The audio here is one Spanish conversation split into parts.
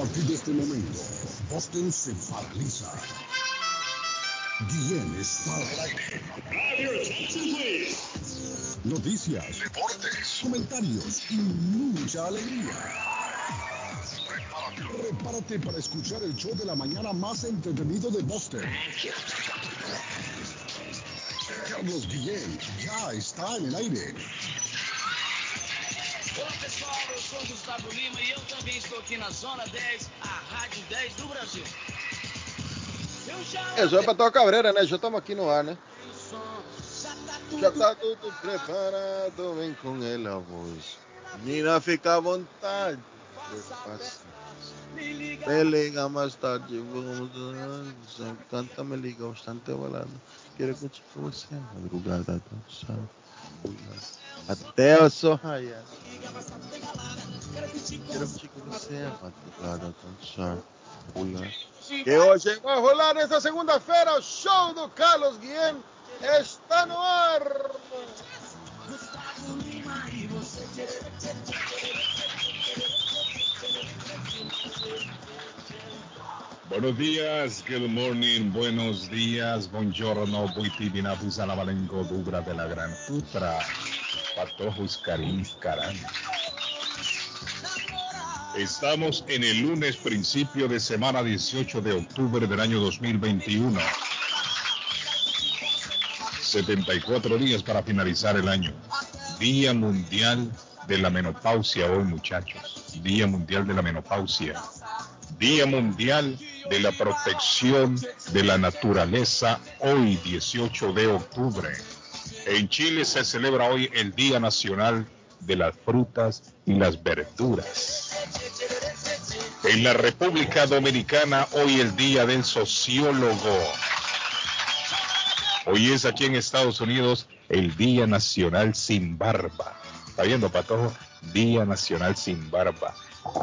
partir de este momento, Boston se paraliza. Guillén está al aire. Noticias, deportes, comentarios y mucha alegría. Prepárate para escuchar el show de la mañana más entretenido de Boston. Carlos Guillén ya está en el aire. Olá pessoal, eu sou Gustavo Lima e eu também estou aqui na Zona 10, a Rádio 10 do Brasil. É, já é pra tocar cabreira, né? Já estamos aqui no ar, né? Já tá tudo preparado, vem com ele a voz. Menina, fica à vontade. Me liga mais tarde, vamos. Canta, me liga você, dançar. Até eu sou raia. Quero curtir com você, madrugada dançar. Pular. Que hoje vai rolar nesta segunda-feira o show do Carlos Guillén está no ar. Buenos días, good morning, buenos días, buongiorno, buitibina, busana, valengo, dubra de la gran putra, patojos, carín, carán. Estamos en el lunes principio de semana 18 de octubre del año 2021. 74 días para finalizar el año. Día Mundial de la Menopausia hoy, muchachos. Día Mundial de la Menopausia. Día Mundial de la Protección de la Naturaleza hoy, 18 de octubre. En Chile se celebra hoy el Día Nacional de las Frutas y las Verduras. En la República Dominicana hoy el Día del Sociólogo. Hoy es aquí en Estados Unidos el Día Nacional sin Barba. ¿Está viendo, Patojo? Día Nacional sin Barba.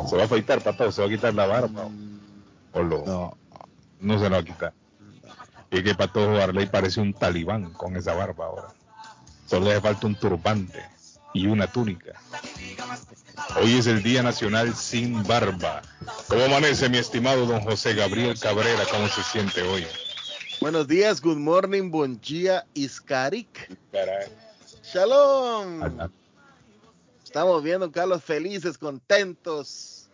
¿Se va a afeitar, Patojo? ¿Se va a quitar la barba? ¿O lo? No. No se lo va a quitar. Y que Patojo Arley parece un talibán con esa barba ahora. Solo le hace falta un turbante y una túnica. Hoy es el Día Nacional sin Barba. ¿Cómo amanece mi estimado don José Gabriel Cabrera? ¿Cómo se siente hoy? Buenos días, good morning, bon día, Iskarik. Caray. Shalom. Ajá. Estamos viendo, Carlos, felices, contentos,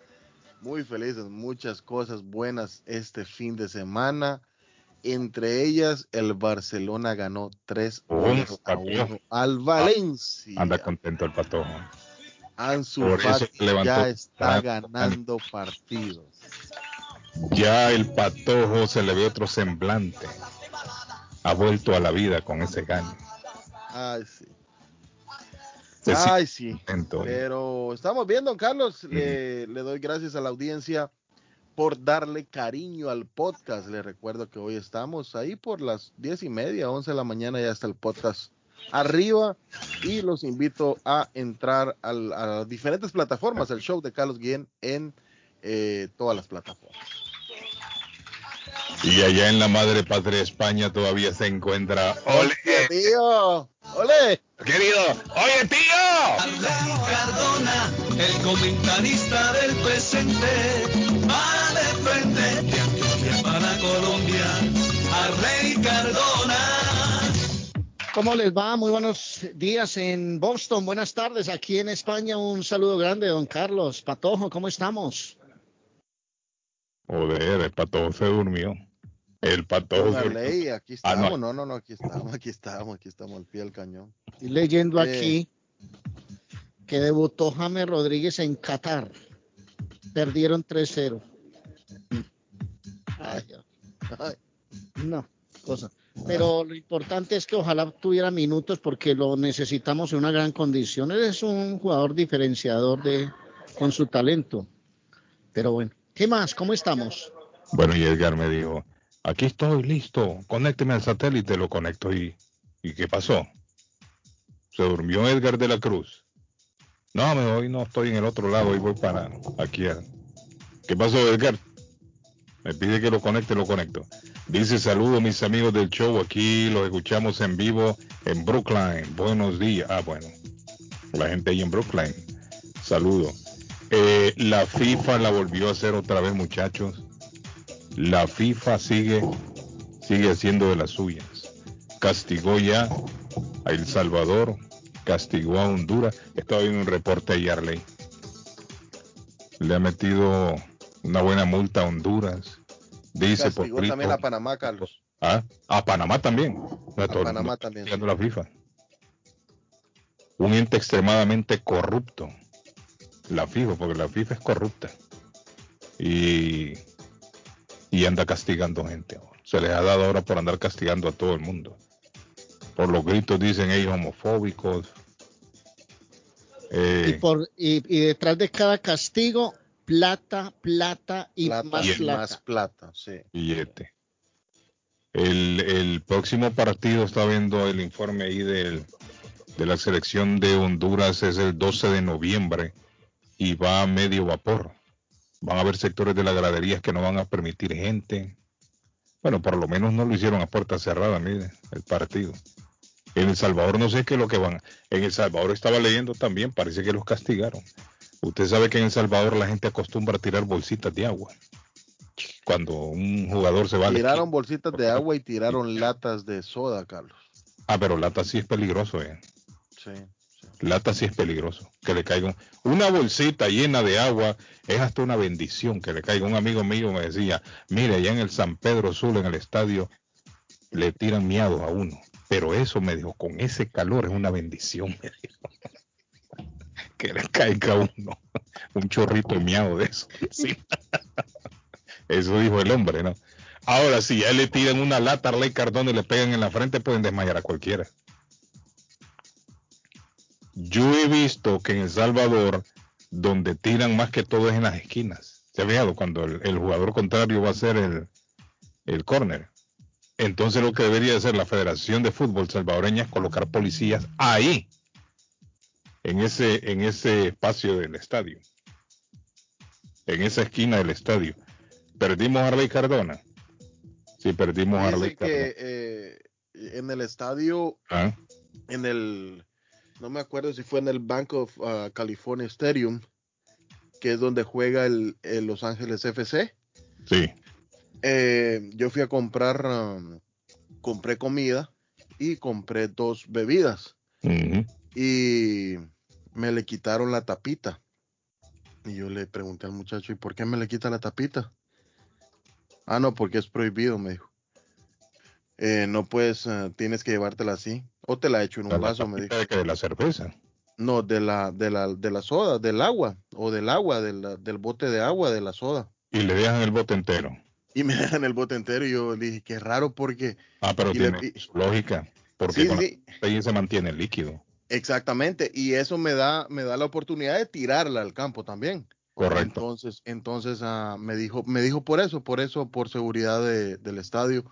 muy felices, muchas cosas buenas este fin de semana. Entre ellas, el Barcelona ganó tres Oh, goles a campeón. uno al Valencia. Anda contento el Patojo. Ansu Fati ya está ganando partidos. Ya el Patojo se le ve otro semblante. Ha vuelto a la vida con ese gane. Ay, sí. Siente Ay, sí. hoy. Pero estamos viendo, Carlos. Le, le doy gracias a la audiencia por darle cariño al podcast. Le recuerdo que hoy estamos ahí por las diez y media, once de la mañana, ya está el podcast arriba. Y los invito a entrar al- a las diferentes plataformas, el show de Carlos Guillén en eh, todas las plataformas. Y allá en la madre patria España todavía se encuentra. ¡Ole! ¡Tío! ¡Ole! ¡Querido! ¡Oye, tío! Arley Cardona, el comentarista del presente, va de frente de Antioquia para Colombia. Arley Cardona. ¿Cómo les va? Muy buenos días en Boston, buenas tardes aquí en España. Un saludo grande, don Carlos Patojo, ¿cómo estamos? Joder, el Patojo se durmió. El Patojo aquí Ah, no. estamos. No, no, no, aquí estamos, aquí estamos, aquí estamos al pie del cañón. Estoy leyendo Sí. aquí que debutó James Rodríguez en Qatar. Perdieron 3-0. Ay, Ay, no, cosa. Pero lo importante es que ojalá tuviera minutos porque lo necesitamos en una gran condición. Él es un jugador diferenciador de, con su talento. Pero bueno, ¿qué más? ¿Cómo estamos? Bueno, y Edgar me dijo, aquí estoy listo, conécteme al satélite, lo conecto y... ¿Y qué pasó? Se durmió Edgar de la Cruz. No, me hoy no estoy en el otro lado, hoy voy para aquí. ¿Qué pasó, Edgar? Me pide que lo conecte, lo conecto. Dice saludos mis amigos del show, aquí los escuchamos en vivo en Brooklyn. Buenos días. Ah, bueno. La gente ahí en Brooklyn. Saludos. Eh, la FIFA la volvió a hacer otra vez, muchachos. La FIFA sigue, sigue haciendo de las suyas. Castigó ya a El Salvador, castigó a Honduras. Estaba viendo un reporte ayer, Arley. Le ha metido una buena multa a Honduras. Dice Castigó por también a Panamá, Carlos. ¿Ah? A Panamá también. No, A todo Panamá también. la FIFA. Un ente extremadamente corrupto. La FIFA, porque la FIFA es corrupta. Y, y anda castigando gente. Se les ha dado ahora por andar castigando a todo el mundo. Por los gritos dicen ellos homofóbicos. Y, Eh, por, y, y detrás de cada castigo, plata, plata y Plata más y plata. más plata, sí. billete. El, el próximo partido, está viendo el informe ahí del, de la selección de Honduras, es el 12 de noviembre y va a medio vapor. Van a haber sectores de las graderías que no van a permitir gente. Bueno, por lo menos no lo hicieron a puerta cerrada, mire, el partido. En El Salvador no sé qué es lo que van. En El Salvador estaba leyendo también, parece que los castigaron. Usted sabe que en El Salvador la gente acostumbra a tirar bolsitas de agua. Cuando un jugador se va Tiraron bolsitas de agua y tiraron latas de soda, Carlos. Ah, pero lata sí es peligroso, eh. Sí. Lata sí es peligroso. Que le caiga un- una bolsita llena de agua es hasta una bendición que le caiga. Un amigo mío me decía, mire, allá en el San Pedro Sur, en el estadio, le tiran miados a uno. Pero eso me dijo, con ese calor es una bendición, me dijo. que le caiga a uno un chorrito miado de eso. Sí. Eso dijo el hombre, ¿no? Ahora, si ya le tiran una lata a Arley Cardona y le pegan en la frente, pueden desmayar a cualquiera. Yo he visto que en El Salvador, donde tiran más que todo es en las esquinas. ¿Se ha fijado? Cuando el, el jugador contrario va a hacer el, el córner. Entonces lo que debería hacer la Federación de Fútbol salvadoreña es colocar policías ahí, en ese, en ese espacio del estadio, en esa esquina del estadio. Perdimos a Arley Cardona. Sí, perdimos a Arley Dice Cardona. que eh, en el estadio, Ah, en el, no me acuerdo si fue en el Bank of uh, California Stadium, que es donde juega el, el Los Ángeles FC. Sí, Eh, yo fui a comprar, um, compré comida y compré dos bebidas y me le quitaron la tapita. Y yo le pregunté al muchacho, ¿y por qué me le quita la tapita? Ah, no, porque es prohibido, me dijo. Eh, no puedes, eh, tienes que llevártela así. O te la echo en La un vaso, me dijo. de, que de la cerveza. No, de la, de la, de la soda, del agua, o del agua, de la- del bote de agua, de la soda. Y le dejan el bote entero. Y me dejan el bote entero y yo le dije, qué raro porque, Ah, pero le tiene su lógica. Porque sí, con sí, la ahí se mantiene el líquido. exactamente. Y eso me da, me da la oportunidad de tirarla al campo también. Correcto. Entonces, entonces ah, me dijo, me dijo por eso, por eso, por seguridad de- del estadio,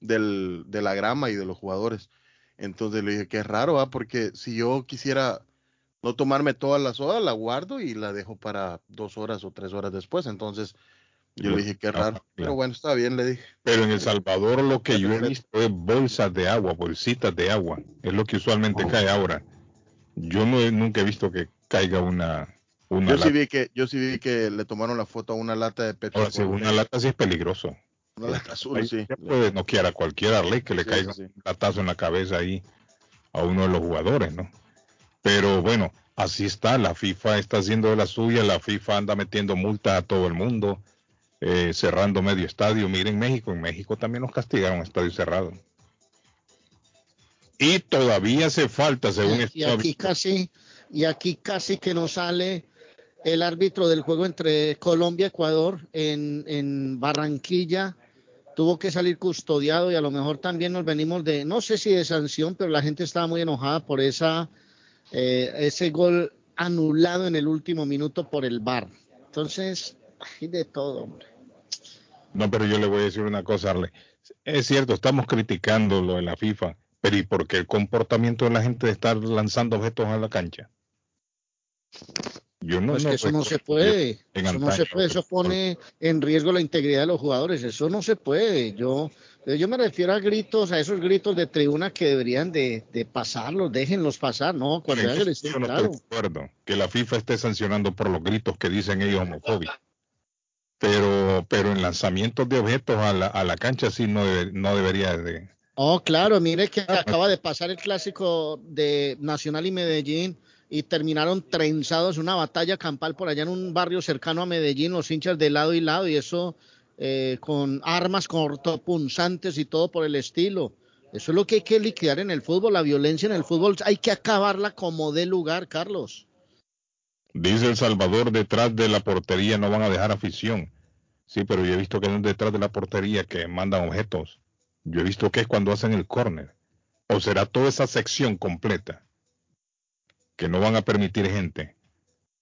del, de la grama y de los jugadores. Entonces le dije, qué raro, ¿ah? porque si yo quisiera no tomarme toda la soda, la guardo y la dejo para dos horas o tres horas después. Entonces, yo le dije, qué Ah, raro. claro. Pero bueno, está bien, le dije. Pero en El Salvador lo que yo he visto es bolsas de agua, bolsitas de agua. Es lo que usualmente cae ahora. Yo no he- nunca he visto que caiga una, una Yo lata. sí vi que, yo sí vi que le tomaron la foto a una lata de Petro. Ahora, si una lata sí es peligroso. Una lata azul, Ahí sí. ya puede noquear a cualquiera ley que le Sí, caiga sí, un latazo en la cabeza ahí a uno de los jugadores, ¿no? Pero bueno, así está, la FIFA está haciendo de la suya, la FIFA anda metiendo multas a todo el mundo, eh, cerrando medio estadio. Miren México, en México también nos castigaron estadio cerrado. Y todavía hace falta, según y estaba aquí casi y aquí casi que nos sale el árbitro del juego entre Colombia y Ecuador en, en Barranquilla tuvo que salir custodiado y a lo mejor también nos venimos de no sé si de sanción pero la gente estaba muy enojada por esa eh, ese gol anulado en el último minuto por el VAR entonces hay de todo hombre. No, pero yo le voy a decir una cosa, Arle. Es cierto, estamos criticando lo de la FIFA, pero ¿y por qué el comportamiento de la gente de estar lanzando objetos a la cancha? Yo no, No, es no que eso no se puede, eso no se puede, eso pone en riesgo la integridad de los jugadores, eso no se puede. Yo Eh, Yo me refiero a gritos, a esos gritos de tribuna que deberían de, de pasarlos, déjenlos pasar, ¿no? Cuando En hay yo no claro. estoy de acuerdo que la FIFA esté sancionando por los gritos que dicen ellos homofóbicos. Pero, pero en lanzamientos de objetos a la, a la cancha sí no, debe- no debería de. Oh, claro, mire que acaba de pasar el clásico de Nacional y Medellín y terminaron trenzados una batalla campal por allá en un barrio cercano a Medellín, los hinchas de lado y lado, y eso eh, con armas cortopunzantes y todo por el estilo. Eso es lo que hay que liquidar en el fútbol, la violencia en el fútbol, hay que acabarla como dé lugar, Carlos. Dice El Salvador, detrás de la portería no van a dejar afición. Sí, pero yo he visto que detrás de la portería que mandan objetos. Yo he visto que es cuando hacen el córner. O será toda esa sección completa que no van a permitir gente.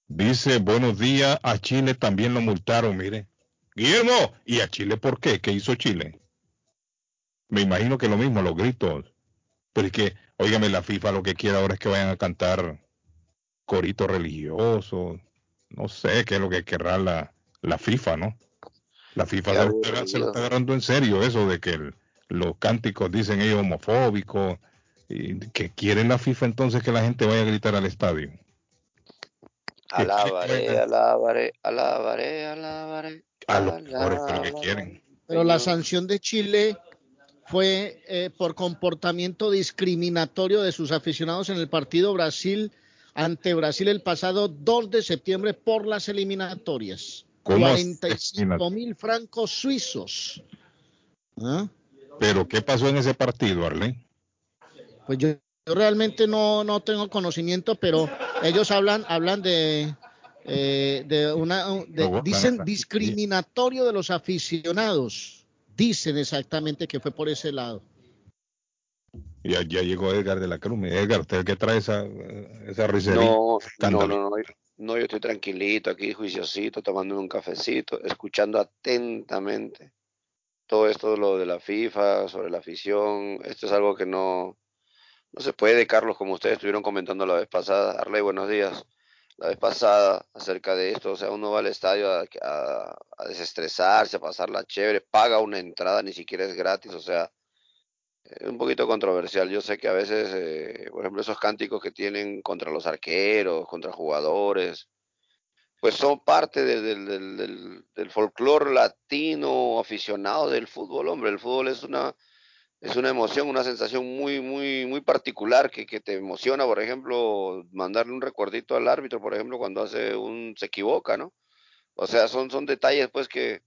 Dice, buenos días, a Chile también lo multaron, mire. Guillermo, ¿y a Chile por qué? ¿Qué hizo Chile? Me imagino que lo mismo, los gritos. Pero es que, óigame, la FIFA lo que quiere ahora es que vayan a cantar coritos religiosos. No sé qué es lo que querrá la, la FIFA, ¿no? La FIFA Qué se lo, está, aburrido. se lo está agarrando en serio eso de que el- los cánticos dicen ellos homofóbicos. Y que quiere la FIFA entonces que la gente vaya a gritar al estadio. Alabaré, alabaré, alabaré, alabaré. A lo mejor es lo que quieren. Pero la sanción de Chile fue eh, por comportamiento discriminatorio de sus aficionados en el partido Brasil ante Brasil el pasado 2 de septiembre por las eliminatorias. ¿Cómo 45 mil francos suizos. ¿Ah? Pero ¿qué pasó en ese partido, Arlene? Pues yo, yo realmente no, no tengo conocimiento, pero ellos hablan, hablan de, eh, de una, de- dicen discriminatorio de los aficionados. Dicen exactamente que fue por ese lado. Ya, ya llegó Edgar de la Cruz. Edgar, usted que trae esa, esa risería. No, no, no, no, no, yo estoy tranquilito aquí, juiciosito, tomándome un cafecito, escuchando atentamente todo esto lo de la FIFA, sobre la afición. Esto es algo que no, no se puede, Carlos, como ustedes estuvieron comentando la vez pasada. Arley, buenos días. La vez pasada acerca de esto, o sea, uno va al estadio a, a- a desestresarse, a pasarla chévere, paga una entrada, ni siquiera es gratis, o sea, es un poquito controversial. Yo sé que a veces, eh, por ejemplo, esos cánticos que tienen contra los arqueros, contra jugadores, pues son parte de- del, del, del, del folclore latino aficionado del fútbol, hombre. El fútbol es una, es una emoción, una sensación muy, muy, muy particular que, que te emociona, por ejemplo, mandarle un recuerdito al árbitro, por ejemplo, cuando hace un, se equivoca, ¿no? O sea, son, son detalles, pues, que,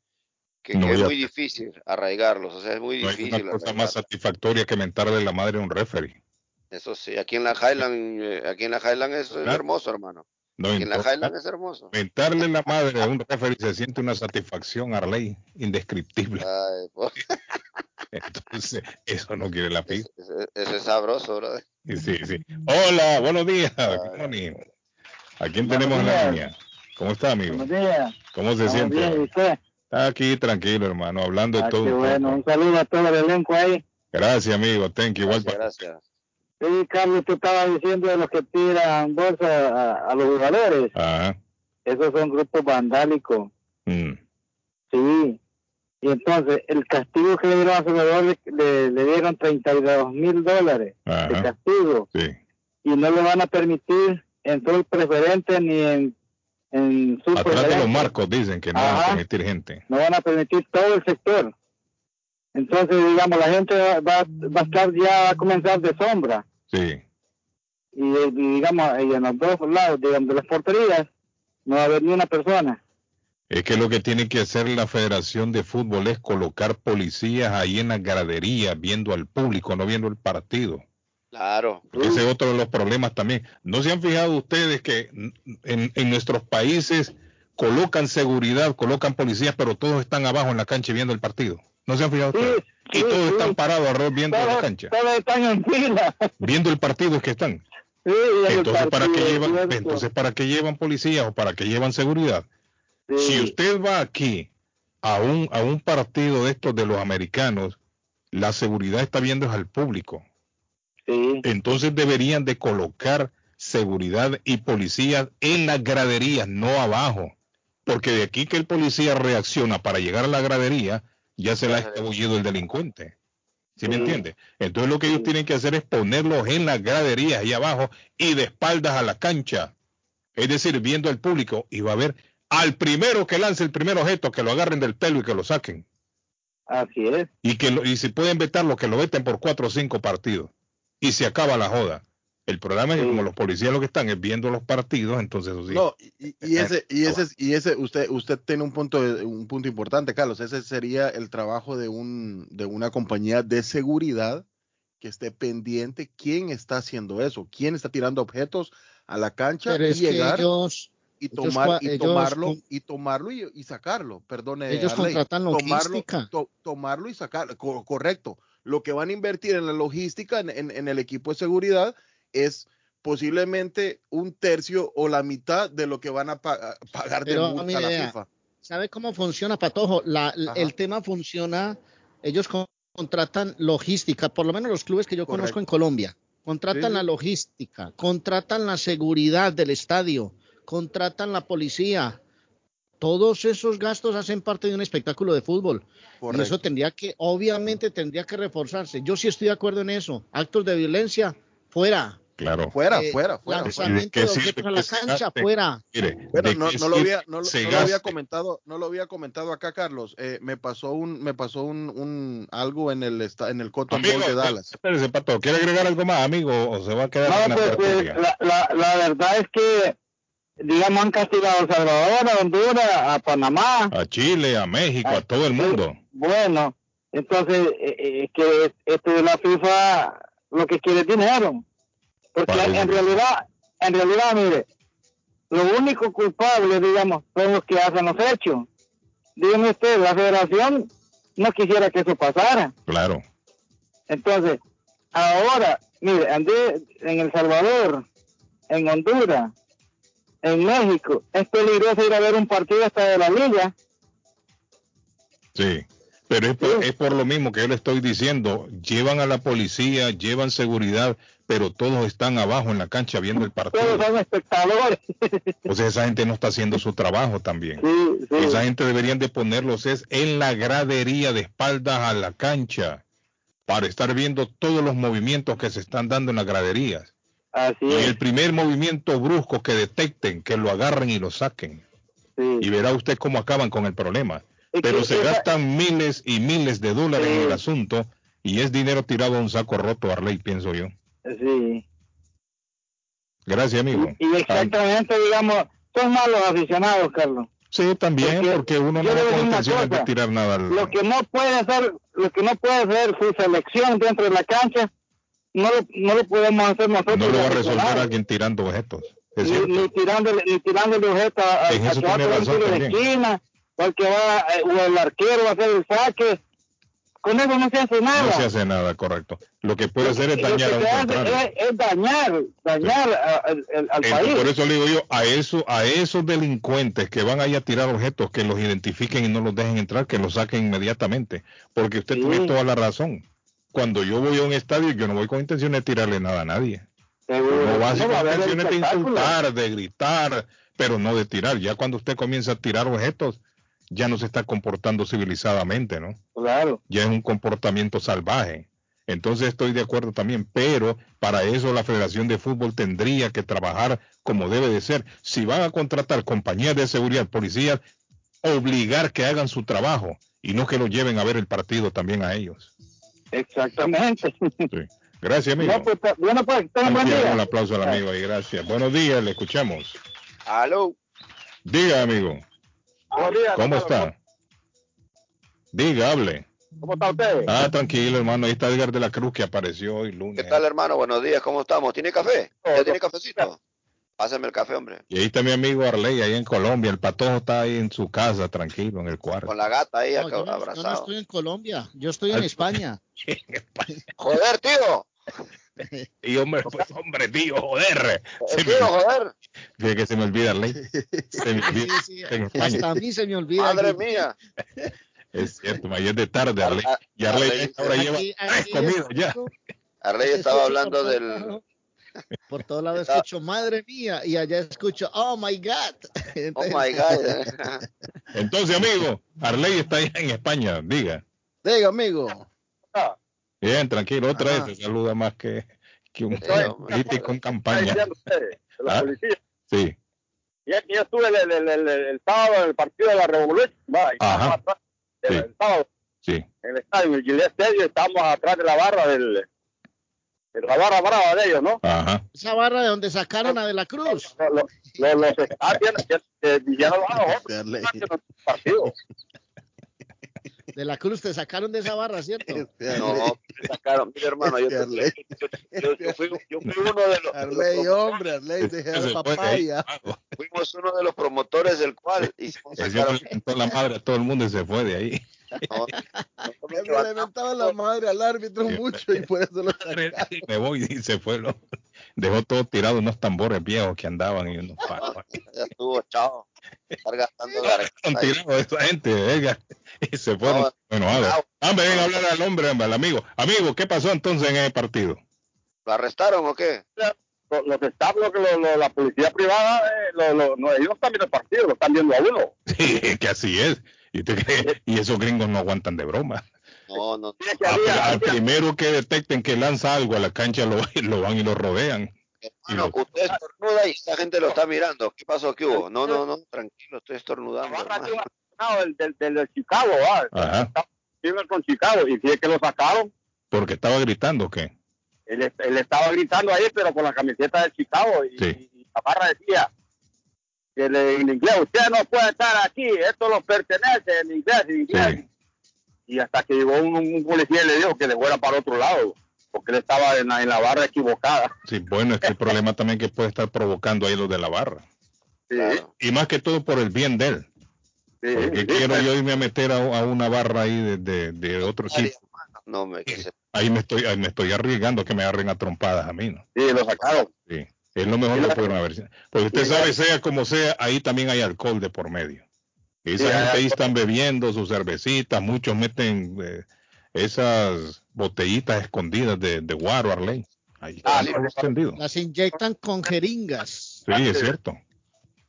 que, No, que es muy difícil arraigarlos, o sea, es muy No hay difícil. una cosa arraigarlos. más satisfactoria que mentarle la madre a un referee. Eso sí, aquí en la Highland, eh, aquí en la Highland es, es Claro. hermoso, hermano. No, Aquí en la Highland es hermoso. mentarle la madre a un referee se siente una satisfacción, Arley, indescriptible. Ay, pues, Entonces, eso no quiere la FIFA. eso, es sabroso, brother. Sí, sí. Hola, buenos días. Morning. ¿A quién tenemos en la línea? ¿Cómo está, amigo? Buenos días. ¿Cómo se siente? ¿y usted? Está aquí tranquilo, hermano, hablando de Ah, todo. qué un bueno. Un saludo a todo el elenco ahí. Gracias, amigo. Thank you. Igual Gracias, para- gracias. Sí, Carlos, tú estabas diciendo de los que tiran bolsa a, a los jugadores. Ajá. Esos son grupos vandálicos. Mm. Sí. Y entonces, el castigo que le dieron a su jugador le, le, dieron 32 mil dólares de castigo. Sí. Y no le van a permitir en todo el preferente ni en, en su Atrás de los marcos dicen que no van a permitir gente. no van a permitir todo el sector. Entonces, digamos, la gente va, va, va a estar ya, va a comenzar de sombra. Sí. Y, y, digamos, y en los dos lados, digamos, de las porterías, no va a haber ni una persona. Es que lo que tiene que hacer la Federación de Fútbol es colocar policías ahí en las graderías, viendo al público, no viendo el partido. Claro. Porque ese es otro de los problemas también. ¿No se han fijado ustedes que en, en nuestros países colocan seguridad, colocan policías, pero todos están abajo en la cancha viendo el partido? ¿No se han fijado Sí, ustedes? Y sí, todos sí. están parados alrededor viendo la cancha. todos están en fila. Viendo el partido es que están. Entonces, ¿para qué partido, llevan, ¿cierto? entonces, ¿para qué llevan policías o para qué llevan seguridad? Sí, Si usted va aquí a un, a un partido de estos de los americanos, la seguridad está viendo al público. sí, Entonces deberían de colocar seguridad y policías en las graderías, no abajo. Porque de aquí que el policía reacciona para llegar a la gradería, ya se le ha escabullido el delincuente. ¿Sí me entiende? Entonces lo que ellos tienen que hacer es ponerlos en las graderías ahí abajo y de espaldas a la cancha. Es decir, viendo al público y va a ver al primero que lance el primer objeto, que lo agarren del pelo y que lo saquen. Así es. Y que lo- y si pueden vetarlo, que lo veten por cuatro o cinco partidos. Y se acaba la joda. El problema es que Sí. como los policías lo que están es viendo los partidos, entonces eso sí. No, y, y ese, y ese, y ese, usted, usted tiene un punto, un punto importante, Carlos. Ese sería el trabajo de un, de una compañía de seguridad que esté pendiente quién está haciendo eso, quién está tirando objetos a la cancha Pero y es que llegar ellos, y tomar y tomarlo y tomarlo y, y sacarlo. Perdone, ellos Arley. contratan tomarlo, logística. to- tomarlo y sacarlo. Co- correcto. Lo que van a invertir en la logística, en, en- en el equipo de seguridad, es posiblemente un tercio o la mitad de lo que van a pa- a pagar de multa a la FIFA. ¿Sabe cómo funciona, Patojo? La, el tema funciona, ellos con- contratan logística, por lo menos los clubes que yo conozco en Colombia, contratan sí. la logística, contratan la seguridad del estadio, contratan la policía. Todos esos gastos hacen parte de un espectáculo de fútbol. Y Correcto. eso tendría que, obviamente tendría que reforzarse. Yo sí estoy de acuerdo en eso. Actos de violencia, fuera. Claro. Fuera, Eh, fuera, fuera. Lanzamiento de objetos a la se cancha, fuera. Mire, Bueno, no, no lo había, no, lo- se no lo había comentado, no lo había comentado acá, Carlos. Eh, me pasó un, me pasó un, un algo en el esta- en el Cotton Amigo, Bowl de Dallas. espérese, Pato, ¿quiere agregar algo más, amigo, o se va a quedar en No, la pues, pues, la, la, la verdad es que, digamos, han castigado a El Salvador, a Honduras, a Panamá. A Chile, a México, a todo el mundo. Bueno, entonces, eh, eh, que esto de la FIFA lo que quiere es dinero. Porque Parece en realidad, en realidad, mire, lo único culpable, digamos, son los que hacen los hechos. Dígame usted, la federación no quisiera que eso pasara. Claro. Entonces, ahora, mire, andé en El Salvador, en Honduras, en México. Es peligroso ir a ver un partido hasta de la liga. Sí, pero es por, Sí. es por lo mismo que yo le estoy diciendo. Llevan a la policía, llevan seguridad, pero todos están abajo en la cancha viendo el partido. Todos son espectadores. O sea, esa gente no está haciendo su trabajo también. sí, sí. Esa gente deberían de ponerlos es en la gradería de espaldas a la cancha para estar viendo todos los movimientos que se están dando en las graderías. Así Y es. el primer movimiento brusco que detecten, que lo agarren y lo saquen. sí. Y verá usted cómo acaban con el problema. Es Pero se esa- gastan miles y miles de dólares en el asunto y es dinero tirado a un saco roto, Arley, pienso yo. Sí. Gracias, amigo. Y, y exactamente, digamos, son malos aficionados, Carlos. Sí, también, Porque porque uno no una intenciones de tirar nada al... Lo que no puede hacer, lo que no puede hacer su selección dentro de la cancha, no lo, no lo podemos hacer nosotros. No lo va a resolver alguien tirando objetos. Es ni, ni tirándole, ni tirándole objetos a, En a eso que va a tiene razón de esquina, o el que va, eh, o el arquero va a hacer el saque. Con eso no se hace nada. No se hace nada, correcto. Lo que puede hacer es Lo dañar que a un se hace contrario. es, es dañar, dañar a- al- país. por eso le digo yo, a eso, a esos delincuentes que van ahí a tirar objetos, que los identifiquen y no los dejen entrar, que los saquen inmediatamente. Porque usted Sí. tiene toda la razón. Cuando yo voy a un estadio, yo no voy con intención de tirarle nada a nadie. Seguro. No va así No va con haber intenciones de insultar, de gritar, pero no de tirar. Ya cuando usted comienza a tirar objetos, ya no se está comportando civilizadamente, ¿no? Claro. ya es un comportamiento salvaje. Entonces estoy de acuerdo también, pero para eso la Federación de Fútbol tendría que trabajar como debe de ser. Si van a contratar compañías de seguridad, policías, obligar que hagan su trabajo y no que lo lleven a ver el partido también a ellos. Exactamente. Sí. Gracias, amigo. No, pues, bueno, pues, tengan buen Confía día. un aplauso al amigo ahí, gracias. Buenos días, le escuchamos. Aló. Diga, amigo, Buenos días, ¿cómo está? Diga, hable. ¿Cómo está usted? Ah, tranquilo, hermano. Ahí está Edgar de la Cruz que apareció hoy lunes. ¿Qué tal, hermano? Buenos días, ¿cómo estamos? ¿Tiene café? ¿Ya tiene cafecito? Pásame el café, hombre. Y ahí está mi amigo Arley, ahí en Colombia. El patojo está ahí en su casa, tranquilo, en el cuarto. Con la gata ahí No, acá yo, no, yo no estoy en Colombia, yo estoy en España. Joder, tío. y hombre, pues hombre, tío, joder. Se Eh, me, tío, joder. fíjate que se me olvida Arley. Se me Sí, olvida. sí, En España. hasta a mí se me olvida. Madre aquí. mía. Es cierto, ayer de tarde, Arley. Ar- Y Arley Arley, ahora lleva Aquí- tres comidas ya. Arley estaba hablando del... Por todos lados escucho, madre mía, y allá escucho, oh my God. Oh my God. Entonces, amigo, Arley está allá en España, diga. Diga, amigo. Bien, tranquilo, otra Ajá. vez se saluda más que, que un político en Está campaña. diciendo usted, de la Ah. policía. Sí, Y aquí yo estuve el, el, el, el, el sábado en el partido de la Revolución, Ajá. atrás, el, Sí. el sábado, sí. en el estadio, en el Gillette Stadium, estábamos atrás de la barra del, la barra brava de ellos, ¿no? Ajá. Esa barra de donde sacaron a De la Cruz. Los, los, los, los estadios que, que dijeron a los otros, Darle. estadios en el partido. De la Cruz te sacaron de esa barra, ¿cierto? Este No, me sacaron, mire hermano, yo, Este Arley. yo, yo- yo fui, yo fui uno de los, de los Arley, hombre, Arley, deja Se de papaya. fuimos uno de los promotores del cual hicimos Ese sacar hombre le mentó la madre a todo el mundo y se fue de ahí. No, Él le levantaba la madre al árbitro mucho y por eso lo sacaron. Me voy y se fue. lo- Dejó todo tirado unos tambores viejos que andaban y unos palos. ya estuvo, chao. Estar gastando tirados esa gente, venga. Y se fueron. No, bueno, no. Hombre, ven a hablar al hombre, hombre, al amigo. Amigo, ¿qué pasó entonces en ese partido? ¿Lo arrestaron o qué? Los, los staff, lo que lo- lo- la policía privada, eh, lo, lo, no, ellos no están viendo el partido, lo están viendo a uno. Sí, que así es. ¿Y, esos gringos no aguantan de broma. No, no. Ah, había- al primero que detecten que lanza algo a la cancha lo, lo van y lo rodean. Hermano, usted estornuda y esta gente lo está mirando. ¿Qué pasó? ¿Qué hubo? No, no, no, tranquilo, estoy estornudando. de aficionado del, del, Chicago, ¿va? Ajá. Con Chicago, y fíjate que lo sacaron. Porque estaba gritando, ¿o ¿qué? Él, él estaba gritando ahí, pero con la camiseta del Chicago, y, Sí. y la barra decía que le- en inglés, usted no puede estar aquí, esto lo pertenece en inglés, en inglés. Sí. Y hasta que llegó un, un policía y le dijo que le fuera para otro lado, porque él estaba en la, en la barra equivocada. Sí, bueno, es que el problema también que puede estar provocando ahí los de la barra. Sí, Claro. Y más que todo por el bien de él. sí, Porque sí, quiero yo irme a meter a, a una barra ahí de, de, de otro hermano, No, me Ahí me estoy, ahí me estoy arriesgando que me agarren a trompadas a mí, ¿no? sí, lo sacaron. Sí. Es lo mejor que pudieron haber. Porque usted sabe, sea como sea, ahí también hay alcohol de por medio. Esa Sí, gente ahí están bebiendo sus cervecitas, muchos meten eh, esas botellitas escondidas de, de guaro, Arley. Ahí Ah. Las inyectan con jeringas. Sí, es cierto.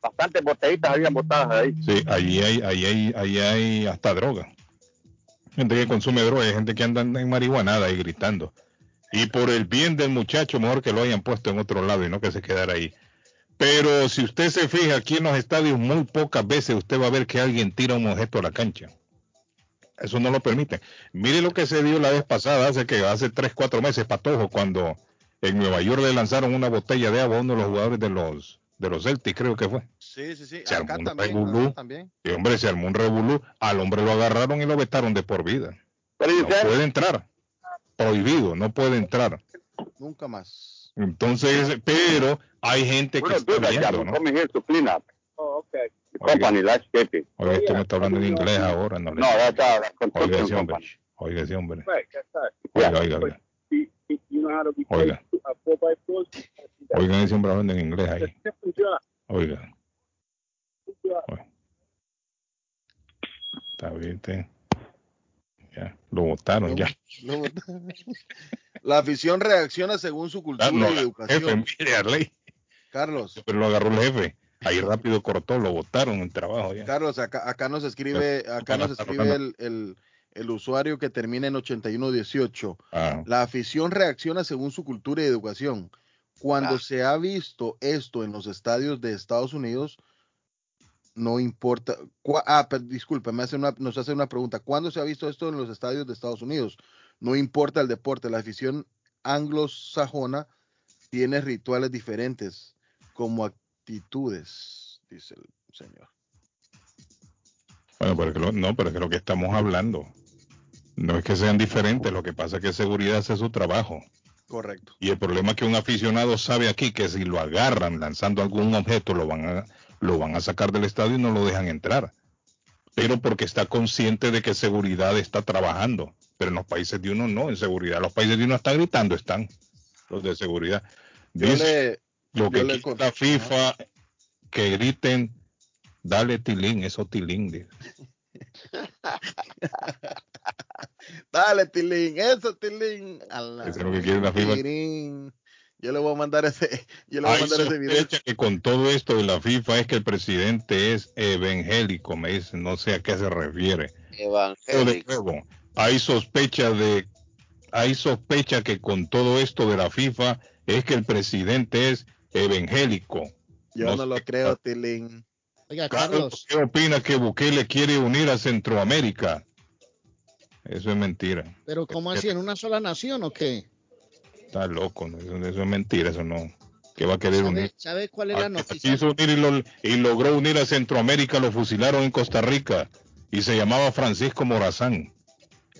Bastantes botellitas habían botadas ahí. Sí, ahí hay, ahí hay, ahí hay hasta droga. Gente que consume droga, hay gente que anda en marihuanada ahí gritando. Y por el bien del muchacho, mejor que lo hayan puesto en otro lado y no que se quedara ahí. Pero si usted se fija aquí en los estadios, muy pocas veces usted va a ver que alguien tira un objeto a la cancha. Eso no lo permite. Mire lo que se dio la vez pasada, hace que hace tres, cuatro meses, Patojo, cuando en Nueva York le lanzaron una botella de agua a uno de los jugadores de los de los Celtics, creo que fue. Sí, sí, sí. Se Acá armó un también. revolú. acá también. Y hombre, se armó un revolú. Al hombre lo agarraron y lo vetaron de por vida. Pero No puede entrar. Prohibido, no puede entrar. Nunca más. Entonces, pero hay gente que está la viendo, ¿no? come here to clean up. Oh, okay. The company, landscaping. Oiga, me está hablando en inglés ahora, no le... No, that's a Oiga ese hombre. Oiga ese hombre. Right, that's right. Oiga, oiga, oiga. You, you you know how to replace Oiga. a four by four? Oiga ese hombre hablando en inglés ahí. Oiga. Está bien. Ya, lo votaron ya. La afición reacciona según su cultura Ah, no, y jefe, educación. mire, Arley. Carlos, Pero lo agarró el jefe. Ahí rápido cortó, lo votaron en trabajo ya. Carlos, acá, acá nos escribe, acá nos escribe el, el, el usuario que termina en 8118. Ah, La afición reacciona según su cultura y educación. Cuando Ah. se ha visto esto en los estadios de Estados Unidos, no importa. Ah, pero disculpa, me hace una, nos hace una pregunta. ¿Cuándo se ha visto esto en los estadios de Estados Unidos? No importa el deporte, la afición anglosajona tiene rituales diferentes como actitudes, dice el señor. Bueno, pero es que lo- no, pero es que lo que estamos hablando no es que sean diferentes, lo que pasa es que seguridad hace su trabajo. Correcto. Y el problema es que un aficionado sabe aquí que si lo agarran lanzando algún objeto lo van a, lo van a sacar del estadio y no lo dejan entrar. Pero porque está consciente de que seguridad está trabajando. Pero en los países de uno no, en seguridad. Los países de uno están gritando, están los de seguridad. Dice le, lo que le la FIFA que griten, dale tilín, eso tilín. dice. Dale, Tilín, eso, Tilín. Eso es lo que quiere la FIFA. Tilín. Yo le voy a mandar ese, yo le voy a Hay mandar ese video. sospecha que con todo esto de la FIFA es que el presidente es evangélico, me dicen, no sé a qué se refiere. Evangélico. nuevo, hay sospecha de hay sospecha que con todo esto de la FIFA es que el presidente es evangélico. Yo No no, lo creo, Tilín. Oiga, Carlos, Carlos, ¿qué opina que Bukele quiere unir a Centroamérica? Eso es mentira. pero ¿cómo así? ¿En una sola nación o qué? Está loco, ¿no? eso, eso es mentira, eso no. ¿Qué va a querer ¿Sabe, unir? sabe cuál es la que noticia? quiso unir y, lo- y logró unir a Centroamérica, lo fusilaron en Costa Rica y se llamaba Francisco Morazán.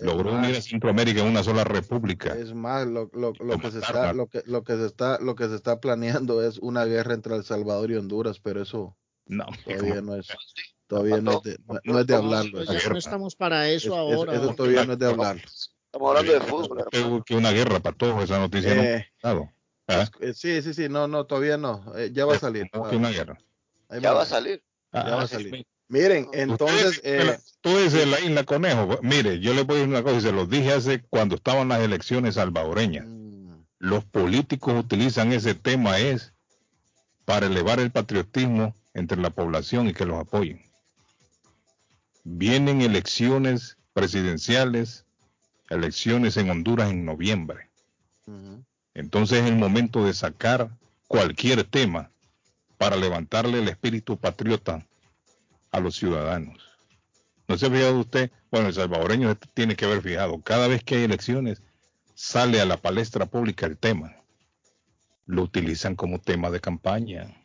Logró más, unir a Centroamérica en una sola república. Es más, lo, lo, lo Lo que se está, lo que, lo que se está, lo que se está planeando es una guerra entre El Salvador y Honduras, pero eso No, todavía ¿cómo? no es, todavía no es de, no, no es de hablarlo. Pues eso. ya no estamos para Es- eso es- ahora. eso todavía no es de hablarlo. Estamos hablando de fútbol, hermano. Que una guerra para todos, esa noticia no Eh, dado. ¿Ah? eh, sí, sí, sí, no, no, todavía no. eh, ya va a salir. Tengo que una guerra. Ahí Ya va a salir. Ya va a Ah, salir. Miren, entonces, eh, tú dices la isla Conejo. Mire, yo le voy a decir una cosa y se los dije hace cuando estaban las elecciones salvadoreñas. mm, Los políticos utilizan ese tema es para elevar el patriotismo entre la población y que los apoyen. Vienen elecciones presidenciales, elecciones en Honduras en noviembre. Entonces es el momento de sacar cualquier tema para levantarle el espíritu patriota a los ciudadanos. ¿No se ha fijado usted? Bueno, el salvadoreño tiene que haber fijado. Cada vez que hay elecciones, sale a la palestra pública el tema. Lo utilizan como tema de campaña.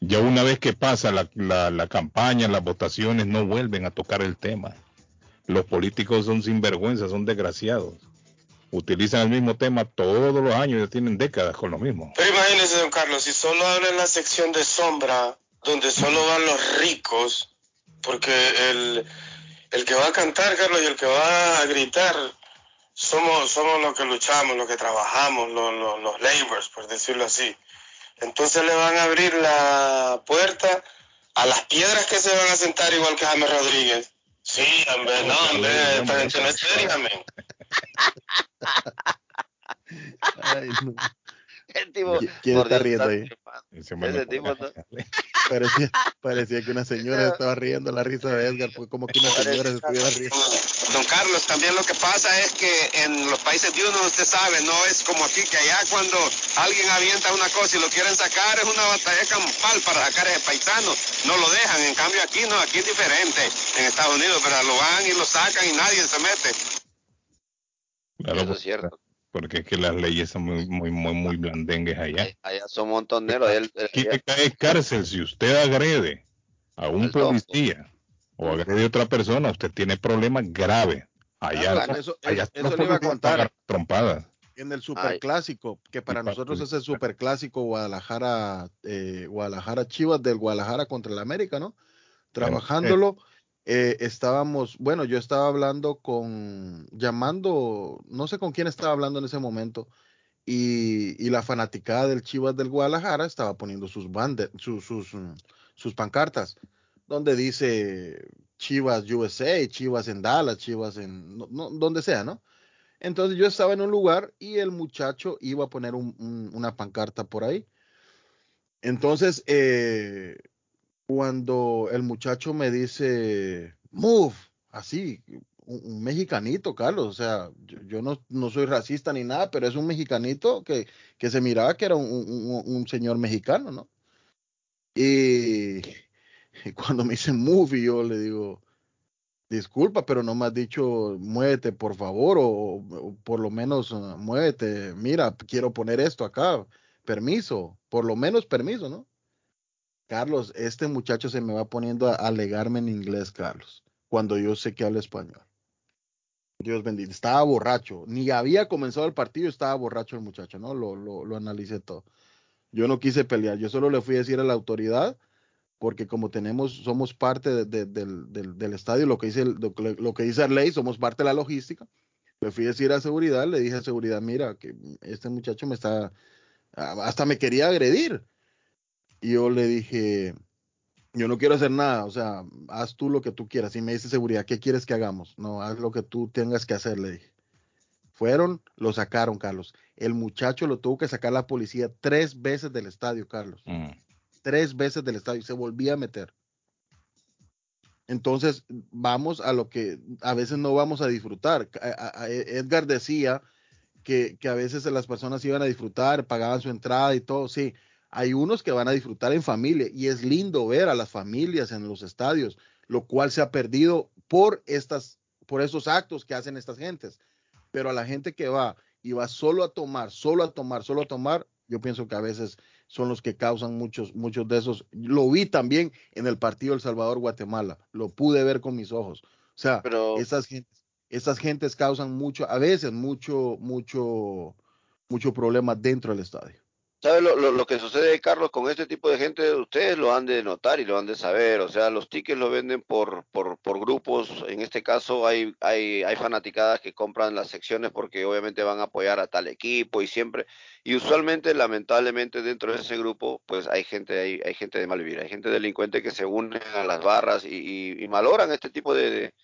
Ya una vez que pasa la, la- la campaña, las votaciones, no vuelven a tocar el tema. Los políticos son sinvergüenzas, son desgraciados. Utilizan el mismo tema todos los años, ya tienen décadas con lo mismo. Pero imagínese, don Carlos, si solo abre la sección de sombra, donde solo van los ricos, porque el, el que va a cantar, Carlos, y el que va a gritar, somos, somos los que luchamos, los que trabajamos, los, los, los laborers, por decirlo así. Entonces le van a abrir la puerta a las piedras que se van a sentar igual que James Rodríguez. Sí, hombre, no, hombre, no es seria. Ay, no. El tipo, ¿Qui- quién está Dios riendo ahí? Ese Ese tipo ponga. Parecía, parecía que una señora estaba riendo la risa de Edgar, fue como que una señora se estuviera riendo. Don Carlos, también lo que pasa es que en los países de uno, usted sabe, no es como aquí, que allá cuando alguien avienta una cosa y lo quieren sacar, es una batalla campal para sacar ese paisano. No lo dejan, en cambio aquí no, aquí es diferente. En Estados Unidos, pero lo van y lo sacan y nadie se mete. Claro, Eso es cierto. Porque es que las leyes son muy, muy, muy, muy blandengues allá. Allá, allá son montoneros. El- Aquí te cae cárcel si usted agrede a un policía o agrede a otra persona, usted tiene problemas graves. Allá, eso- allá eso- no eso le iba a contar. pagar trompadas. En el superclásico, que para nosotros es el superclásico Guadalajara, eh, Guadalajara Chivas del Guadalajara contra el América, ¿no? Trabajándolo, eh, estábamos, bueno, yo estaba hablando con, llamando, no sé con quién estaba hablando en ese momento, y, y la fanaticada del Chivas del Guadalajara estaba poniendo sus bandes, sus, sus, mm, sus pancartas, donde dice Chivas USA, Chivas en Dallas, Chivas en, no- no, donde sea, ¿no? Entonces yo estaba en un lugar y el muchacho iba a poner un- un- una pancarta por ahí. Entonces, eh, cuando el muchacho me dice, move, así, un, mexicanito, Carlos, o sea, yo, no, no soy racista ni nada, pero es un mexicanito que, que se miraba que era un, un- señor mexicano, ¿no? Y, cuando me dice move, yo le digo, disculpa, pero no me has dicho muévete, por favor, o, o por lo menos uh, muévete, mira, quiero poner esto acá, permiso, por lo menos permiso, ¿no? Carlos, este muchacho se me va poniendo a alegarme en inglés, Carlos, cuando yo sé que habla español. Dios bendito, estaba borracho, ni había comenzado el partido, estaba borracho el muchacho, ¿no? Lo, lo, analicé todo. Yo no quise pelear, yo solo le fui a decir a la autoridad, porque como tenemos, somos parte de- de- del, del- del estadio, lo que dice lo, lo que dice la ley, somos parte de la logística. Le fui a decir a seguridad, le dije a seguridad, mira, que este muchacho me está, hasta me quería agredir. Y yo le dije, yo no quiero hacer nada, o sea, haz tú lo que tú quieras. Y me dice seguridad, ¿qué quieres que hagamos? No, haz lo que tú tengas que hacer, le dije. Fueron, lo sacaron, Carlos. El muchacho lo tuvo que sacar la policía tres veces del estadio, Carlos Mm. tres veces del estadio y se volvía a meter. Entonces, vamos a lo que a veces no vamos a disfrutar. A- a- a- Edgar decía que, que a veces las personas iban a disfrutar, pagaban su entrada y todo, sí. Hay unos que van a disfrutar en familia y es lindo ver a las familias en los estadios, lo cual se ha perdido por estas, por esos actos que hacen estas gentes. Pero a la gente que va y va solo a tomar, solo a tomar, solo a tomar, yo pienso que a veces son los que causan muchos, muchos de esos. Lo vi también en el partido El Salvador-Guatemala, lo pude ver con mis ojos. O sea, Pero- esas gentes, esas gentes causan mucho, a veces mucho, mucho, mucho problema dentro del estadio. ¿Sabe lo, lo, lo que sucede, Carlos, con este tipo de gente? Ustedes lo han de notar y lo han de saber. O sea, los tickets lo venden por, por, por grupos. En este caso hay, hay, hay fanaticadas que compran las secciones porque obviamente van a apoyar a tal equipo y siempre. Y usualmente, lamentablemente, dentro de ese grupo, pues hay gente, hay, hay gente de mal vivir, hay gente delincuente que se une a las barras y, y, este tipo de,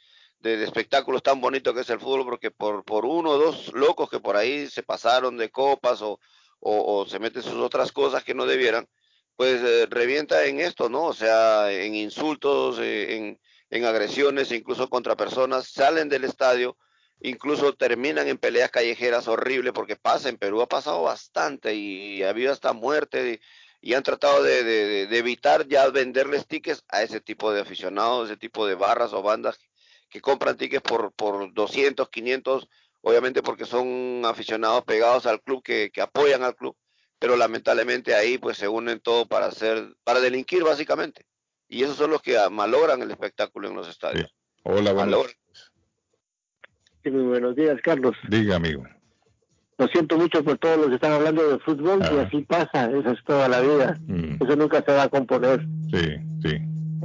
de- de espectáculos tan bonitos que es el fútbol porque por, por uno o dos locos que por ahí se pasaron de copas o o, se meten sus otras cosas que no debieran, pues eh, revienta en esto, ¿no? O sea, en insultos, eh, en, en agresiones, incluso contra personas, salen del estadio, incluso terminan en peleas callejeras horribles, porque pasa, en Perú ha pasado bastante y, ha habido hasta muerte y, y han tratado de- de evitar ya venderles tickets a ese tipo de aficionados, ese tipo de barras o bandas que compran tickets por, por 200, 500, obviamente porque son aficionados pegados al club que, que apoyan al club, pero lamentablemente ahí pues se unen todo para hacer, para delinquir básicamente. Y esos son los que ah, malogran el espectáculo en los estadios. Hola, buenos. Sí, muy buenos días, Carlos. Diga, amigo. Lo siento mucho por todos los que están hablando de fútbol y así pasa, eso es toda la vida. Mm, Eso nunca se va a componer. sí, sí.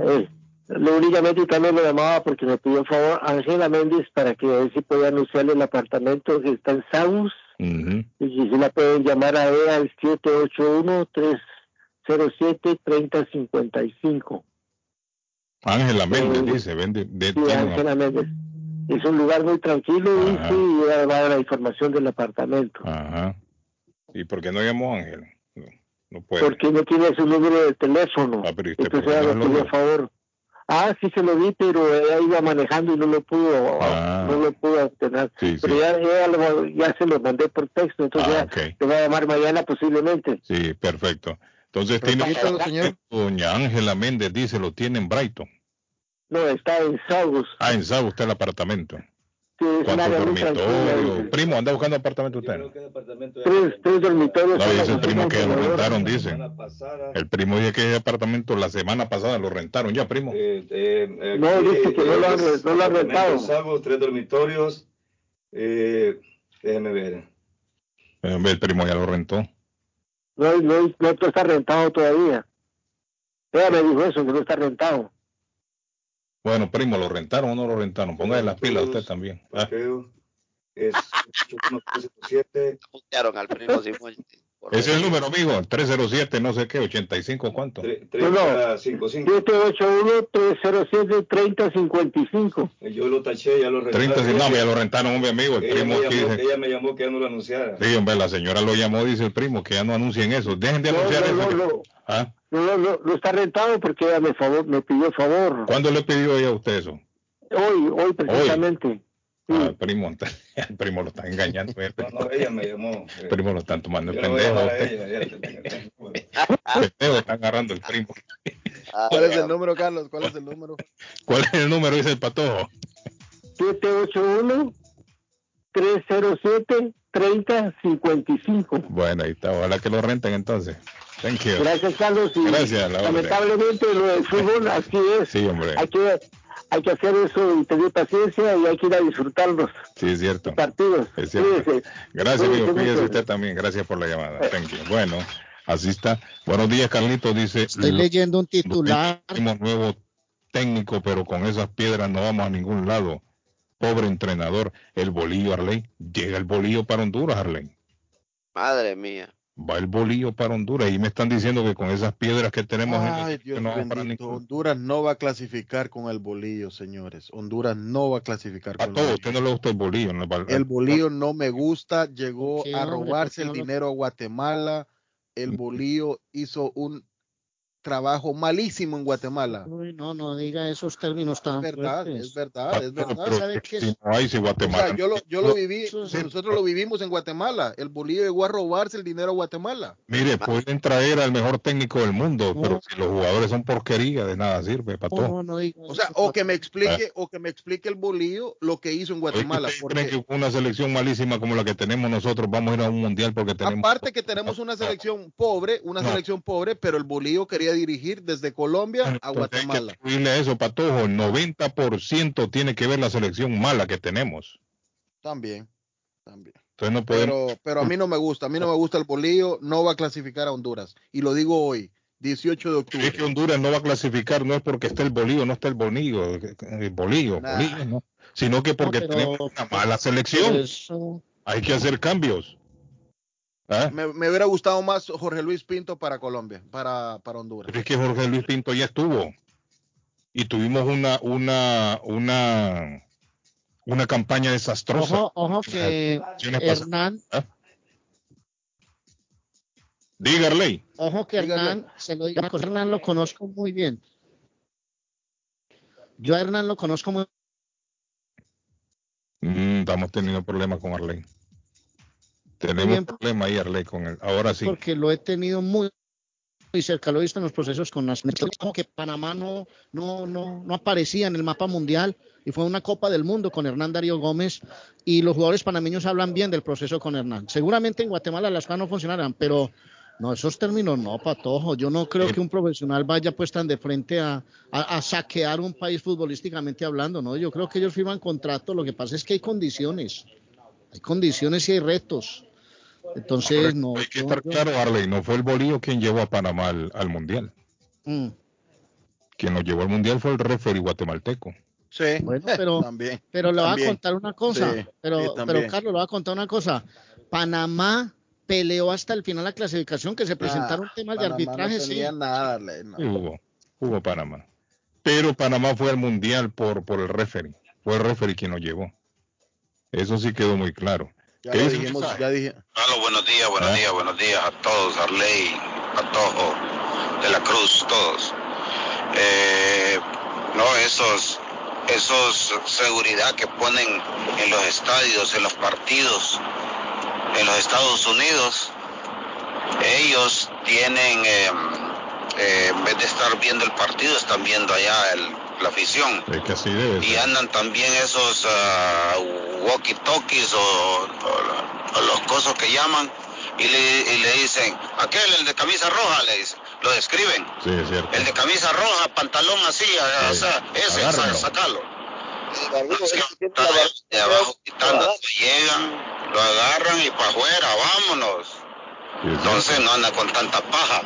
Eh, lo únicamente también lo llamaba porque me pidió favor Ángela Méndez para que a ver si podía anunciarle el apartamento que está en Saus y si la pueden llamar a ella al 781-307-3055. Ángela Méndez Eh, dice, vende, de, Sí, Ángela Méndez. Es un lugar muy tranquilo y Ajá. sí, ella va a dar la información del apartamento. Ajá. ¿Y por qué no llamó Ángela? No, no puede. Porque no tiene su número de teléfono. Ah, pero ¿y usted por Entonces qué ella no lo favor. Ah, sí se lo di, pero ella iba manejando y no lo pudo, Ah. no lo pudo obtener. Sí, sí. Pero ya, ya, lo- ya se lo mandé por texto, entonces Ah, ya ok. te va a llamar mañana posiblemente. Sí, perfecto. Entonces tiene señor. doña Ángela Méndez dice, lo tiene en Brighton. No, está en Saus. Ah, en Sabo está el apartamento. Sí, es un ¿Cuántos área muy tranquila. dormitorios? dice. Primo, anda buscando apartamento usted. Tres, tres dormitorios. No, dice el primo que lo rentaron, dice. El primo dice que ese apartamento la semana pasada lo rentaron ya, primo. No, dice que no lo han, no lo han rentado. Salvo tres dormitorios. Eh, déjeme ver. Eh, El primo ya lo rentó. No, no, no está rentado todavía. Ella me dijo eso, que no está rentado. Bueno, primo, ¿lo rentaron o no lo rentaron? Póngale las pilas usted también. Creo. Es 81307. Putearon al primo Simón. Ese es el número, amigo. 307, no sé qué, 85, ¿cuánto? No, no. 3055. 781-307-3055. Yo lo taché, ya lo 30, rentaron. no, ya lo rentaron, hombre, amigo. El Ella primo me, aquí llamó, dice. ella me llamó que ya no lo anunciara. Sí, hombre, la señora lo llamó, dice el primo, que ya no anuncien eso. Dejen de No, anunciar no, eso. no, no. ¿Ah? No, no, no, no está rentado porque ella me, favor, me pidió favor. ¿Cuándo le pidió ella a usted eso? Hoy, hoy precisamente. El primo, el primo lo está engañando. El No, no, ella me llamó. primo lo están tomando el pendejo. El pendejo está agarrando el primo. ¿Cuál es el número, Carlos? ¿Cuál es el número? ¿Cuál es el número? Dice el patojo. 781-307-3055. Bueno, ahí está. Ojalá que lo renten entonces. Thank you. Gracias, Carlos. Y Gracias, la lamentablemente lo del fútbol así es. Sí, hombre. Hay que, hay que hacer eso y tener paciencia y hay que ir a disfrutar los Sí, es cierto. partidos. Es cierto. Cuídese. Gracias, amigo. Cuídese Cuídese mucho. usted también. Gracias por la llamada. Thank you. Bueno, así está. Buenos días, Carlito. Dice. Estoy leyendo un titular. Tenemos nuevo técnico, pero con esas piedras no vamos a ningún lado. Pobre entrenador, el bolillo Arley. Llega el bolillo para Honduras, Arley. Madre mía. Va el bolillo para Honduras y me están diciendo que con esas piedras que tenemos en el- que Dios no vamos para bendito. ningún Honduras no va a clasificar con el bolillo, señores. Honduras no va a clasificar A con todos, el usted no le gusta el bolillo. ¿no? El bolillo no me gusta, llegó a robarse ¿por qué el no lo- dinero a Guatemala. El Mm. bolillo hizo un trabajo malísimo en Guatemala. Uy, no, no diga esos términos tan Es verdad, fuertes. es verdad, es verdad. Pero si no hay, si O Guatemala. sea, yo lo, yo lo viví, nosotros lo vivimos en Guatemala. El Bolillo llegó a robarse el dinero a Guatemala. Mire, pueden traer al mejor técnico del mundo, No. pero si los jugadores son porquería, de nada sirve, para todo. no, no diga O sea, eso, o que me explique, o que me explique el Bolillo lo que hizo en Guatemala. ¿Ustedes Porque creen que con una selección malísima como la que tenemos nosotros vamos a ir a un mundial porque tenemos aparte que tenemos una selección pobre, una No. selección pobre, pero el Bolillo quería dirigir desde Colombia a Guatemala. Hay que eso, Patojo. El 90% tiene que ver la selección mala que tenemos. También, también. Entonces no podemos. Pero, pero a mí no me gusta, a mí no me gusta el Bolillo, no va a clasificar a Honduras. Y lo digo hoy, 18 de Es que octubre. Honduras no va a clasificar, no es porque esté el bolillo, no está el bolillo, el bolillo, Nah. bolillo, no. sino que porque No, pero- tenemos una mala selección. eso, Hay que hacer cambios. ¿Ah? Me, me hubiera gustado más Jorge Luis Pinto para Colombia, para, para Honduras. Pero es que Jorge Luis Pinto ya estuvo. Y tuvimos una, una, una, una campaña desastrosa. ojo, ojo que. Hernán, Diga, Arley. ojo que Dígale. Hernán, se lo digo Hernán lo conozco muy bien. Yo a Hernán lo conozco muy Mm, estamos teniendo problemas con Arley. Tenemos bien. problemas ahí, Arley, con él. Ahora sí. porque lo he tenido muy, muy cerca, lo he visto en los procesos con las como que Panamá no, no, no, no aparecía en el mapa mundial y fue una Copa del Mundo con Hernán Darío Gómez y los jugadores panameños hablan bien del proceso con Hernán. Seguramente en Guatemala las cosas no funcionarán, pero no, esos términos no, Patojo. Yo no creo que un profesional vaya pues tan de frente a, a, a saquear un país futbolísticamente hablando, ¿no? Yo creo que ellos firman contrato, lo que pasa es que hay condiciones, hay condiciones y hay retos. Entonces, no. Hay que estar yo- claro, Arley, no fue el bolillo quien llevó a Panamá al, al mundial. Mm. Quien nos llevó al mundial fue el referee guatemalteco. Sí, Bueno, pero- también. Pero le voy a contar una cosa, Sí, pero, sí, pero. Carlos, le voy a contar una cosa. Panamá peleó hasta el final la clasificación, que se presentaron Ah, temas de arbitraje, no sí. tenía nada, le- no. Sí hubo, hubo Panamá. Pero Panamá fue al mundial por, por el referee. Fue el referee quien nos llevó. Eso sí quedó muy claro. Ya ¿Qué lo dijimos, mensaje? ya dije. Hola, buenos días, buenos Ah. días, buenos días a todos, Arley, Patojo, de la Cruz, todos. Eh, no, esos, esos seguridad que ponen en los estadios, en los partidos, en los Estados Unidos, ellos tienen, eh, eh, en vez de estar viendo el partido, están viendo allá el- la afición Es que así debe y andan también esos ah, walkie-talkies o, o- o los cosos que llaman y le, y le dicen, aquel, el de camisa roja, le dicen, lo describen, Sí, es cierto. el de camisa roja, pantalón así, ah, o Sí. sea, ese, Agárrenlo. sacalo. De abajo quitando, llegan, lo agarran y para afuera, vámonos. Sí. Entonces no andan con tanta paja.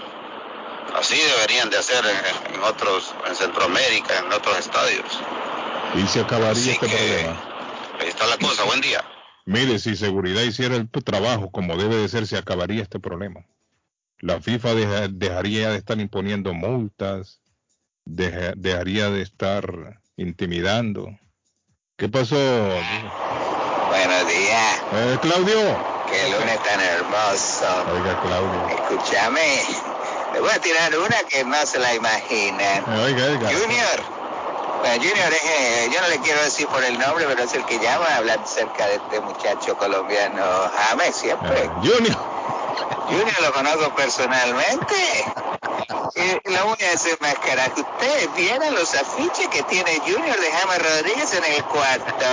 Así deberían de hacer en, en otros, en Centroamérica, en otros estadios. Y se acabaría Así este que- problema. Ahí está la cosa, buen día. Mire, si seguridad hiciera el trabajo como debe de ser, se acabaría este problema. La FIFA deja- dejaría de estar imponiendo multas, deja- dejaría de estar intimidando. ¿Qué pasó? Buenos días, Eh, Claudio. qué lunes tan hermoso. Oiga, Claudio. Escúchame, le voy a tirar una que no se la imaginan. Oiga, oiga. Junior. Bueno, Junior es, eh, yo no le quiero decir por el nombre, pero es el que llama hablando acerca de este muchacho colombiano, James, siempre. Eh, Junior. Junior lo conozco personalmente. Y la voy a desenmascarar. Ustedes vieron los afiches que tiene Junior de James Rodríguez en el cuarto.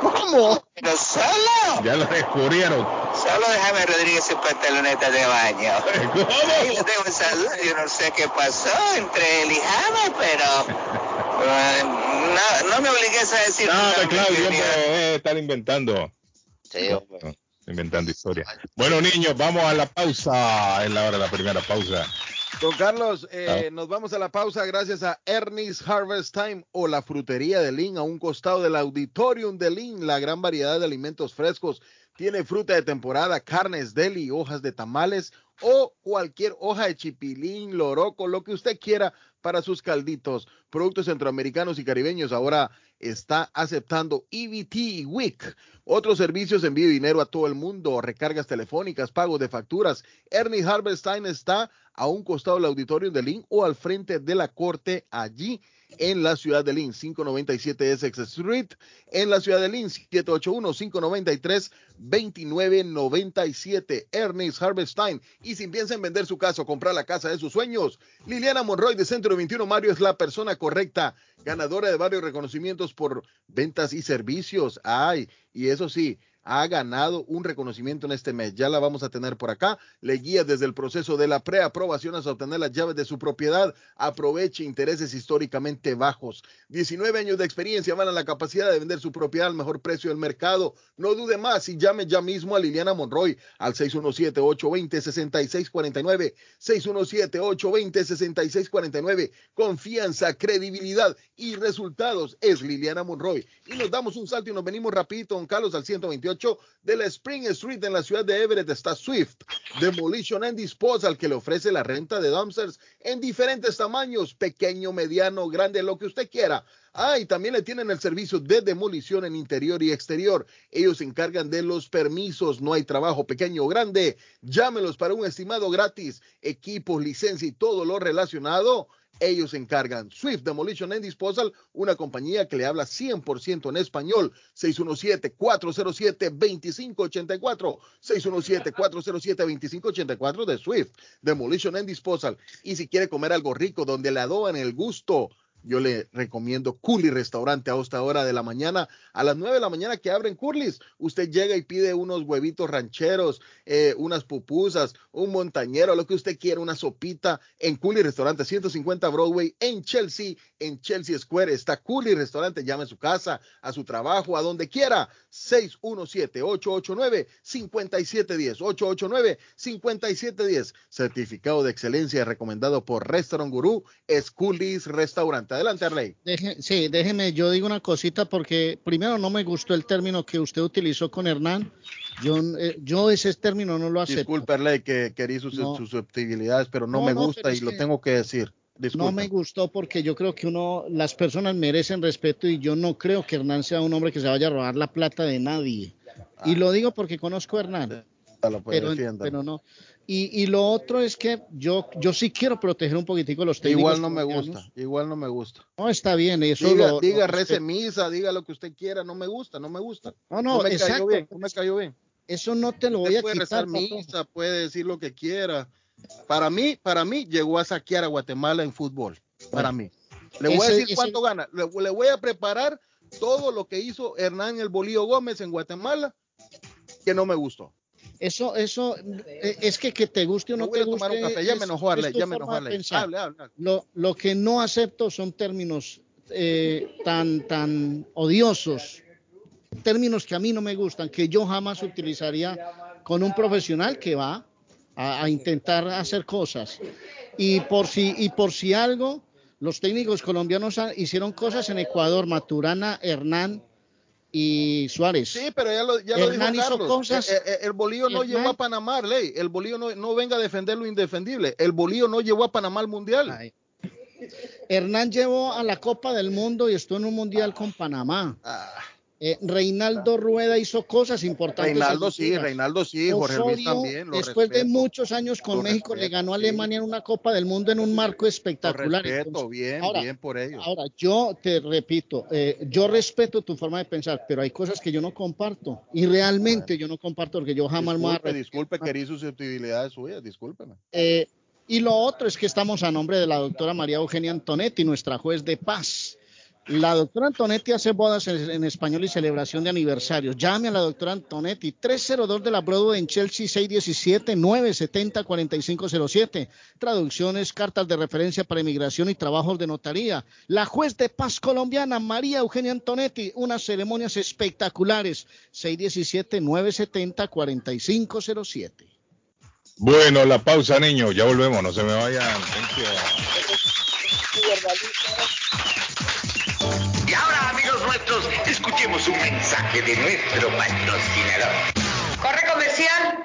¿Cómo? Pero solo. Ya lo descubrieron. Solo déjame Rodríguez en pantaloneta de baño. Ahí le tengo esa duda, yo no sé qué pasó entre él y James, pero eh, no, no me obligues a decir No, mentira. hombre, eh, están inventando. Sí, hombre. Inventando historia. Bueno, niños, vamos a la pausa. Es la hora de la primera pausa. Don Carlos, eh, Ah. nos vamos a la pausa gracias a Ernie's Harvest Time o la frutería de Lynn a un costado del auditorium de Lynn. La gran variedad de alimentos frescos. Tiene fruta de temporada, carnes, deli, hojas de tamales o cualquier hoja de chipilín, loroco, lo que usted quiera para sus calditos. Productos centroamericanos y caribeños ahora está aceptando EBT y WIC. Otros servicios envío dinero a todo el mundo, recargas telefónicas, pagos de facturas. Ernie Harberstein está a un costado del auditorio de Lynn o al frente de la corte allí en la ciudad de Lynn, 597 Essex Street, en la ciudad de Lynn, 781-593-2997, Ernest Harvestein. Y si piensa en vender su casa o comprar la casa de sus sueños, Liliana Monroy de Centro 21 Mario es la persona correcta, ganadora de varios reconocimientos por ventas y servicios. Ay, y eso sí, ha ganado un reconocimiento en este mes. Ya la vamos a tener por acá. Le guía desde el proceso de la preaprobación hasta obtener las llaves de su propiedad. Aproveche intereses históricamente bajos. 19 años de experiencia van a la capacidad de vender su propiedad al mejor precio del mercado. No dude más y llame ya mismo a Liliana Monroy al 617-820-6649. 617-820-6649. Confianza, credibilidad y resultados es Liliana Monroy. Y nos damos un salto y nos venimos rapidito, don Carlos, al 128 de la Spring Street en la ciudad de Everett está Swift Demolition and Disposal que le ofrece la renta de dumpsters en diferentes tamaños, pequeño, mediano, grande, lo que usted quiera. Ah, y también le tienen el servicio de demolición en interior y exterior. Ellos se encargan de los permisos, no hay trabajo pequeño o grande. Llámelos para un estimado gratis, equipos, licencia y todo lo relacionado ellos encargan. Swift Demolition and Disposal, una compañía que le habla 100% en español. 617-407-2584. 617-407-2584 de Swift Demolition and Disposal. Y si quiere comer algo rico donde le adoban el gusto, yo le recomiendo Curly Restaurante a esta hora de la mañana, a las 9 de la mañana que abren Curly's. Usted llega y pide unos huevitos rancheros, eh, unas pupusas, un montañero, lo que usted quiera, una sopita en Curly Restaurante, 150 Broadway en Chelsea, en Chelsea Square. Está Curly Restaurante, llame a su casa, a su trabajo, a donde quiera. 617-889-5710, 889-5710. Certificado de excelencia recomendado por Restaurant Guru, es Curly's Restaurante. Adelante, Arley. Deje, sí, déjeme, yo digo una cosita porque primero no me gustó el término que usted utilizó con Hernán. Yo, eh, yo ese término no lo acepto. Disculpe, Arley, que quería sus No. susceptibilidades, pero no, No, me no, gusta y lo que tengo que decir. Disculpe. No me gustó porque yo creo que uno, las personas merecen respeto y yo no creo que Hernán sea un hombre que se vaya a robar la plata de nadie. Y lo digo porque conozco a Hernán. Lo puede Pero, pero no. Y, y lo otro es que yo, yo sí quiero proteger un poquitico los técnicos. Igual no me gusta, igual no me gusta. No, está bien, eso diga, lo- diga lo rece respeto. misa, diga lo que usted quiera, no me gusta, no me gusta. No, no, me exacto. cayó bien, no me cayó bien. Eso no te lo voy Usted a puede quitar. rezar patrón. misa, puede decir lo que quiera. Para mí, para mí, llegó a saquear a Guatemala en fútbol. Para mí. Le voy a Ese- decir ese- cuánto gana. Le, le voy a preparar todo lo que hizo Hernán el Bolío Gómez en Guatemala, que no me gustó. Eso, eso, eh, es que que te guste o no voy te a tomar un guste. café, ya me enojó Arley, ya me forma enojó de Arley. pensar. Hable, hable, hable. Lo, lo que no acepto son términos eh, tan, tan odiosos, términos que a mí no me gustan, que yo jamás utilizaría con un profesional que va a, a intentar hacer cosas. Y por si, y por si algo, los técnicos colombianos hicieron cosas en Ecuador, Maturana, Hernán y Suárez. Sí, pero ya lo, ya lo Hernán dijo Carlos. cosas- Eh, eh, el Bolío no Hernán- llevó a Panamá, ley. El Bolío no, no venga a defender lo indefendible. El Bolío no llevó a Panamá al Mundial. Ay. Hernán llevó a la Copa del Mundo y estuvo en un mundial con Panamá. Ah, Eh, Reinaldo Rueda hizo cosas importantes. Reinaldo sí. Reinaldo sí, Jorge Luis también. Después de muchos años con México, le ganó a sí. Alemania en una Copa del Mundo en un marco lo espectacular. respeto, Entonces, bien, ahora- bien por ellos. Ahora, yo te repito, eh, yo respeto tu forma de pensar, pero hay cosas que yo no comparto. Y realmente yo no comparto porque yo jamás me voy a disculpe, disculpe, querí susceptibilidades suyas, discúlpeme. Eh, y lo otro es que estamos a nombre de la doctora María Eugenia Antonetti, nuestra juez de paz. La doctora Antonetti hace bodas en, en español y celebración de aniversarios. Llame a la doctora Antonetti, 302 de la Broadway en Chelsea, 617-970-4507. Traducciones, cartas de referencia para inmigración y trabajos de notaría. La juez de paz colombiana, María Eugenia Antonetti, unas ceremonias espectaculares, 617-970-4507. Bueno, la pausa, niño. Ya volvemos, no se me vayan. Thank you. Nuestros, escuchemos un mensaje de nuestro patrocinador. Corre comercial.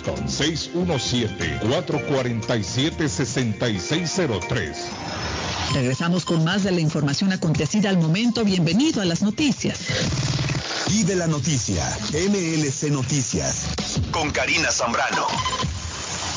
617-447-6603. Regresamos con más de la información acontecida al momento. Bienvenido a las noticias. Y de la noticia, MLC Noticias, con Karina Zambrano.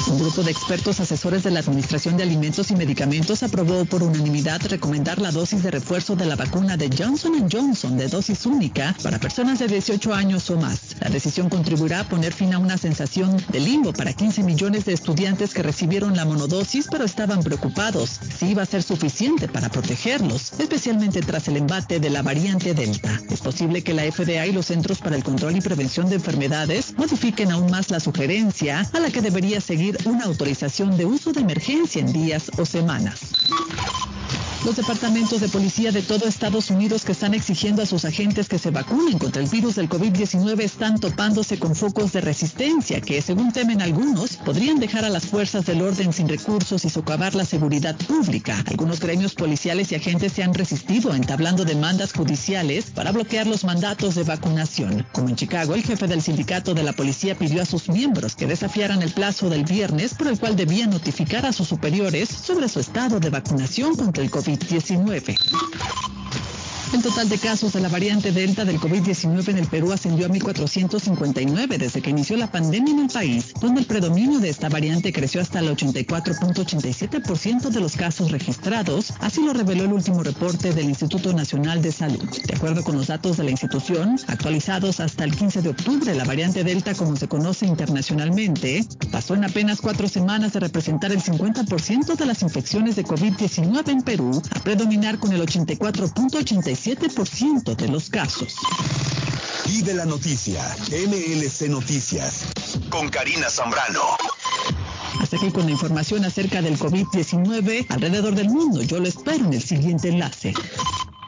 Un grupo de expertos asesores de la Administración de Alimentos y Medicamentos aprobó por unanimidad recomendar la dosis de refuerzo de la vacuna de Johnson Johnson de dosis única para personas de 18 años o más. La decisión contribuirá a poner fin a una sensación de limbo para 15 millones de estudiantes que recibieron la monodosis pero estaban preocupados si iba a ser suficiente para protegerlos, especialmente tras el embate de la variante Delta. Es posible que la FDA y los Centros para el Control y Prevención de Enfermedades modifiquen aún más la sugerencia a la que debería seguir una autorización de uso de emergencia en días o semanas. Los departamentos de policía de todo Estados Unidos que están exigiendo a sus agentes que se vacunen contra el virus del COVID-19 están topándose con focos de resistencia que, según temen algunos, podrían dejar a las fuerzas del orden sin recursos y socavar la seguridad pública. Algunos gremios policiales y agentes se han resistido entablando demandas judiciales para bloquear los mandatos de vacunación. Como en Chicago, el jefe del sindicato de la policía pidió a sus miembros que desafiaran el plazo del viernes por el cual debían notificar a sus superiores sobre su estado de vacunación contra el COVID-19. El total de casos de la variante Delta del COVID-19 en el Perú ascendió a 1.459 desde que inició la pandemia en el país, donde el predominio de esta variante creció hasta el 84.87% de los casos registrados, así lo reveló el último reporte del Instituto Nacional de Salud. De acuerdo con los datos de la institución, actualizados hasta el 15 de octubre, la variante Delta, como se conoce internacionalmente, pasó en apenas cuatro semanas de representar el 50% de las infecciones de COVID-19 en Perú a predominar con el 84.87% de los casos. Y de la noticia, MLC Noticias, con Karina Zambrano. Hasta aquí con la información acerca del COVID-19 alrededor del mundo. Yo lo espero en el siguiente enlace.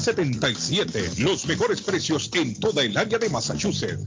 77. Los mejores precios en toda el área de Massachusetts.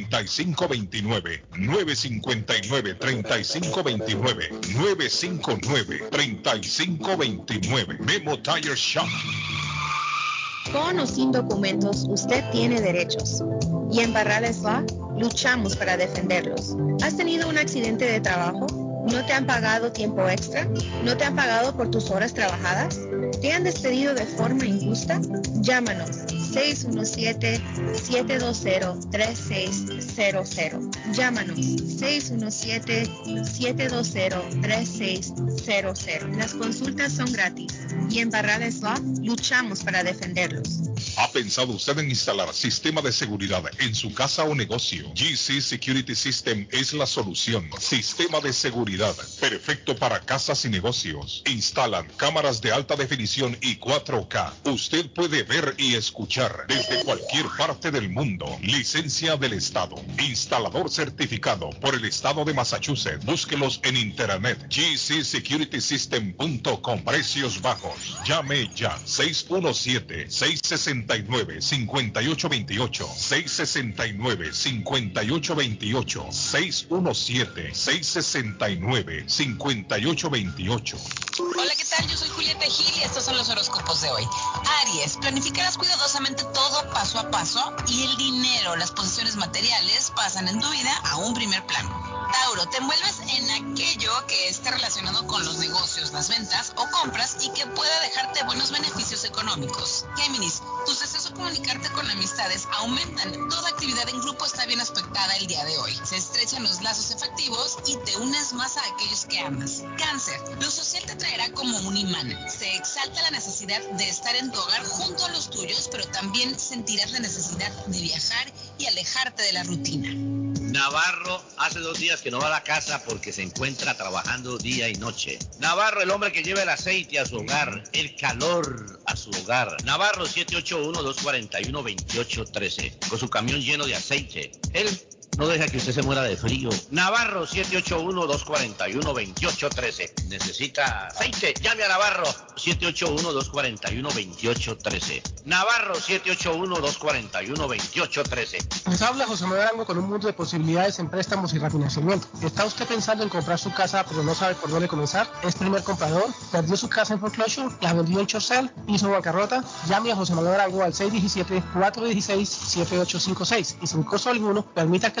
3529 959 3529 959 3529 Memo Tire Shop. Con o sin documentos, usted tiene derechos. Y en Barrales Law luchamos para defenderlos. ¿Has tenido un accidente de trabajo? ¿No te han pagado tiempo extra? ¿No te han pagado por tus horas trabajadas? ¿Te han despedido de forma injusta? Llámanos 617-720-3600. Llámanos 617-720-3600. Las consultas son gratis y en Barrales Law luchamos para defenderlos. ¿Ha pensado usted en instalar sistema de seguridad en su casa o negocio? GC Security System es la solución. Sistema de seguridad perfecto para casas y negocios. Instalan cámaras de alta definición y 4K. Usted puede ver y escuchar desde cualquier parte del mundo. Licencia del Estado. Instalador certificado por el Estado de Massachusetts. Búsquelos en internet. gcsecuritysystem.com. Precios bajos. Llame ya. 617-669-5828. 669-5828. 617-669-5828. Hola, ¿qué tal? Yo soy Julieta Gil y estos son los horóscopos de hoy. Aries, planificarás cuidadosamente todo paso a paso y el dinero, las posiciones materiales pasan en tu vida a un primer plano. Tauro, te envuelves en aquello que esté relacionado con los negocios, las ventas o compras y que pueda dejarte buenos beneficios económicos. Géminis, tus deseos de comunicarte con amistades aumentan. Toda actividad en grupo está bien aspectada el día de hoy. Se estrechan los lazos efectivos y te unes más a aquellos que amas. Cáncer, lo social te traerá como un imán. Se exalta la necesidad de estar en tu hogar junto a los tuyos, pero también sentirás la necesidad de viajar y alejarte de la rutina. Navarro hace dos días que no va a la casa porque se encuentra trabajando día y noche. Navarro, el hombre que lleva el aceite a su hogar, el calor a su hogar. Navarro 781-241-2813, con su camión lleno de aceite. Él no deja que usted se muera de frío. Navarro 781-241-2813. Necesita aceite. Llame a Navarro 781-241-2813. Navarro 781-241-2813. Les habla José Manuel Arango con un mundo de posibilidades en préstamos y refinanciamiento. ¿Está usted pensando en comprar su casa pero no sabe por dónde comenzar? ¿Es primer comprador? ¿Perdió su casa en foreclosure? ¿La vendió en Chorcel? ¿Hizo bancarrota? Llame a José Manuel Arango al 617-416-7856 y sin costo alguno permita que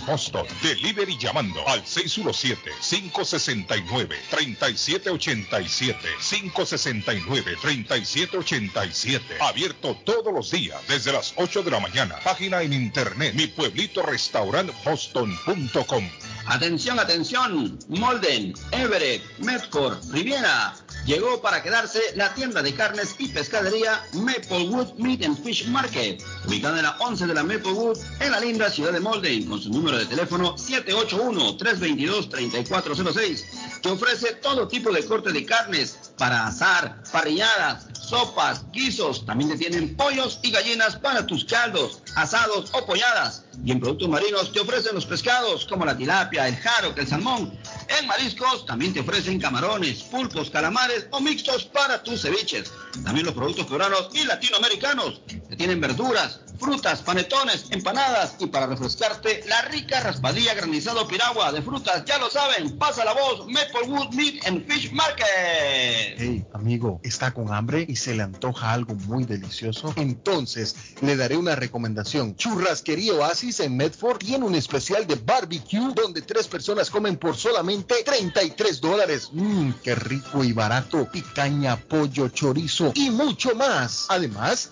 Boston. Delivery llamando al 617-569-3787. 569-3787. Abierto todos los días desde las 8 de la mañana. Página en internet mi pueblito restaurant boston.com. Atención, atención. Molden, Everett, Medford, Riviera. Llegó para quedarse la tienda de carnes y pescadería Maplewood Meat and Fish Market, ubicada en la 11 de la Maplewood, en la linda ciudad de Molden, con su número de teléfono 781-322-3406, que ofrece todo tipo de corte de carnes para asar, parrilladas, sopas, guisos. También te tienen pollos y gallinas para tus caldos, asados o polladas. Y en productos marinos te ofrecen los pescados como la tilapia, el jaro, el salmón. En mariscos también te ofrecen camarones, pulpos, calamares o mixtos para tus ceviches. También los productos peruanos y latinoamericanos. Te tienen verduras, frutas, panetones, empanadas y para refrescarte la rica raspadilla granizado piragua de frutas. Ya lo saben, pasa la voz, Maplewood Meat and Fish Market. Hey, amigo, ¿está con hambre y se le antoja algo muy delicioso? Entonces, le daré una recomendación. Churrasquería Oasis en Medford tiene un especial de barbecue donde tres personas comen por solamente 33 dólares. Mmm, qué rico y barato. Picaña, pollo, chorizo y mucho más. Además,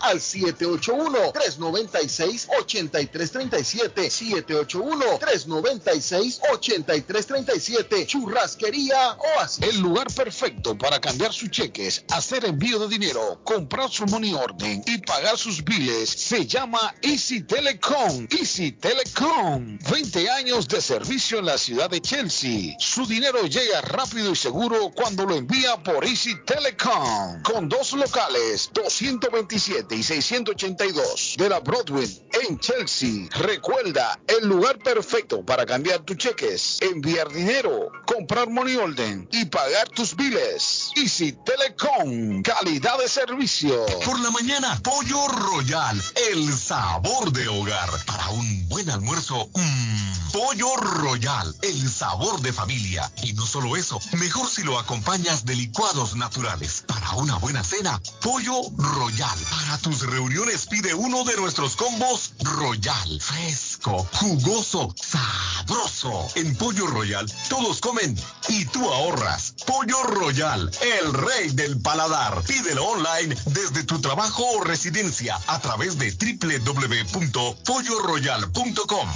al 781-396-8337. 781-396-8337. Churrasquería Oasis. El lugar perfecto para cambiar sus cheques, hacer envío de dinero, comprar su money orden y pagar sus biles se llama Easy Telecom. Easy Telecom. 20 años de servicio en la ciudad de Chelsea. Su dinero llega rápido y seguro cuando lo envía por Easy Telecom. Con dos locales, 227 y 682 de la Broadway en Chelsea. Recuerda, el lugar perfecto para cambiar tus cheques, enviar dinero, comprar money order y pagar tus biles. Easy Telecom, calidad de servicio. Por la mañana, Pollo Royal, el sabor de hogar. Para un buen almuerzo, mmm, Pollo Royal, el sabor de familia. Y no solo eso, mejor si lo acompañas de licuados naturales. Para una buena cena, Pollo Royal. Para tus reuniones pide uno de nuestros combos Royal. Fresco, jugoso, sabroso. En Pollo Royal, todos comen y tú ahorras. Pollo Royal, el rey del paladar. Pídelo online desde tu trabajo o residencia a través de www.polloroyal.com.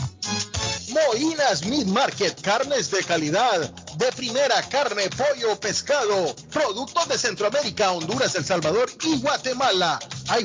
Moinas Meat Market, carnes de calidad, de primera carne, pollo, pescado, productos de Centroamérica, Honduras, El Salvador y Guatemala. Hay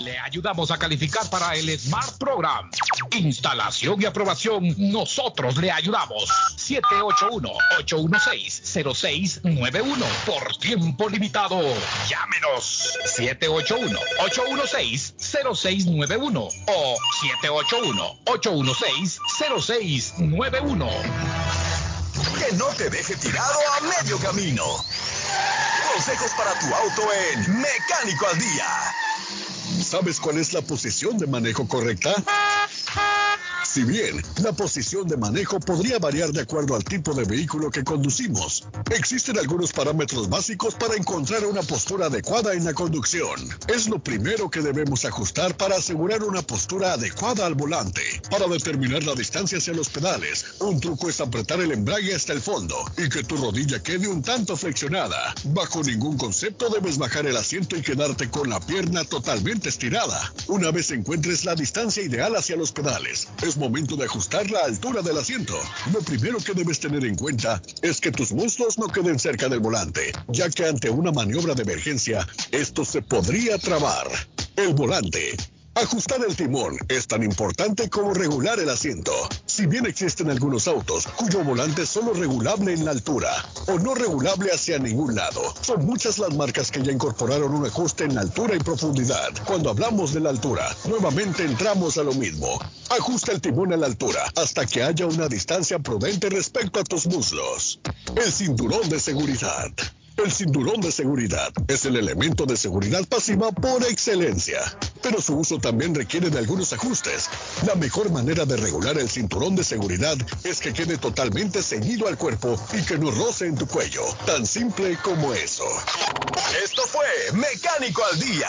Le ayudamos a calificar para el Smart Program. Instalación y aprobación, nosotros le ayudamos. 781-816-0691. Por tiempo limitado. Llámenos. 781-816-0691 o 781-816-0691. Que no te deje tirado a medio camino. Consejos para tu auto en Mecánico al Día. ¿Sabes cuál es la posición de manejo correcta? Si bien la posición de manejo podría variar de acuerdo al tipo de vehículo que conducimos, existen algunos parámetros básicos para encontrar una postura adecuada en la conducción. Es lo primero que debemos ajustar para asegurar una postura adecuada al volante. Para determinar la distancia hacia los pedales, un truco es apretar el embrague hasta el fondo y que tu rodilla quede un tanto flexionada. Bajo ningún concepto debes bajar el asiento y quedarte con la pierna totalmente estirada. Una vez encuentres la distancia ideal hacia los pedales, es momento de ajustar la altura del asiento. Lo primero que debes tener en cuenta es que tus muslos no queden cerca del volante, ya que ante una maniobra de emergencia, esto se podría trabar. El volante. Ajustar el timón es tan importante como regular el asiento. Si bien existen algunos autos cuyo volante es solo regulable en la altura o no regulable hacia ningún lado, son muchas las marcas que ya incorporaron un ajuste en altura y profundidad. Cuando hablamos de la altura, nuevamente entramos a lo mismo. Ajusta el timón a la altura hasta que haya una distancia prudente respecto a tus muslos. El cinturón de seguridad. El cinturón de seguridad es el elemento de seguridad pasiva por excelencia, pero su uso también requiere de algunos ajustes. La mejor manera de regular el cinturón de seguridad es que quede totalmente ceñido al cuerpo y que no roce en tu cuello. Tan simple como eso. Esto fue Mecánico al Día.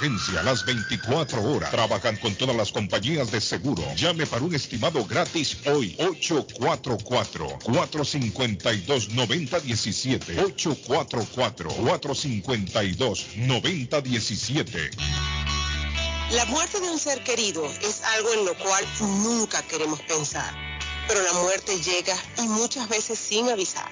las 24 horas. Trabajan con todas las compañías de seguro. Llame para un estimado gratis hoy. 844-452-9017. 844-452-9017. La muerte de un ser querido es algo en lo cual nunca queremos pensar, pero la muerte llega y muchas veces sin avisar.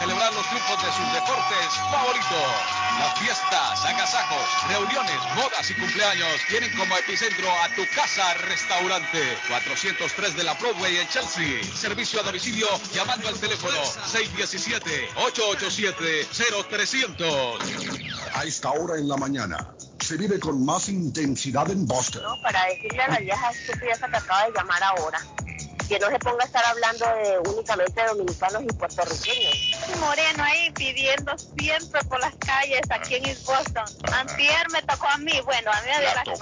celebrar los triunfos de sus deportes favoritos. Las fiestas, agasajos, reuniones, bodas y cumpleaños tienen como epicentro a tu casa restaurante. 403 de la Broadway en Chelsea. Servicio a domicilio llamando al teléfono 617-887-0300. A esta hora en la mañana se vive con más intensidad en Boston. No, para decirle a la vieja estúpida que acaba de llamar ahora que no se ponga a estar hablando de únicamente dominicanos y puertorriqueños. Moreno ahí pidiendo siempre por las calles aquí en East Boston. Antier me tocó a mí, bueno, a mí me dio La la tocó.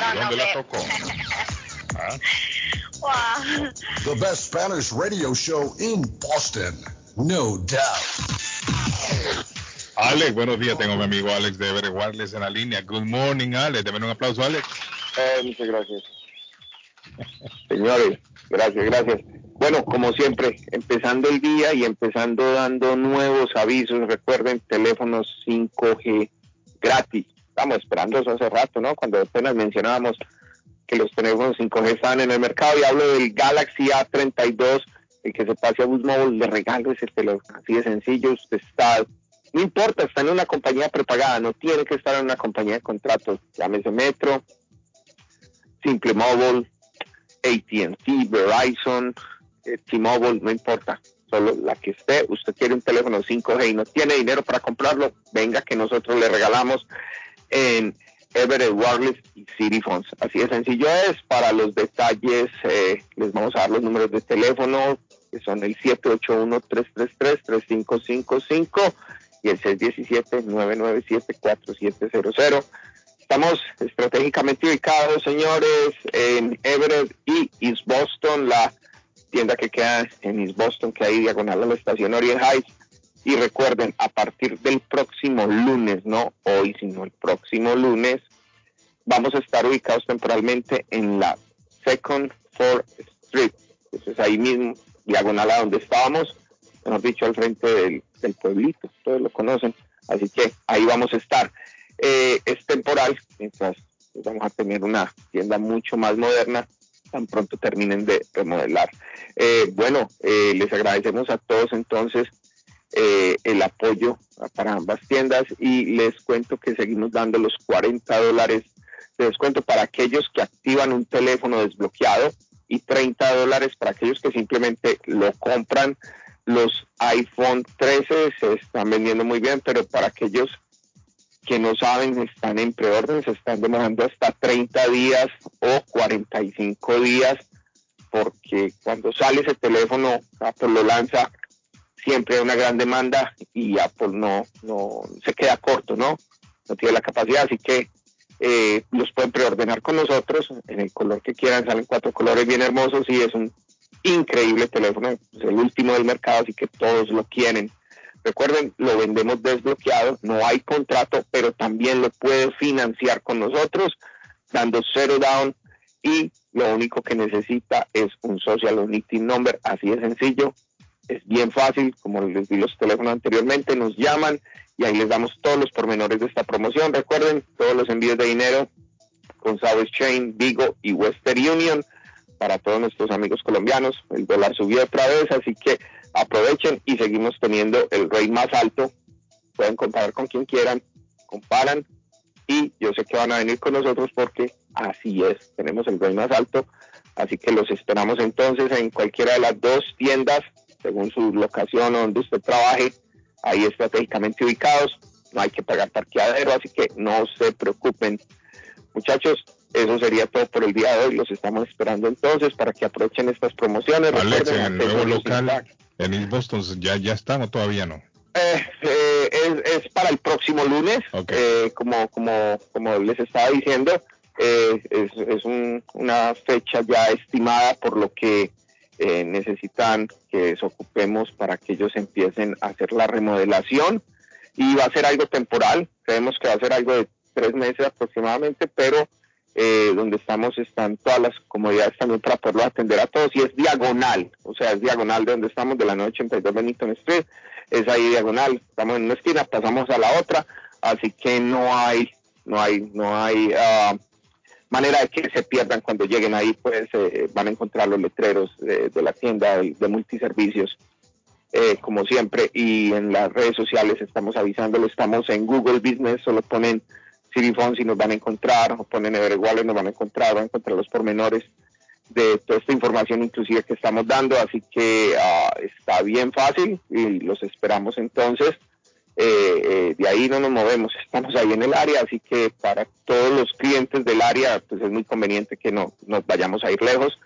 no, no, ¿Dónde la me- tocó? ¿Ah? Wow. The best Spanish radio show in Boston. No doubt. Alex, buenos días. Tengo a mi amigo Alex de Everett Wireless en la línea. Good morning, Alex. Deme un aplauso, Alex. Eh, muchas gracias. Señores, gracias, gracias. Bueno, como siempre, empezando el día y empezando dando nuevos avisos. Recuerden, teléfonos 5G gratis. Estamos esperando eso hace rato, ¿no? Cuando apenas mencionábamos que los teléfonos 5G estaban en el mercado y hablo del Galaxy A32, el que se pase a Boost Mobile, le regalo ese teléfono. Así de sencillo, usted está, no importa, está en una compañía prepagada, no tiene que estar en una compañía de contratos. Llámese Metro, Simple Mobile, AT&T, Verizon, eh, T-Mobile, no importa, solo la que esté, usted quiere un teléfono 5G y no tiene dinero para comprarlo, venga que nosotros le regalamos en Everett Wireless y City Phones. Así de sencillo es, para los detalles eh, les vamos a dar los números de teléfono, que son el 781-333-3555 y el 617-997-4700. Estamos estratégicamente ubicados, señores, en Everett y East Boston, la tienda que queda en East Boston, que hay diagonal a la estación Orient Heights. Y recuerden, a partir del próximo lunes, no hoy, sino el próximo lunes, vamos a estar ubicados temporalmente en la Second Fourth Street. Entonces ahí mismo, diagonal a donde estábamos, mejor dicho, al frente del, del pueblito, todos lo conocen. Así que ahí vamos a estar. Eh, es temporal, mientras vamos a tener una tienda mucho más moderna, tan pronto terminen de remodelar. Eh, bueno, eh, les agradecemos a todos entonces eh, el apoyo para ambas tiendas y les cuento que seguimos dando los 40 dólares de descuento para aquellos que activan un teléfono desbloqueado y 30 dólares para aquellos que simplemente lo compran. Los iPhone 13 se están vendiendo muy bien, pero para aquellos que no saben, están en preorden, se están demorando hasta 30 días o 45 días, porque cuando sale ese teléfono, Apple lo lanza, siempre hay una gran demanda y Apple no, no se queda corto, ¿no? No tiene la capacidad, así que eh, los pueden preordenar con nosotros en el color que quieran, salen cuatro colores bien hermosos y es un increíble teléfono, es el último del mercado, así que todos lo quieren. Recuerden, lo vendemos desbloqueado, no hay contrato, pero también lo puede financiar con nosotros, dando cero down y lo único que necesita es un social unique number, así de sencillo, es bien fácil, como les di los teléfonos anteriormente, nos llaman y ahí les damos todos los pormenores de esta promoción. Recuerden, todos los envíos de dinero con South Exchange, Vigo y Western Union para todos nuestros amigos colombianos. El dólar subió otra vez, así que aprovechen y seguimos teniendo el rate más alto. Pueden comparar con quien quieran, comparan y yo sé que van a venir con nosotros porque así es, tenemos el rate más alto. Así que los esperamos entonces en cualquiera de las dos tiendas, según su locación o donde usted trabaje, ahí estratégicamente ubicados. No hay que pagar parqueadero, así que no se preocupen. Muchachos, eso sería todo por el día de hoy. Los estamos esperando entonces para que aprovechen estas promociones. Alex, Recuerden, en el nuevo local, en East Boston, ¿ya, ya están o todavía no? Eh, eh, es, es para el próximo lunes, eh, como, como, como les estaba diciendo, eh, es, es un- una fecha ya estimada por lo que eh, necesitan que ocupemos para que ellos empiecen a hacer la remodelación y va a ser algo temporal, creemos que va a ser algo de tres meses aproximadamente, pero eh, donde estamos están todas las comodidades también para poderlo atender a todos y es diagonal, o sea, es diagonal de donde estamos de la 982 Bennington Street, es ahí diagonal, estamos en una esquina, pasamos a la otra, así que no hay, no hay, no hay ah, manera de que se pierdan cuando lleguen ahí, pues eh, van a encontrar los letreros de, de la tienda de, de multiservicios, eh, como siempre, y en las redes sociales estamos avisándolo, estamos en Google Business, solo ponen Phones y nos van a encontrar, o ponen Everett Wallet, nos van a encontrar, van a encontrar los pormenores de toda esta información inclusive que estamos dando, así que ah, está bien fácil y los esperamos entonces. Eh, eh, de ahí no nos movemos, estamos ahí en el área, así que para todos los clientes del área, pues es muy conveniente que no nos vayamos a ir lejos.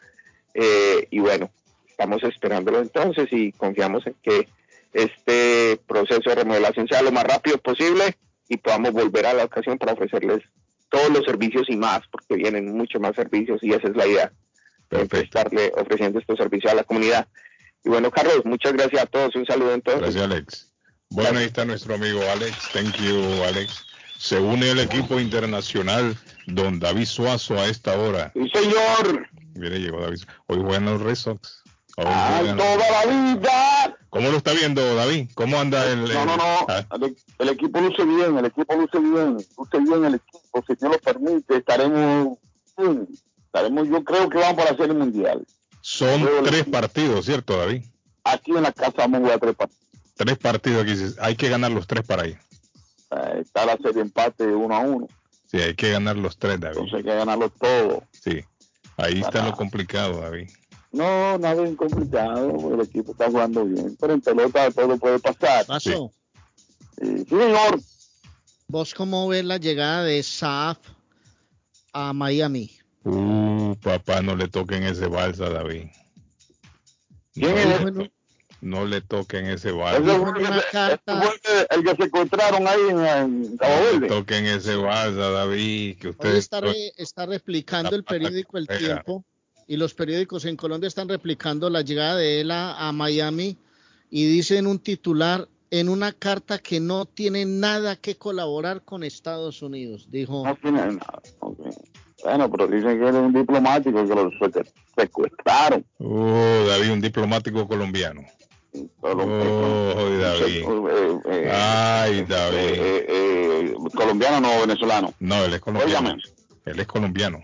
Eh, y bueno, estamos esperándolo entonces y confiamos en que este proceso de remodelación sea lo más rápido posible y podamos volver a la ocasión para ofrecerles todos los servicios y más, porque vienen mucho más servicios y esa es la idea, de estarle ofreciendo estos servicios a la comunidad. Y bueno, Carlos, muchas gracias a todos, un saludo entonces. Gracias, Alex. Bueno, ahí está nuestro amigo Alex. Thank you, Alex. Se une el equipo internacional Don David Suazo a esta hora. Sí, señor. Mire, llegó David. Hoy juegan los Red Sox. Hoy juegan- toda la vida. ¿Cómo lo está viendo, David? ¿Cómo anda el...? No, no, no. El, el equipo luce bien, el equipo luce bien, luce bien el equipo. Si Dios lo permite, estaremos, estaremos, yo creo que vamos para la Serie Mundial. Son tres partidos, ¿cierto, David? Aquí en la casa vamos a jugar tres partidos. Tres partidos aquí. Hay que ganar los tres para ir. Eh, Está la serie empate uno a uno. Sí, hay que ganar los tres, David. Entonces hay que ganarlo todo. Sí. Ahí está lo complicado, David. No, nada bien complicado, el equipo está jugando bien, pero en pelota todo puede pasar. Pasó. Sí, señor. ¿Vos cómo ves la llegada de Saaf a Miami? Uh, papá, no le toquen ese balsa, David. ¿Quién no, es? no le toquen ese balsa. el el que- se encontraron ahí en, en Cabo No le Verde. toquen ese balsa, David. Que Hoy usted está, re- está replicando el periódico El. Tiempo y los periódicos en Colombia están replicando la llegada de él a, a Miami y dice en un titular, en una carta que no tiene nada que colaborar con Estados Unidos, dijo. No tiene nada. Bueno, pero dicen que él es un diplomático que lo secu- secuestraron. Oh, David, un diplomático colombiano. Oh, David. Eh, eh, Ay, David. eh, eh, colombiano no venezolano. No, él es colombiano. Óigame. Él es colombiano.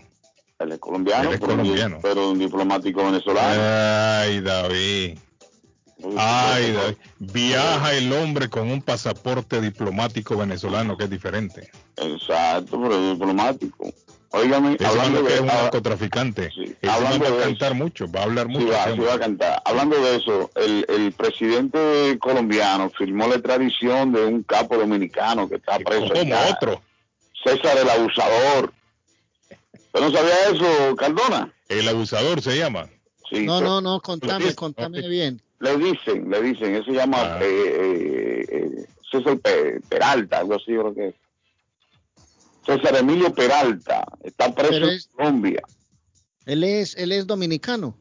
Él es colombiano, Él es pero, colombiano. pero un diplomático venezolano. Ay, David. Ay, David. Viaja el hombre con un pasaporte diplomático venezolano que es diferente. Exacto, pero es diplomático. Óigame, hablando man que de, es un narcotraficante. Hablando va a mucho, va a hablar Sí mucho. va, sí a cantar. Hablando de eso, el, el presidente colombiano firmó la extradición de un capo dominicano que está preso. como otro. César el abusador. ¿Usted no sabía eso, Cardona? El abusador se llama. Sí, No, pero no, no, contame, contame bien. Le dicen, le dicen, eso se llama Ah. eh, eh, eh, César Pe- Peralta, algo así, creo que es. César Emilio Peralta, está preso en Colombia, Él es, él es dominicano.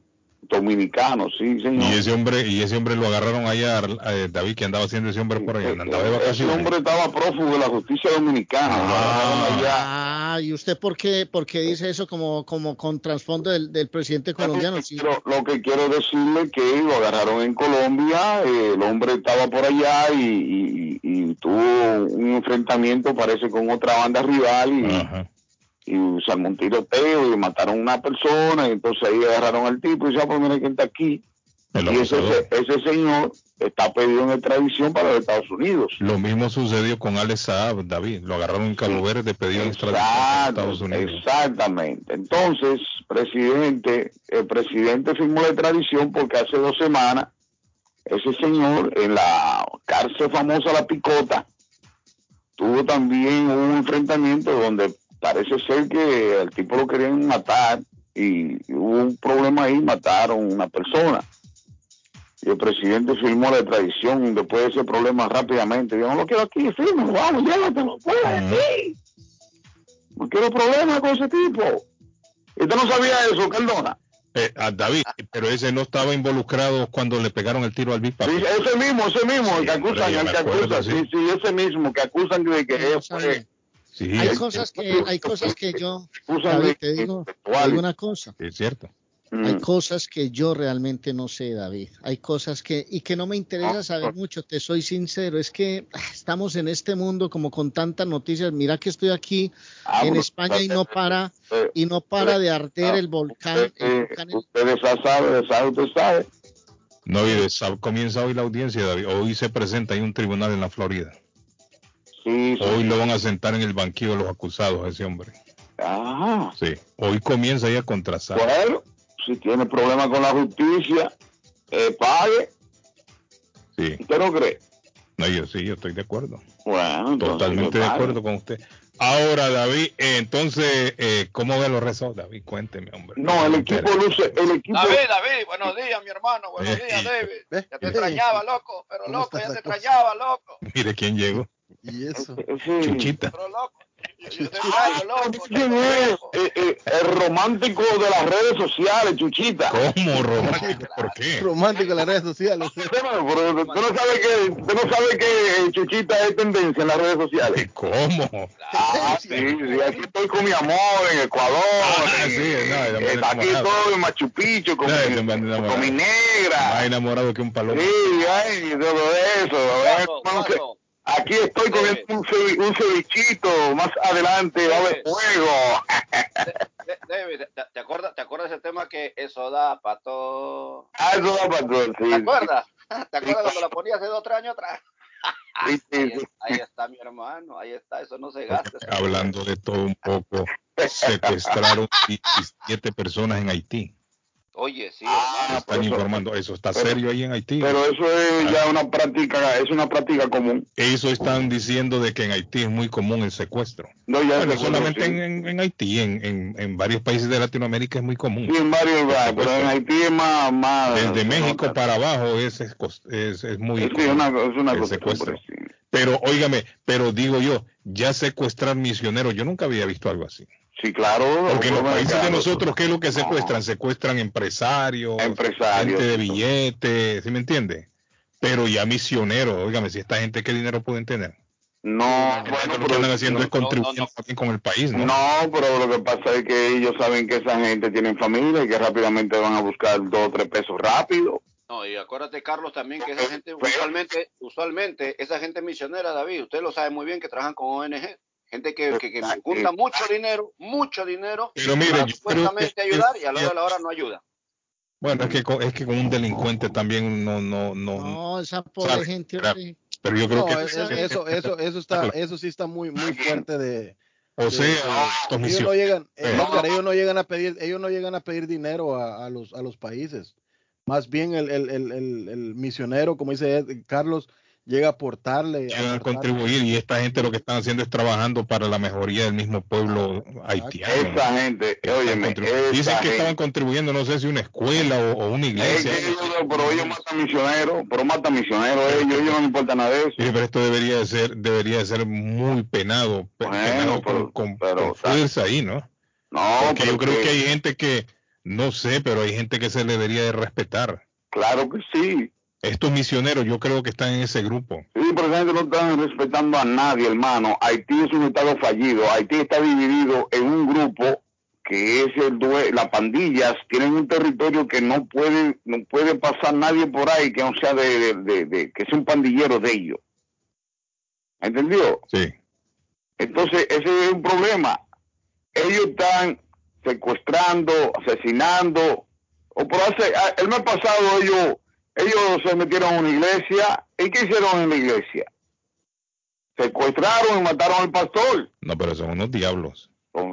Dominicano, sí, señor. Y ese hombre, y ese hombre lo agarraron allá, eh, David, que andaba haciendo ese hombre por allá, andaba de Ese vacaciones. hombre estaba prófugo de la justicia dominicana. lo agarraron allá. Ah, ¿y usted por qué, por qué dice eso como, como con trasfondo del, del presidente colombiano? Sí. Pero lo que quiero decirle es que lo agarraron en Colombia, eh, el hombre estaba por allá y, y- y tuvo un enfrentamiento, parece, con otra banda rival y, y armó un tiroteo y mataron a una persona y entonces ahí agarraron al tipo y dice, ah, pues mira quién está aquí. El y ese, ese señor está pedido en extradición para los Estados Unidos. Lo mismo sucedió con Alex Saab, David. Lo agarraron en Cabo Verde, pedido en extradición a Exacto, Estados Unidos. Exactamente. Entonces, presidente, el presidente firmó la extradición porque hace dos semanas ese señor en la cárcel famosa La Picota tuvo también un enfrentamiento donde parece ser que al tipo lo querían matar y hubo un problema ahí, mataron a una persona. Y el presidente firmó la extradición después de ese problema rápidamente. Yo no lo quiero aquí, firma, vamos, llévatelo, fuera de aquí. No quiero problemas con ese tipo. ¿Usted no sabía eso, Cardona? Eh, a David, pero ese no estaba involucrado cuando le pegaron el tiro al Big Papi. Sí, ese mismo, ese mismo, el que acusan, el que acusan, sí. sí, sí, ese mismo, que acusan de que él fue... Sí, hay cosas que, hay cosas que yo, David, te digo, te intelectuales. digo una cosa. es cierto. Mm. Hay cosas que yo realmente no sé, David. Hay cosas que, y que no me interesa saber mucho, te soy sincero. Es que ah, estamos en este mundo como con tantas noticias. Mira que estoy aquí Ah, en España y no para, y no para de arder ah, el volcán. el eh, volcán Ustedes ya saben, sabe, usted sabe. No, y comienza hoy la audiencia, David. Hoy se presenta en un tribunal en la Florida. Sí, sí. Hoy lo van a sentar en el banquillo los acusados a ese hombre. Ajá. Sí. Hoy comienza ya contra Saab. Bueno, si tiene problemas con la justicia, eh, pague. Sí. ¿Usted no cree? No, yo sí, yo estoy de acuerdo. Bueno, Totalmente de acuerdo con usted. Ahora, David, eh, entonces, eh, ¿cómo ve los rezos, David? Cuénteme, hombre. No, el equipo luce, el equipo... David, David, buenos días, mi hermano, buenos días, David. Ya te extrañaba, loco, pero ¿Cómo loco, ya te extrañaba, loco. Mire quién llegó. Y eso. Chuchita. Eh, eh, el romántico de las redes sociales, Chuchita. ¿Cómo romántico? ¿Por qué? Romántico en las redes sociales. Pero tú no sabes que, tú no sabes que eh, Chuchita es tendencia en las redes sociales. ¿Cómo? Ah, sí, sí, aquí estoy con mi amor en Ecuador. Ah, en- sí, no, el hombre eh, aquí estoy en Machu Picchu con, No, mi, con negra. Más enamorado que un palomo. Sí, ay, todo eso. Aquí estoy comiendo un, cevi- un cevichito, más adelante va a haber fuego. De- David, ¿te, te acuerdas, ¿te acuerdas ese tema que eso da para todo? Ah, eso va para todo, sí. ¿Te acuerdas? ¿Te acuerdas cuando la ponías hace dos o tres años atrás? Sí, sí, Ahí, ahí está mi hermano, ahí está, eso no se gasta. Hablando de todo un poco, secuestraron 17 personas en Haití. Oye, sí, Ah, Están informando, eso está serio ahí en Haití. Pero eso es ya una práctica, es una práctica común. Eso están diciendo de que en Haití es muy común el secuestro. No, ya Bueno, solamente sí. en, en- en Haití, en, en- en varios países de Latinoamérica es muy común. Sí, en varios lugares, pero en Haití es más... más Desde México para abajo es, es, es- es muy Sí, común una- es una el secuestro. Pero, óigame, pero digo yo, ya secuestrar misioneros, yo nunca había visto algo así. Sí, claro. Porque en los países de nosotros, ¿qué es lo que secuestran? Secuestran empresarios, Empresarios. gente de billetes, ¿sí me entiende? Pero ya misioneros, óigame, si esta gente, ¿qué dinero pueden tener? No, bueno, lo que andan haciendo es contribuyendo también con el país, ¿no? No, pero lo que pasa es que ellos saben que esa gente tiene familia y que rápidamente van a buscar dos o tres pesos rápido. No, y acuérdate, Carlos, también que esa gente, usualmente, usualmente, esa gente misionera, David, usted lo sabe muy bien que trabajan con ONG. Gente que, que, que junta mucho dinero, mucho dinero, Pero mire, para supuestamente ayudar y a la hora de la hora no ayuda. Bueno, es que, con- es que con un delincuente también no, no, no. No, esa pobre gente. Pero yo creo No, que es- es- eso, eso, eso está, eso sí está muy, muy fuerte de. O de- sea, de- ellos no llegan, Eh. Ellos no llegan a pedir, ellos no llegan a pedir dinero a, a los, a los países. Más bien el, el, el, el, el misionero, como dice Ed- Carlos, llega a aportarle. Llegan a contribuir y esta gente lo que están haciendo es trabajando para la mejoría del mismo pueblo haitiano. Esa gente, óyeme, Dicen que estaban contribuyendo, no sé si una escuela o, o una Es iglesia. que ellos, pero ellos matan misioneros, pero matan misioneros ellos, ellos no les importa nada de eso. Sí, pero esto debería de ser, debería de ser muy penado, pe- penado con, con- con fuerza ahí, ¿no? No, Porque yo pero creo que- que hay gente que, no sé, pero hay gente que se le debería de respetar. Claro que sí. Estos misioneros yo creo que están en ese grupo. Sí, pero esa gente no están respetando a nadie, hermano. Haití es un estado fallido. Haití está dividido en un grupo que es el due- las pandillas tienen un territorio que no puede no puede pasar nadie por ahí que no sea de, de- de- de- que sea un pandillero de ellos. ¿Entendió? Sí. Entonces, ese es un problema. Ellos están secuestrando, asesinando. O por hace, ah, el mes pasado ellos, ellos se metieron a una iglesia. ¿Y qué hicieron en la iglesia? Secuestraron y mataron al pastor. No, pero son unos diablos.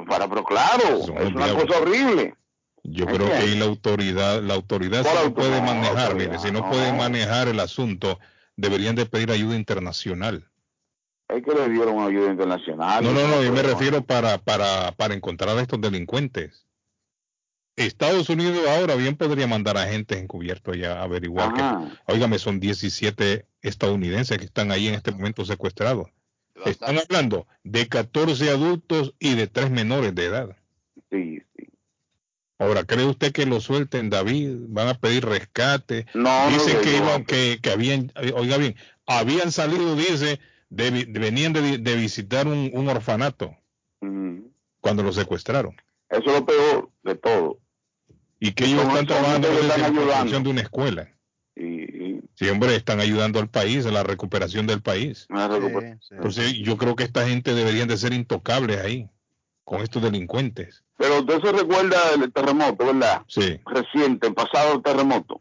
Para, pero claro, Son es una diablos. cosa horrible. Yo creo que ahí la autoridad, la autoridad ¿Cuál sí lo autoridad? puede No, manejar, mire, si no no. puede manejar el asunto, deberían de pedir ayuda internacional. Es que le dieron ayuda internacional. No, no, no, yo me refiero para, para, para encontrar a estos delincuentes. Estados Unidos ahora bien podría mandar agentes encubiertos allá a averiguar que, óigame, son 17 estadounidenses que están ahí en este momento secuestrados. Están hablando de 14 adultos y de 3 menores de edad. Sí, Ahora, ¿cree usted que lo suelten, David? ¿Van a pedir rescate? No, no Dicen lo que iban, que, que habían, oiga bien, habían salido, dice, de vi- de- venían de, vi- de visitar un, un orfanato cuando lo secuestraron. Eso es lo peor de todo. Y que ellos están trabajando que en la están construcción de una escuela. Y, Sí, hombre, están ayudando al país, a la recuperación del país. Entonces, yo creo que esta gente deberían de ser intocables ahí, con estos delincuentes. Pero usted se recuerda del terremoto, ¿verdad? Sí. Reciente, el pasado terremoto.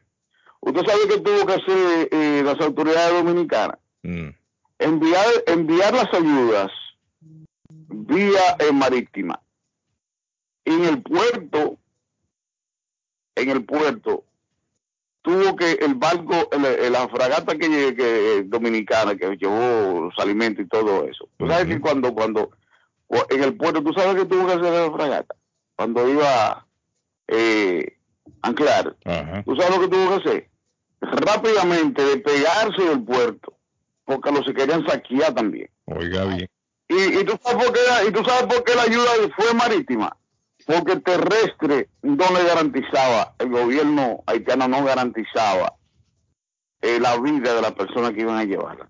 Usted sabe que tuvo que hacer eh, las autoridades dominicanas. Mm. Enviar, enviar las ayudas vía eh, marítima. En el puerto, en el puerto, tuvo que el barco, el- la fragata que, que eh, dominicana que llevó los alimentos y todo eso. Tú sabes que cuando, cuando, cu- en el puerto, tú sabes que tuvo que hacer la fragata cuando iba eh, a anclar. ¿Tú sabes lo que tuvo que hacer? Rápidamente despegarse del puerto, porque los se querían saquear también. Oiga bien. Y, y, tú sabes por qué, y tú sabes por qué la ayuda fue marítima. Porque terrestre no le garantizaba, el gobierno haitiano no garantizaba eh, la vida de las personas que iban a llevarla.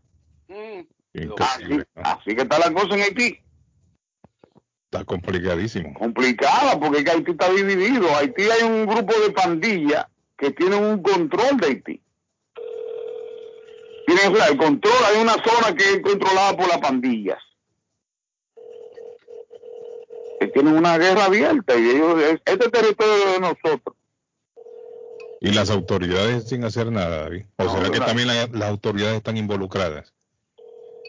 Así, así que está la cosa en Haití. Está complicadísimo. complicada porque es que Haití está dividido. Haití hay un grupo de pandillas que tienen un control de Haití. Tienen o sea, el control, hay una zona que es controlada por las pandillas. Que tienen una guerra abierta y ellos, es- este territorio es de nosotros. Y las autoridades sin hacer nada, David. ¿O será que no. también la- las autoridades están involucradas?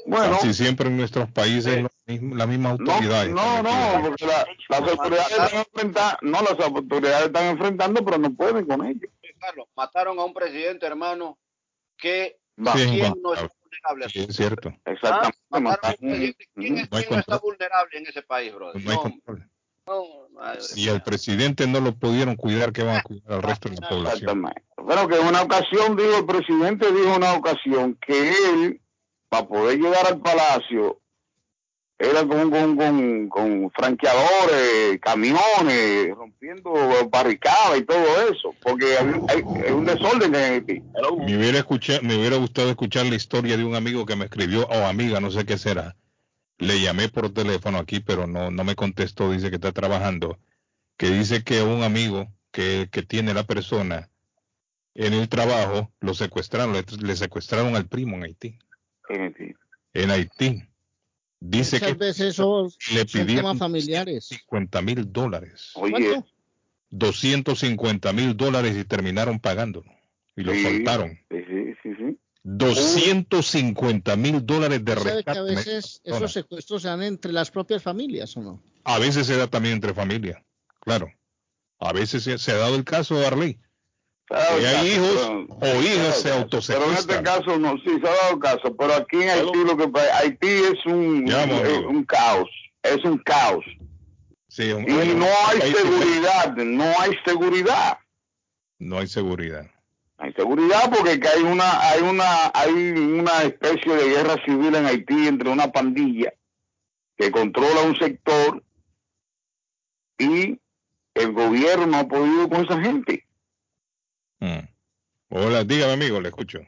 Bueno. Casi siempre en nuestros países mismo- las mismas No, autoridades. no, no, porque la- las autoridades están enfrentando, no, las autoridades están enfrentando, pero no pueden con ellos. Carlos, mataron a un presidente, hermano, que Sí, ¿quién es no está vulnerable? Sí, es cierto. Exactamente. Un. ¿Quién, es- No quién está vulnerable en ese país, brother? No hay No, no, Y el presidente no lo pudieron cuidar, que van a cuidar al resto de la población? Exactamente. Bueno, que en una ocasión, dijo el presidente, dijo en una ocasión que él, para poder llegar al palacio, era con, con, con, con franqueadores, camiones, rompiendo barricadas y todo eso, porque hay, hay- hay un desorden en Haití. Me hubiera, escuchado, me hubiera gustado escuchar la historia de un amigo que me escribió, o amiga, no sé qué será. Le llamé por teléfono aquí, pero no, no me contestó, dice que está trabajando. Que dice que un amigo que, que tiene la persona en el trabajo lo secuestraron, le, le secuestraron al primo en Haití. En Haití. En Haití. Dice Muchas que veces le pidieron temas familiares. 50 mil dólares. ¿Cuánto? 250 mil dólares y terminaron pagándolo. Y lo Sí. soltaron. Sí, sí, sí, sí. 250 mil dólares de ¿Sabe que rescate. a veces esos secuestros se dan entre las propias familias o no? A veces se da también entre familias, claro. A veces se, se ha dado el caso de Arley, Y hay hijos pero- o hijas se Pero en este caso no, sí, se ha dado caso, pero aquí en Haití lo que Haití es un, Ya, un, caos, es un caos. Sí, un- Y no hay seguridad, no hay seguridad. No hay seguridad. Hay seguridad porque que hay una, hay una, hay una especie de guerra civil en Haití entre una pandilla que controla un sector y el gobierno no ha podido con esa gente. Mm. Hola, dígame amigo, le escucho.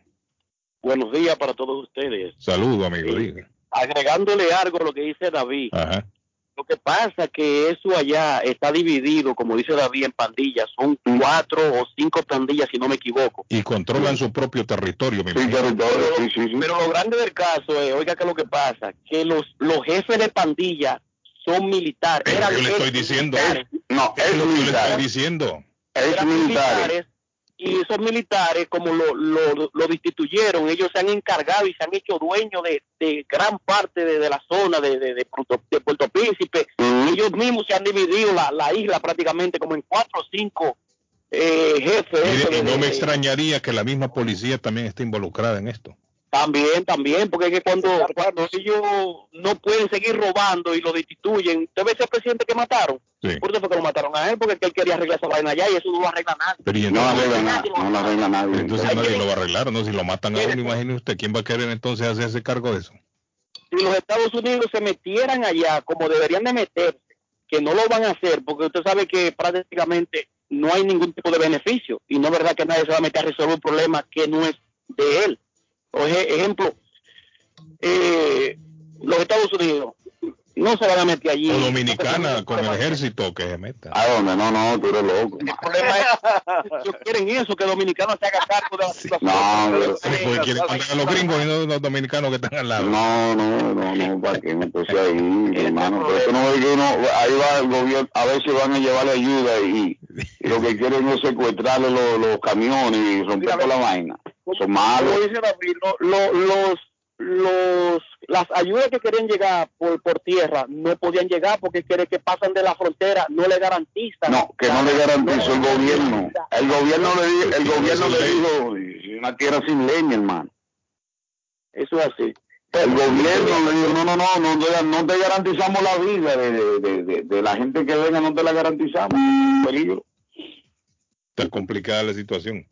Buenos días para todos ustedes. Saludo amigo, diga. Agregándole algo a lo que dice David, Ajá. lo que pasa que eso allá está dividido, como dice David, en pandillas. Son cuatro o cinco pandillas, si no me equivoco. Y controlan su propio territorio, mi Sí, sí, sí, sí. Pero lo grande del caso es, oiga, que lo que pasa, que los, los jefes de pandilla son militares. Pero eran yo le estoy diciendo. militares, No, Es es lo que yo le estoy diciendo. Es militares, y esos militares, como lo, lo, lo destituyeron, ellos se han encargado y se han hecho dueños de, de gran parte de, de la zona de, de, de Puerto, de Puerto Príncipe. Ellos mismos se han dividido la, la isla prácticamente como en cuatro o cinco eh, jefes. Mire, y no me extrañaría que la misma policía también esté involucrada en esto. También, también, porque es que cuando, cuando ellos no pueden seguir robando y lo destituyen, ¿usted ve ese presidente que mataron? Sí. Por eso fue que lo mataron a él, porque es que él quería arreglar esa vaina allá y eso no lo arregla nadie. Pero y No entonces, arregla nada, no lo arregla nadie. entonces nadie lo va a arreglar, ¿no? Si lo matan a uno, imagine usted, ¿quién va a querer entonces hacerse cargo de eso? si los Estados Unidos se metieran allá como deberían de meterse, que no lo van a hacer, porque usted sabe que prácticamente no hay ningún tipo de beneficio y no es verdad que nadie se va a meter a resolver un problema que no es de él. Por ej- ejemplo, eh, los Estados Unidos no se van a meter allí. O dominicana con el ejército que se meta. ¿A dónde? No, no, tú eres loco. El problema es ellos quieren eso, que Dominicano se haga cargo de la situación. No, pero- Sí, porque quieren mandar a los gringos y no los dominicanos que están al lado. No, no, no, no, para que me puse ahí, hermano. Pero eso no es que uno, ahí va el gobierno, a veces van a llevarle ayuda y, y lo que quieren es secuestrarle los, los camiones y romper toda la vaina. Son malos. Como dice David, lo- lo- los, los, las ayudas que querían llegar por, por tierra no podían llegar porque quiere que pasan de la frontera, no le garantizan. No, que no le garantizó el gobierno. El gobierno le, el gobierno le dijo, "Es una tierra sin leña, hermano. Eso es así. El gobierno le dijo, no, no, no, no te, no te garantizamos la vida de, de, de, de- de la gente que venga, no te la garantizamos. Peligro. Está complicada la situación.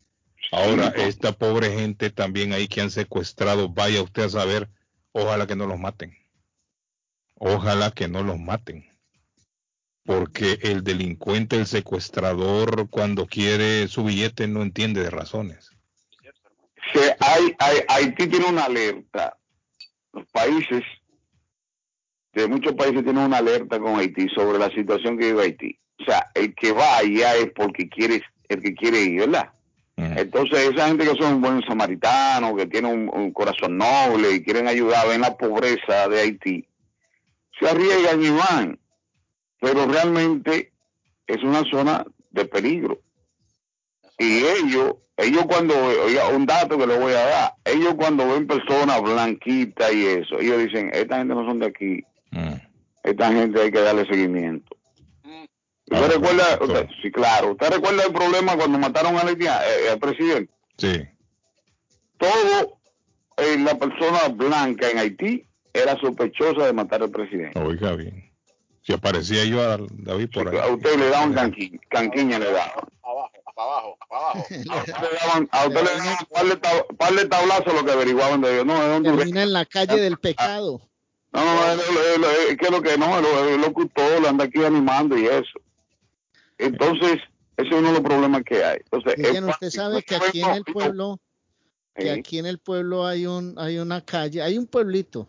Ahora, esta pobre gente también ahí que han secuestrado, vaya usted a saber, ojalá que no los maten. Ojalá que no los maten. Porque el delincuente, el secuestrador, cuando quiere su billete, no entiende de razones. hay, hay, Haití tiene una alerta. Los países, de muchos países tienen una alerta con Haití sobre la situación que vive Haití. O sea, el que va allá es porque quiere, el que quiere ir, ¿verdad? Entonces, esa gente que son buenos samaritanos, que tienen un, un corazón noble y quieren ayudar, ven la pobreza de Haití, se arriesgan y van. Pero realmente es una zona de peligro. Y ellos, ellos cuando, oiga, un dato que les voy a dar, ellos cuando ven personas blanquitas y eso, ellos dicen, esta gente no son de aquí, esta gente hay que darle seguimiento. ¿Usted recuerda? usted- sí, claro. ¿Usted recuerda el problema cuando mataron al, haitiano, eh, al presidente? Sí. Todo eh, la persona blanca en Haití era sospechosa de matar al presidente. Oiga bien. Si aparecía yo a David por ahí. A usted le daban canqui- canquiña, le daban. Abajo, abajo, abajo. A usted le daban, a usted le daban par de, tab- par de tablazos lo que averiguaban de ellos. No, es hondureño. Termina en la calle del pecado. No, no, es, que lo que no, el, el locutor lo anda aquí animando y eso. Entonces, ese es uno de los problemas que hay. Entonces, Oigan, usted sabe que aquí en el pueblo, que aquí en el pueblo hay un, hay una calle, hay un pueblito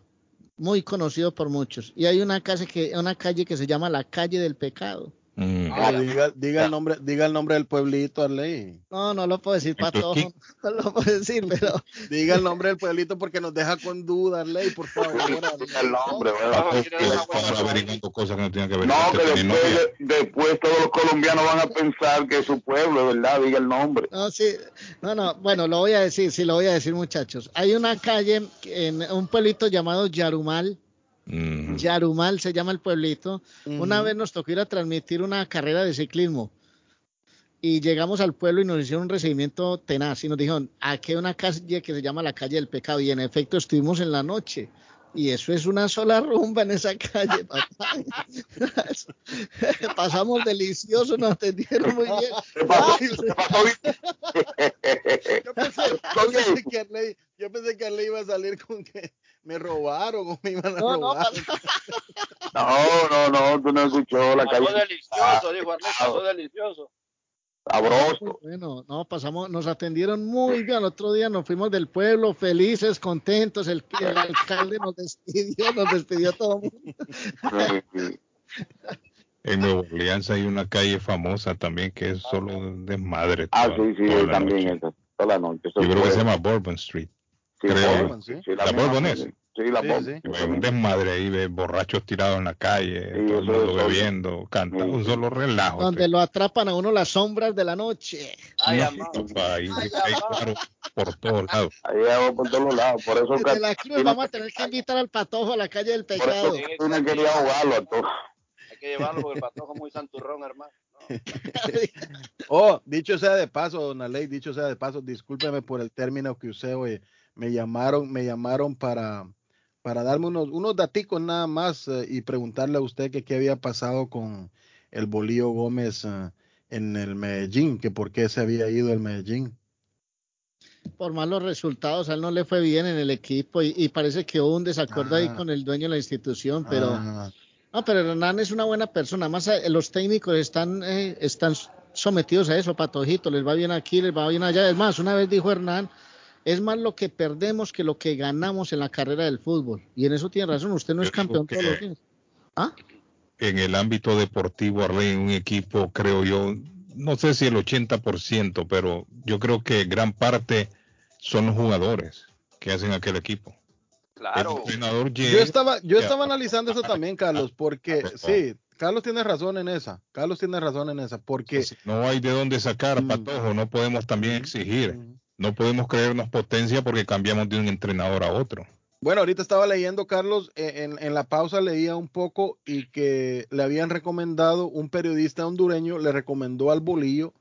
muy conocido por muchos y hay una calle que, una calle que se llama la calle del pecado. Ah, diga, diga el nombre, diga el nombre del pueblito, Arley. No, no lo puedo decir todos, no lo puedo decir, pero Diga el nombre del pueblito porque nos deja con dudas, Arley, por favor. el nombre, que no tienen que ver. No, Usted que tiene después, después todos los colombianos van a pensar que es su pueblo, ¿verdad? Diga el nombre. No, sí, no, no, bueno, lo voy a decir, sí, lo voy a decir, muchachos. Hay una calle en un pueblito llamado Yarumal. Yarumal se llama el pueblito. Una vez nos tocó ir a transmitir una carrera de ciclismo. y llegamos al pueblo y nos hicieron un recibimiento tenaz y nos dijeron, aquí hay una calle que se llama la calle del pecado y en efecto estuvimos en la noche y eso es una sola rumba en esa calle, papá. Pasamos delicioso, nos atendieron muy bien. yo, pensé, yo, pensé que Arley, yo pensé que Arley iba a salir con que me robaron o me iban a No, no, robar. No, no, no, tú no escuchó la Pasó calle. delicioso, dijo Arley, pasó delicioso. Sabroso. Bueno, no, pasamos, nos atendieron muy bien. El otro día nos fuimos del pueblo felices, contentos. El, el alcalde nos despidió, nos despidió todo el mundo. En Nueva Orleans hay una calle famosa también que es solo un desmadre. Ah, toda- sí, sí, toda la también, noche. esa, toda la noche. Yo creo que se llama Bourbon Street. Sí, creo. Bourbon, sí. Sí, la la misma, Bourbon es. sí. La Sí, Bourbon. sí. Hay un desmadre ahí de borrachos tirados en la calle, Sí, todo el mundo bebiendo, cantando, un solo relajo. Donde lo atrapan a uno las sombras de la noche. Ay, No, amado. papá, ahí hay claro por todos lados. Ahí vamos por todos lados. Por eso Desde la cruz vamos a tener que invitar al patojo a la calle del por pecado. eso Catrina quería ahogarlo a todos. Hay que llevarlo porque el patojo es muy santurrón, hermano. Oh, dicho sea de paso, don Aley, dicho sea de paso, discúlpeme por el término que usé hoy. Me llamaron, me llamaron para, para darme unos, unos daticos nada más eh, y preguntarle a usted que qué había pasado con el Bolío Gómez eh, en el Medellín, que por qué se había ido el Medellín. Por malos resultados, a él no le fue bien en el equipo y, y parece que hubo un desacuerdo ahí Ah. con el dueño de la institución, pero Ah, no, pero Hernán es una buena persona. Más los técnicos están, eh, están sometidos a eso, patojito, les va bien aquí, les va bien allá. Es más, una vez dijo Hernán, es más lo que perdemos que lo que ganamos en la carrera del fútbol. Y en eso tiene razón, usted no es campeón todos los días. ¿Ah? En el ámbito deportivo, Arley, un equipo, creo yo, no sé si el 80%, pero yo creo que gran parte son los jugadores que hacen aquel equipo. El Claro. entrenador Yo estaba, yo Ya. estaba analizando eso también, Carlos, porque Por favor. sí, Carlos tiene razón en esa. Carlos tiene razón en esa, porque si no hay de dónde sacar, Mm. patojo, no podemos también exigir. Mm. No podemos creernos potencia porque cambiamos de un entrenador a otro. Bueno, ahorita estaba leyendo, Carlos, eh, en, en la pausa leía un poco y que le habían recomendado, un periodista hondureño le recomendó al Bolillo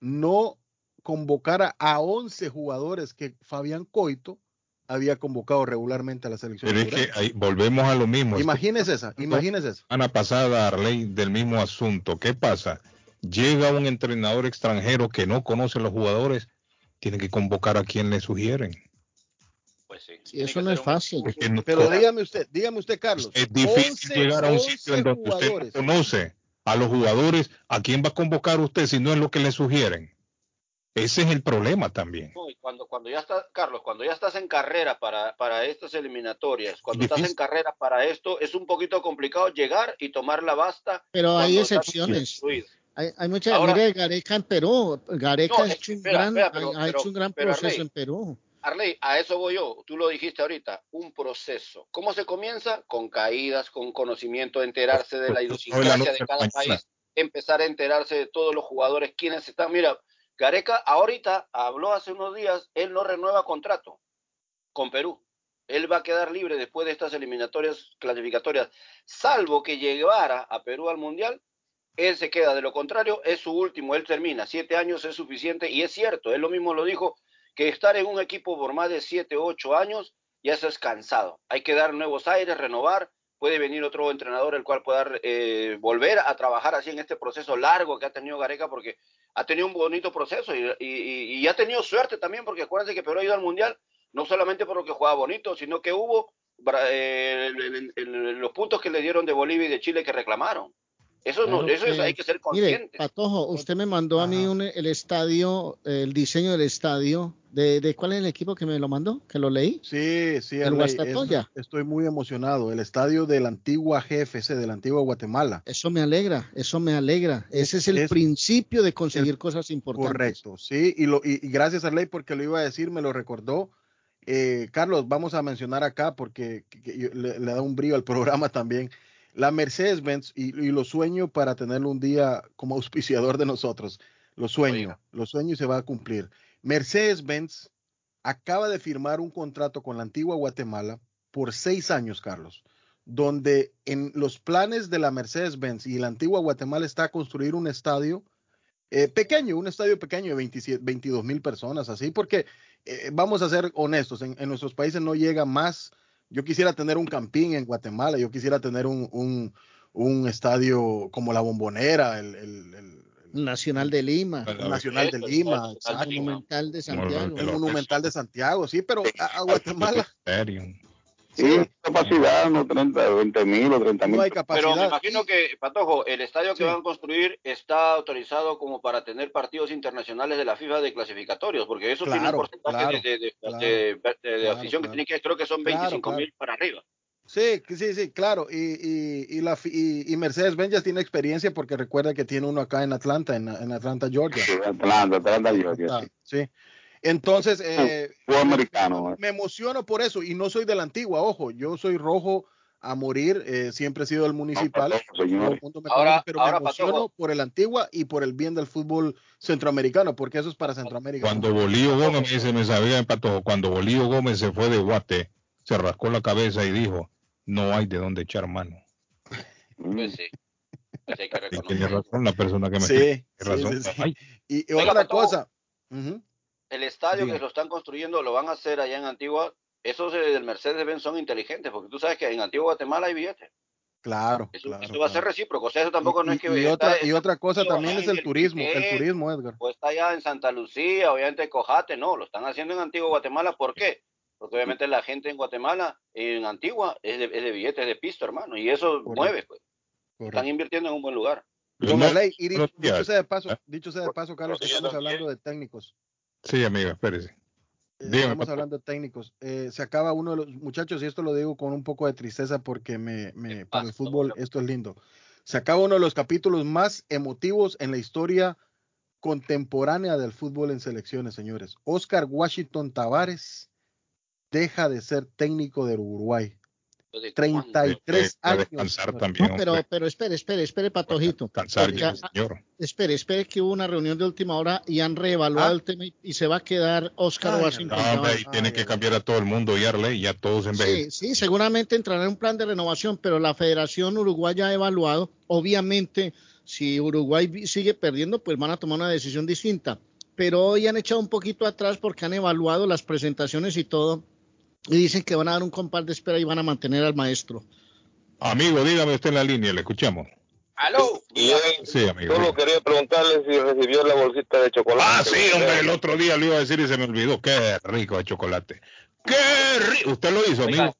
no convocar a 11 jugadores que Fabián Coito había convocado regularmente a la selección. Pero es que ahí volvemos a lo mismo. Imagínese esa, imagínese esa. semana pasada, Arley, del mismo asunto. ¿Qué pasa? Llega un entrenador extranjero que no conoce a los jugadores, tiene que convocar a quien le sugieren. Pues sí. Y eso no es fácil. No- Pero dígame usted, dígame usted, Carlos. es difícil 11 llegar a un 11 sitio en donde usted jugadores. conoce a los jugadores. ¿A quién va a convocar usted si no es lo que le sugieren? Ese es el problema también. Cuando, cuando ya estás, Carlos, cuando ya estás en carrera para, para estas eliminatorias, cuando estás en carrera para esto, es un poquito complicado llegar y tomar la basta. Pero hay excepciones. Hay, hay mucha, Ahora- mire Gareca en Perú. Gareca No, ha hecho espera, gran, espera, pero- ha, ha hecho un gran pero, proceso Arley, en Perú. Arley, a eso voy yo. Tú lo dijiste ahorita, un proceso. ¿Cómo se comienza? Con caídas, con conocimiento, enterarse de la idiosincrasia de cada país, empezar a enterarse de todos los jugadores, quiénes están. Mira, Gareca ahorita habló hace unos días, él no renueva contrato con Perú. Él va a quedar libre después de estas eliminatorias clasificatorias, salvo que llegara a Perú al Mundial, él se queda. De lo contrario, es su último, él termina. Siete años es suficiente y es cierto, él lo mismo lo dijo, que estar en un equipo por más de siete, ocho años, ya eso es cansado. Hay que dar nuevos aires, renovar. Puede venir otro entrenador el cual pueda eh, volver a trabajar así en este proceso largo que ha tenido Gareca, porque ha tenido un bonito proceso y, ha tenido suerte también, porque acuérdense que Perú ha ido al Mundial, no solamente por lo que jugaba bonito, sino que hubo eh, los puntos que le dieron de Bolivia y de Chile que reclamaron. Eso, no, eso es, que- hay que ser Mire, conscientes. Patojo, usted me mandó a mí un- el estadio, el diseño del estadio. De, de cuál es el equipo que me lo mandó? Que lo leí. Sí, sí, El Arley, Guastatoya. es- estoy muy emocionado. El estadio de la antigua GFC, de la antigua Guatemala. Eso me alegra, eso me alegra. Ese es el Es- principio de conseguir cosas importantes. Correcto, sí, y, lo, y, y gracias a Ley porque lo iba a decir, me lo recordó. Eh, Carlos, vamos a mencionar acá porque que- que yo- le, le da un brillo al programa también. La Mercedes-Benz, y, y lo sueño para tenerlo un día como auspiciador de nosotros. Lo sueño, lo sueño y se va a cumplir. Mercedes-Benz acaba de firmar un contrato con la antigua Guatemala por seis años, Carlos, donde en los planes de la Mercedes-Benz y la antigua Guatemala está construir un estadio eh, pequeño, un estadio pequeño de 27, 22 mil personas, así, porque eh, vamos a ser honestos, en, en nuestros países no llega más. Yo quisiera tener un campín en Guatemala, yo quisiera tener un, un, un estadio como la Bombonera, el, el- el- Nacional de Lima. el Nacional de Lima, exacto. Monumental de Santiago. el Monumental de Santiago, sí, pero a, a Guatemala Sí, capacidad, no 30, 20 mil o 30 mil. no hay Pero me imagino que, Patojo, el estadio que Sí. van a construir está autorizado como para tener partidos internacionales de la FIFA de clasificatorios, porque eso tiene un Claro, porcentaje claro, de, de- de- claro, de- de- de claro, afición claro. que tiene que, creo que son Claro, 25 mil claro. para arriba. Sí, sí, sí, claro. Y, y, y, la, y, y Mercedes-Benz ya tiene experiencia porque recuerda que tiene uno acá en Atlanta, en, en Atlanta, Georgia. Sí, Atlanta, Atlanta, Georgia, Ah, sí. Sí. Entonces, eh, americano. me emociono por eso y no soy de la antigua, ojo, yo soy rojo a morir, eh, siempre he sido municipal, el mundo me Ahora- conoce, pero ahora, me emociono por el antigua y por el bien del fútbol centroamericano, porque eso es para Centroamérica. Cuando Bolío Gómez, me dice, me sabía en Patojo, cuando Bolío Gómez se fue de Guate, se rascó la cabeza y dijo, no hay de dónde echar mano. Pues sí. Pues hay que Y reconocer. tiene razón la persona que me Sí, sí, tiene razón. sí, sí. Y, otra cosa, El estadio Diga. que lo están construyendo lo van a hacer allá en Antigua. Esos eh, del Mercedes-Benz son inteligentes, porque tú sabes que en Antigua Guatemala hay billetes. claro, Eso, claro. eso va a ser recíproco. O sea, eso tampoco no y, es que. y está- otra, y otra cosa también es el turismo, el turismo, Edgar. O está allá en Santa Lucía, obviamente Cojate, no, lo están haciendo en Antigua Guatemala. ¿Por qué? Porque obviamente la gente en Guatemala, en Antigua, es de, es de billetes de pisto, hermano, y eso Correcto. mueve, pues. Correcto. Están invirtiendo en un buen lugar. No- y dicho sea de ¿Eh? paso, dicho sea de paso, Carlos, que estamos hablando de técnicos. Sí, amigo, espérese. Eh, Dígame, estamos Pato. hablando de técnicos. Eh, se acaba uno de los muchachos, y esto lo digo con un poco de tristeza porque me, me- para el fútbol esto es lindo. Se acaba uno de los capítulos más emotivos en la historia contemporánea del fútbol en selecciones, señores. Oscar Washington Tavares deja de ser técnico del Uruguay. Entonces, 33 Para años. descansar señores. también, No, pero, hombre. pero espere, espere, espere, Patojito. Descansar ya, ah, señor. Espere, espere que hubo una reunión de última hora y han reevaluado Ah. el tema y, y se va a quedar Oscar Ay, Washington. No, hombre, ahí tiene que cambiar a todo el mundo y Arley, ya todos en vez. Sí, sí, seguramente entrará en un plan de renovación, pero la Federación Uruguaya ha evaluado. Obviamente, si Uruguay sigue perdiendo, pues van a tomar una decisión distinta. Pero hoy han echado un poquito atrás porque han evaluado las presentaciones y todo. Y dicen que van a dar un compás de espera y van a mantener al maestro. Amigo, dígame usted en la línea, le escuchamos. ¡Aló! Sí, amigo. Solo sí. quería preguntarle si recibió la bolsita de chocolate. Ah, sí, hombre, el otro día lo iba a decir y se me olvidó. Qué rico de chocolate. Qué rico. Usted lo hizo, amigo.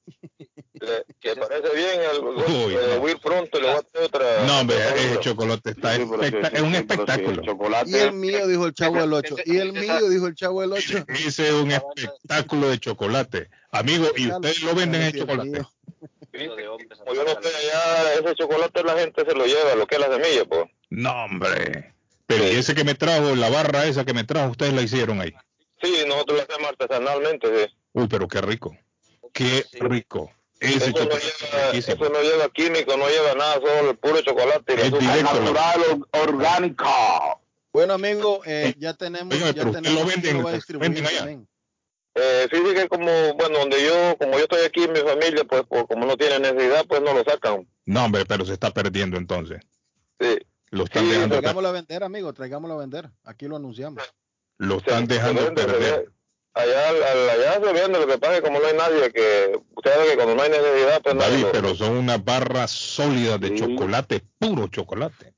Le, ¿Le parece bien? El, Uy, eh, no. voy a ir pronto y le voy a traer otra. No, hombre, ese chocolate está Sí, es un sí, espectáculo. chocolate. Y el mío, dijo el chavo del 8. Y el mío, dijo el chavo del 8. Ese es un espectáculo de chocolate. Amigo, y ustedes lo venden en chocolate. mío. Eso de hombres, Como yo no estoy allá, ese chocolate la gente se lo lleva, lo que es la semilla, pues. No, hombre. Pero y ese que me trajo, la barra esa que me trajo, ustedes la hicieron ahí. Sí, nosotros lo hacemos artesanalmente, sí. Uy, pero qué rico. Qué rico. Ese Eso no, chocolate lleva, es eso no lleva químico, no lleva nada, solo el puro chocolate. y la Es directo. Natural, or- orgánico. Bueno, amigo, eh, ya tenemos. Oiga, ya tenemos lo venden, lo venden allá. también. Eh, sí, sí que como, bueno, donde yo, como yo estoy aquí, mi familia, pues, como no tiene necesidad, pues no lo sacan. No, hombre, pero se está perdiendo entonces. Sí. Lo están Sí, dejando, Traigámoslo a vender, amigo, traigámoslo a vender. Aquí lo anunciamos. lo están Se- dejando se vende, se perder. Allá, al- allá se vende, lo que pasa es que como no hay nadie que, usted sabe que cuando no hay necesidad, pues David, lo- pero son unas barras sólidas de Sí. chocolate, puro chocolate.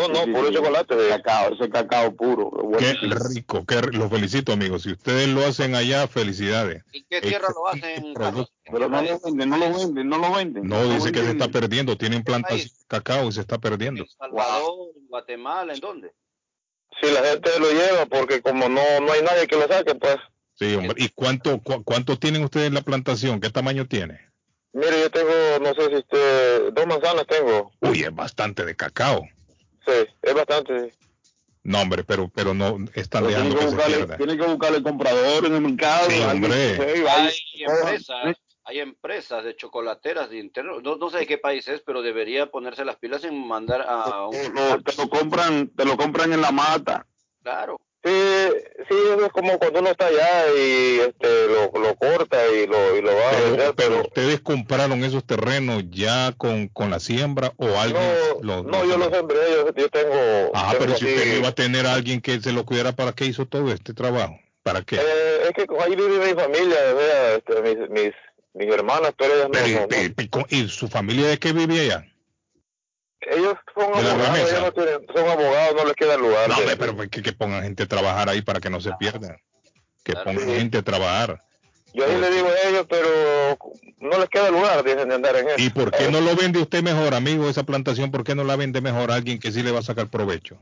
Oh, no, Sí, puro sí, chocolate. sí. Cacao, ese cacao puro. Qué buenísimo. rico, qué ri- Los felicito, amigos. Si ustedes lo hacen allá, felicidades. ¿En qué tierra lo hacen, Pero qué no lo venden, no lo venden, no lo venden. No, dice que se está perdiendo. Tienen plantas de cacao y se está perdiendo. ¿En Salvador, en Guatemala, en dónde? Sí, la gente lo lleva porque como no, no hay nadie que lo saque, pues. Sí, hombre. ¿Y cuánto, cu- cuánto tienen ustedes en la plantación? ¿Qué tamaño tiene? Mire, yo tengo, no sé si usted, dos manzanas tengo. Uy, es bastante de cacao. Sí, es bastante. No, hombre, pero, pero no están Pero dejando tiene, que que se buscarle, pierda. tiene que buscarle comprador en el mercado. Sí, hombre. Hay empresas, hay empresas de chocolateras de interno, no, no sé de qué país es, pero debería ponerse las pilas en mandar a un... Te lo, te lo compran, te lo compran en la mata. Claro. Sí, Sí, eso es como cuando uno está allá y este, lo, lo corta y lo, y lo va a Pero, vender, pero ustedes compraron esos terrenos ya con, con la siembra o alguien lo- No, yo lo sembré, yo, yo tengo... Ah, tengo pero si usted no iba a tener a alguien que se lo cuidara, ¿para qué hizo todo este trabajo? ¿Para qué? Eh, es que ahí vive mi familia, este, mis, mis, mis hermanas, pero ellas no, Pero, y- no- no- y- y con- ¿Y su familia de qué vivía allá? Ellos son abogados, ellos no tienen, son abogados, no les queda lugar. No, de- pero pues que, que pongan gente a trabajar ahí para que no se pierdan. Que pongan gente a trabajar. Yo ahí le digo a ellos, pero no les queda lugar, dicen de andar en eso. ¿Y por qué no lo vende usted mejor, amigo, esa plantación? ¿Por qué no la vende mejor a alguien que sí le va a sacar provecho?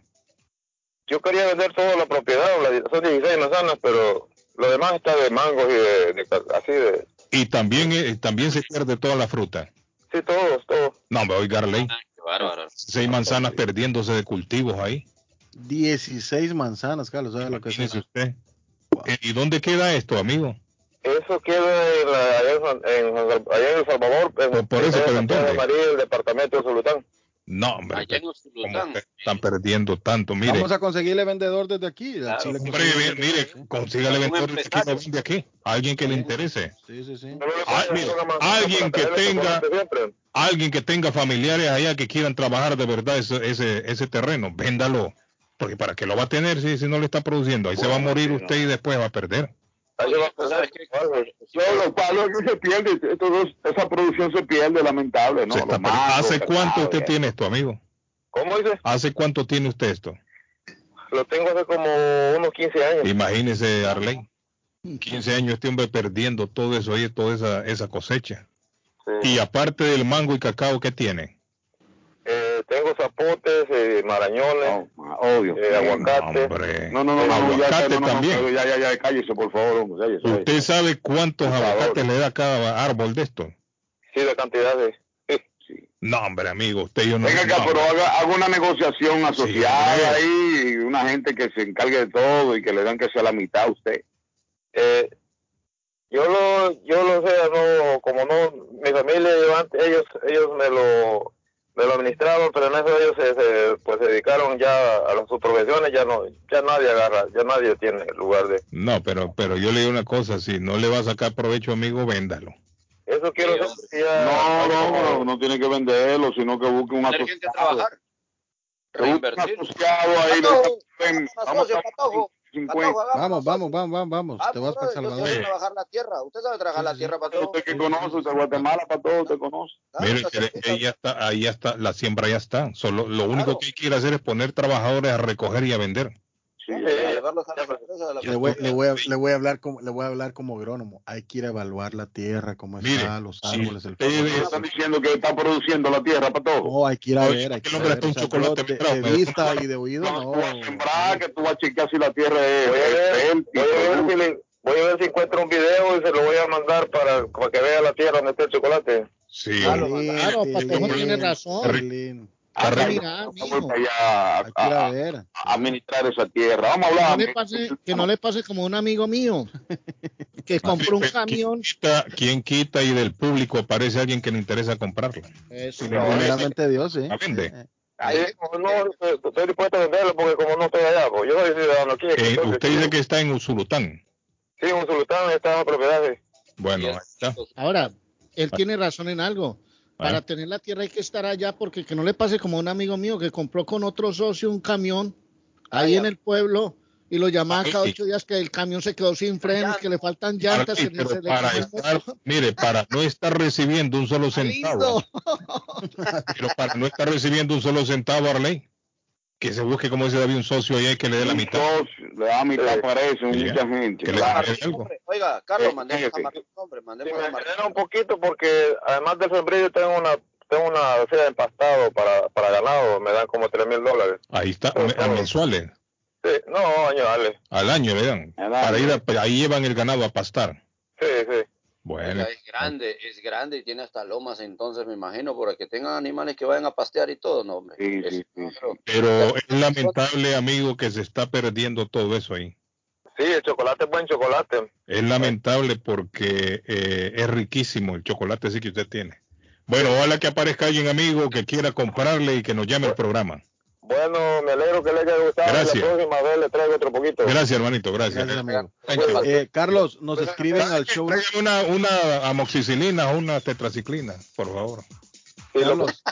Yo quería vender toda la propiedad, son 16 manzanas, pero lo demás está de mangos y de, así de... Y también, eh, también se pierde toda la fruta. Sí, todos, todos. No, me oiga, Arley. Bárbaro. Seis manzanas perdiéndose de cultivos ahí. 16 manzanas, Carlos, ¿sabes lo que es usted. Eh, ¿Y dónde queda esto, amigo? Eso queda en la- allá, en, San- en en El Salvador, en, Por-. María, el departamento de Solután. No, hombre. Allá en ¿cómo Usulután. que están perdiendo tanto? Mire, Vamos a conseguirle vendedor desde aquí. Claro. Chile hombre, mire, mire, vendedor, consígale vendedor de aquí, vende. Alguien que le interese. Sí, sí, sí. Ah, mire, alguien que tenga-. Alguien que tenga familiares allá que quieran trabajar de verdad ese, ese, ese terreno, véndalo. Porque para qué lo va a tener si, si no le está produciendo. Ahí se va a morir usted y después va a perder. Esa producción se pierde, lamentable, ¿no? Se está ¿Hace cuánto usted tiene esto, amigo? ¿Cómo dice? ¿Hace cuánto tiene usted esto? Lo tengo hace como unos 15 años. Imagínese, Arley. 15 años este hombre perdiendo todo eso ahí, toda esa, esa cosecha. Y aparte del mango y cacao, ¿qué tiene? Tengo zapotes, eh, marañones, Obvio. eh, aguacate. Hombre. No, no, no, no, no, ya, Aguacate no, no, no, también. ya, ya, ya, cállese, por favor, hombre, cállese, cállese. ¿Usted sabe cuántos aguacates le da cada árbol de esto? Sí, de cantidades. No, hombre, amigo, usted y yo no. Venga acá, no, pero haga, haga una negociación asociada hombre. ahí, y una gente que se encargue de todo y que le dan que sea la mitad a usted. Eh, yo lo, yo lo sé, no, como no, mi familia, yo antes- ellos, ellos me lo, me lo administraron, pero en eso ellos se, se, pues se dedicaron ya a las sus profesiones, ya no, ya nadie agarra, ya nadie tiene lugar de, No, pero, pero yo le digo una cosa, si no le va a sacar provecho, amigo, véndalo. eso quiero Sí, saber, ya- No, no, no, no tiene que venderlo, sino que busque un Poner gente a asociado. trabajar. Un asociado ahí. Patojo, le- vamos a. 50. Patojo, hagamos Vamos, vamos, vamos, vamos, vamos. Ah, Te vas para brother, yo Salvador. sé trabajar la tierra. Usted sabe trabajar la tierra, Patojo. Usted que conoce, usted Guatemala, para todo, usted conoce. Claro, Mire, ahí ya está, ahí ya está, la siembra ya está. Solo lo único Claro. que hay que ir a hacer es poner trabajadores a recoger y a vender. Sí, de Le voy, le, voy a, le voy a hablar como le voy a hablar como agrónomo. Hay que ir a evaluar la tierra, cómo Mire, está, los si árboles, el ustedes- Ustedes están diciendo que está produciendo la tierra para todo. No, hay que ir a ver, hay ¿por qué que no ir a ver. un O sea, de, de dejó vista y de oído, No, no. tú vas a sembrar, que tú vas a chequear si la tierra es, Voy a ver, voy a si le- voy a ver si encuentro un video y se lo voy a mandar para, para que vea la tierra donde está el chocolate. Sí, Claro. Claro, Patojo tiene razón. Pelín. Ah, mira, vamos para allá a, a a- a administrar esa tierra. Vamos a Que no, hablar. le pase, que no le pase como un amigo mío que compró un ¿Quién camión. quién quita y del público aparece alguien que le interesa comprarlo? Eso. Primeramente Dios, sí. ¿La vende? Eh, Ahí, no, no, estoy dispuesto a venderlo porque como no estoy allá, pues yo soy ciudadano aquí. Eh, entonces, usted dice que está en Usulután. Sí, un sultán está en la propiedad. Bueno, ahí está. Ahora, él tiene razón en algo. Para Ah. tener la tierra hay que estar allá porque que no le pase como a un amigo mío que compró con otro socio un camión ahí en el pueblo y lo llamaba cada ocho días que el camión se quedó sin frenos, que le faltan llantas. Sí, se le- pero se le para estar, mire, para no estar recibiendo un solo centavo, pero para no estar recibiendo un solo centavo, Arley, que se busque, como dice David, un socio allá y que le dé la Un mitad. socio, le da mitad Sí. para eso, Sí, mucha gente. claro. Hombre, Oiga, Carlos, Sí, mandemos sí, a Martín, hombre, Sí, mandemos me a Martín. genera un poquito porque además del sembrillo tengo una tengo una sea de empastado para, para ganado, me dan como tres mil dólares. Ahí está, a mensuales, Sí, no, años, al año le dan. Al Para año. ir a- ahí llevan el ganado a pastar. Sí, sí. Bueno, es grande, es grande y tiene hasta lomas, entonces me imagino, para que tengan animales que vayan a pastear y todo, no, hombre. Sí, Es- sí, sí, sí. pero es lamentable, amigo, que se está perdiendo todo eso ahí. Sí, el chocolate es buen chocolate. Es lamentable porque eh, es riquísimo el chocolate sí que usted tiene. Bueno, ojalá que aparezca alguien amigo que quiera comprarle y que nos llame al programa. Bueno, me alegro que le haya gustado. Gracias. La próxima vez le traigo otro poquito. Gracias, hermanito, gracias. Gracias, amigo. Thank you. Eh, Carlos, nos escriben al show. Una, una amoxicilina o una tetraciclina, por favor. Carlos,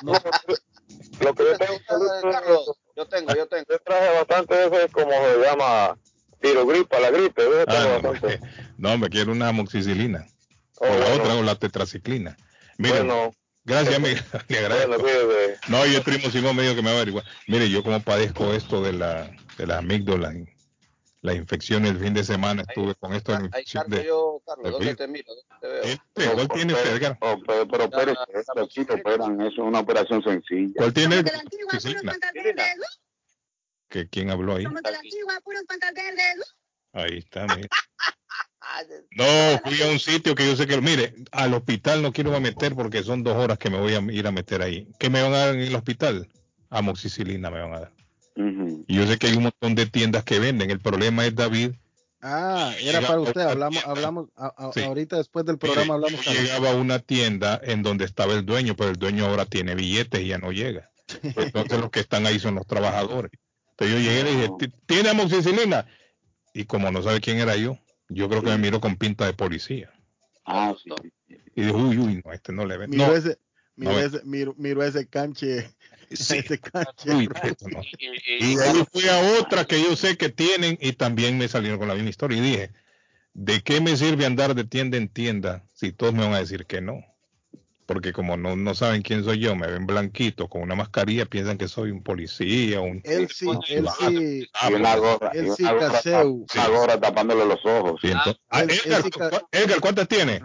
Lo que yo tengo, yo tengo, yo tengo. Yo traje bastante de ese, como se llama, pirogripa, la gripe. Ah, no, bastante. No, me quiero una amoxicilina. O la bueno. otra, o la tetraciclina. Mire, Bueno. Gracias, amiga. Le agradezco. No, y el primo Simón me dijo que me va a averiguar. Mire, yo como padezco esto de la, de la la infección el fin de semana, estuve con esto Ahí infección cargo de... yo, Carlos, de ¿dónde virus. te miro? ¿Dónde te veo? Este, ¿Cuál tiene usted, Edgar? Oh, pero, pero espérese, esto aquí te operan, eso es una operación sencilla. ¿Cuál tiene? Amoxicilina. ¿Que ¿Quién habló ahí? Ahí está, mire. No, fui a un sitio que yo sé que, mire, al hospital no quiero meter porque son dos horas que me voy a ir a meter ahí. ¿Qué me van a dar en el hospital? Amoxicilina me van a dar. Y yo sé que hay un montón de tiendas que venden. El problema es, David, Ah, era para usted. Hablamos, hablamos a- a- Sí. ahorita después del programa hablamos. yo llegaba a una tienda en donde estaba el dueño, pero el dueño ahora tiene billetes y ya no llega. Entonces los que están ahí son los trabajadores. Entonces yo llegué y le dije, "¿Ti- ¿tiene amoxicilina? Y como no sabe quién era yo, yo creo que me miró con pinta de policía. Ah, sí. Y dijo, uy, uy, no, este no le ven. Miró No, ese, miró no, ese, miró, miró ese canche. Ese canche. Uy, esto no. Y de ahí fui a otra que yo sé que tienen y también me salieron con la misma historia. Y dije, ¿de qué me sirve andar de tienda en tienda si todos me van a decir que no? Porque como no, no saben quién soy yo, me ven blanquito con una mascarilla, piensan que soy un policía, un... Él sí, él sí. Ah, Y una gorra, Él una sí, gorra, Caseu. una gorra tapándole los ojos. Sí, entonces- Ah, Edgar, sí ca- ¿cu- Edgar, ¿cuántas tiene?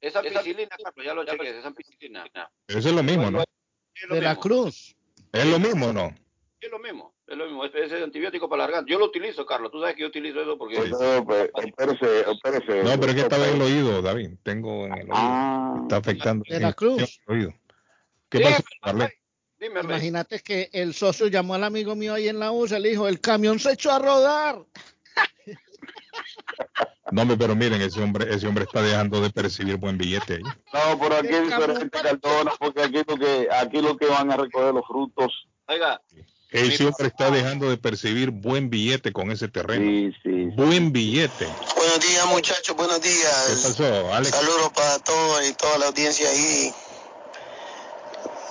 Esa ampicilina, Carlos, ya lo chequé, esa ampicilina. Eso es lo mismo, ¿no? Es lo De la mismo. Cruz. Es lo mismo, ¿no? Es lo mismo, es lo mismo. Es, es antibiótico para la garganta. Yo lo utilizo, Carlos. Tú sabes que yo utilizo eso porque. No, pues, espérese, espérese. No, pero es que estaba en el oído, David. Tengo en el oído. Ah, Está afectando. De la Cruz. el oído. ¿Qué Sí? Dime. Imagínate que el socio llamó al amigo mío ahí en la USA, le dijo, el camión se echó a rodar. No, pero miren, ese hombre, ese hombre está dejando de percibir buen billete ahí. No, pero aquí es diferente, Cardona, porque aquí lo que, aquí lo que van a recoger los frutos. Oiga, Ese hombre está dejando de percibir buen billete con ese terreno. Sí, sí. Buen billete. Buenos días, muchachos, buenos ¿Qué días. pasó, Alex? Saludos para todos y toda la audiencia ahí.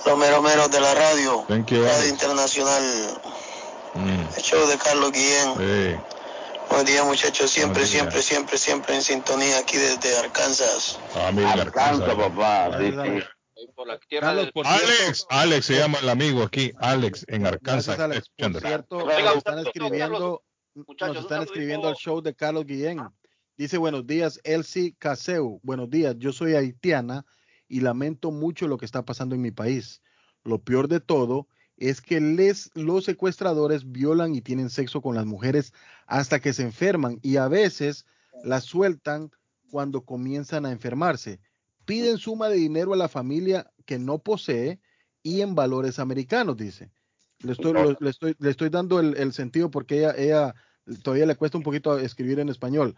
Los meros meros de la radio. Thank you, Radio Alex. Internacional. Mm, El show de Carlos Guillén. sí. Buenos días, muchachos. Siempre, siempre, siempre, siempre en sintonía aquí desde Arkansas. Ah, Alcanza, Arkansas. papá. Sí, sí. Ahí por la tierra Carlos, del. por Alex, cierto, Alex se llama el amigo aquí, Alex en Arkansas. Alex. Por cierto, Oiga, nos están escribiendo, nos están al show de Carlos Guillén. Dice buenos días, Elsie Caseu. Buenos días, yo soy haitiana y lamento mucho lo que está pasando en mi país. Lo peor de todo es que les, los secuestradores violan y tienen sexo con las mujeres hasta que se enferman y a veces las sueltan cuando comienzan a enfermarse. Piden suma de dinero a la familia que no posee y en valores americanos, dice. Le estoy, lo- le estoy, le estoy dando el, el sentido porque ella, ella todavía le cuesta un poquito escribir en español.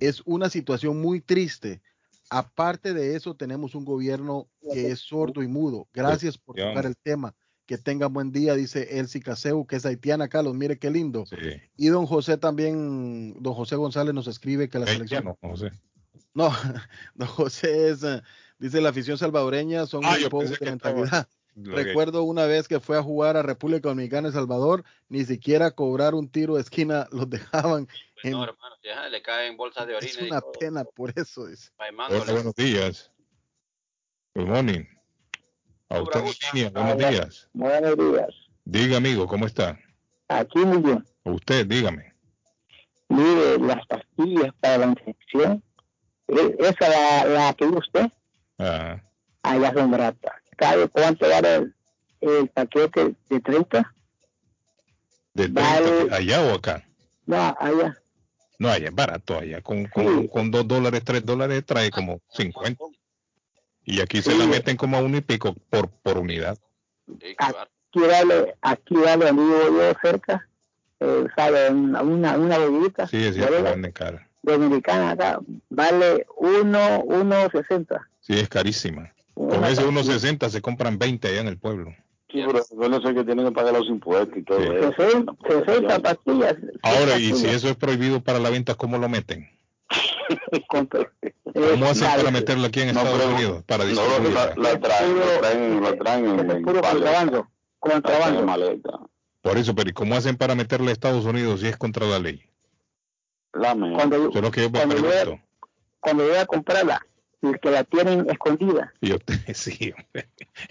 Es una situación muy triste. Aparte de eso, tenemos un gobierno que es sordo y mudo. Gracias por tocar el tema. Que tengan buen día, dice Elsie Caseu, que es haitiana, Carlos. Mire qué lindo. Sí. Y don José también, don José González nos escribe que la selección. No don José es, eh, dice la afición salvadoreña, son Ah, muy pobres de mentalidad. Recuerdo una vez que fue a jugar a República Dominicana, El Salvador, ni siquiera cobrar un tiro de esquina los dejaban. en- No, hermano, ya le caen bolsas de orina. es y una todo. pena por eso. dice. Hola, buenos días. Good morning. A usted línea, buenos días. Buenos días. Diga, amigo, ¿cómo está? Aquí muy bien. Usted, dígame. Mire, las pastillas para la infección, esa la, la que usted, Ah, allá son baratas. ¿Sabe cuánto vale el, el paquete de 30? ¿De 30, Vale. allá o acá? No, allá. No, allá es barato, allá con, con, con dos dólares, tres dólares trae como 50. Y aquí se la meten como a uno y pico por, por unidad. Aquí vale, aquí vale vivo yo cerca, eh, ¿sabe? Una, una, una bebidita Sí, verdad, venden cara. Dominicana acá, vale 1, 1.60. Sí, es carísima. Con ese pastilla. 1.60 se compran 20 allá en el pueblo. Sí, pero recuérdense que tienen que pagar los impuestos y todo eso. 60 pastillas. Ahora, y si eso es prohibido para la venta, ¿cómo lo meten? ¿Cómo hacen para meterlo aquí en No, Estados pero- Unidos? Para No, distribuirla? la, la traen, la traen, la traen en, en puro maleta. contrabando. Maleta. Por eso, pero ¿y cómo hacen para meterla a Estados Unidos si es contra la ley? Cuando yo, Eso es lo que yo me cuando yo, pregunto. cuando yo voy a comprarla, y que la tienen escondida. Y sí, hombre.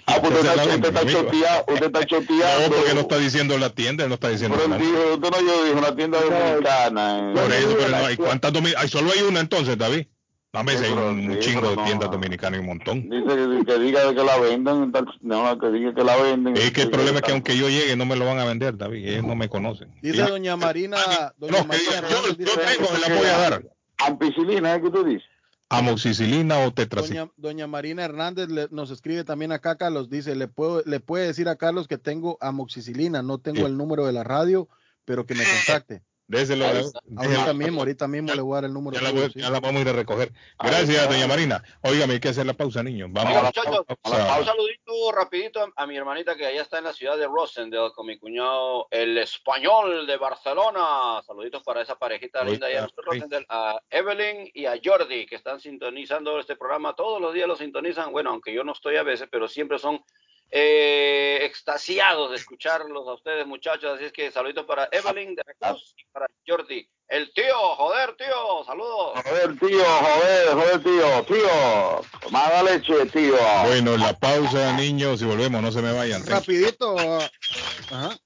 Ah, usted la está, usted venden, está amigo. choteado, usted está choteado. No, porque no está diciendo la tienda, él no está diciendo Pero la él dijo, usted no yo dijo, una tienda dominicana. Por eso, pero no hay cuántas domi- hay solo hay una entonces, David. Dame Sí, hay pero- un sí, chingo de no. tiendas dominicanas y un montón. Dice que, que diga que la venden, no, que diga que la venden. Es que el problema es que aunque yo llegue no me lo van a vender, David, ellos no me conocen. Dice doña Marina, doña No, Marina yo, yo, Hernández yo dice- tengo, se la voy a dar. Ampicilina, ¿es que usted dice? Amoxicilina o tetraciclina. Doña, doña Marina Hernández le- nos escribe también acá, Carlos, dice, le puedo, le puede decir a Carlos que tengo amoxicilina, no tengo Sí. el número de la radio, pero que me contacte. Déselo. Ahorita mismo, ahorita mismo le voy a dar el número. Ya la, voy- ya la vamos a ir a recoger. Gracias, doña Marina. Óigame, hay que hacer la pausa, niños. Vamos a muchachos, pausa. un saludito rapidito a, mi hermanita que allá está en la ciudad de Rosendale con mi cuñado, el español de Barcelona. Saluditos para esa parejita linda allá en a Evelyn y a Jordi que están sintonizando este programa. Todos los días lo sintonizan. Bueno, aunque yo no estoy a veces, pero siempre son eh, extasiados de escucharlos a ustedes, muchachos. Así es que saluditos para Evelyn de Reclus y para Jordi. El tío, joder, tío, saludos. Joder, tío, joder, joder, tío, tío. Mala leche, tío. Bueno, la pausa, niños, y volvemos, no se me vayan. Rapidito. Ajá.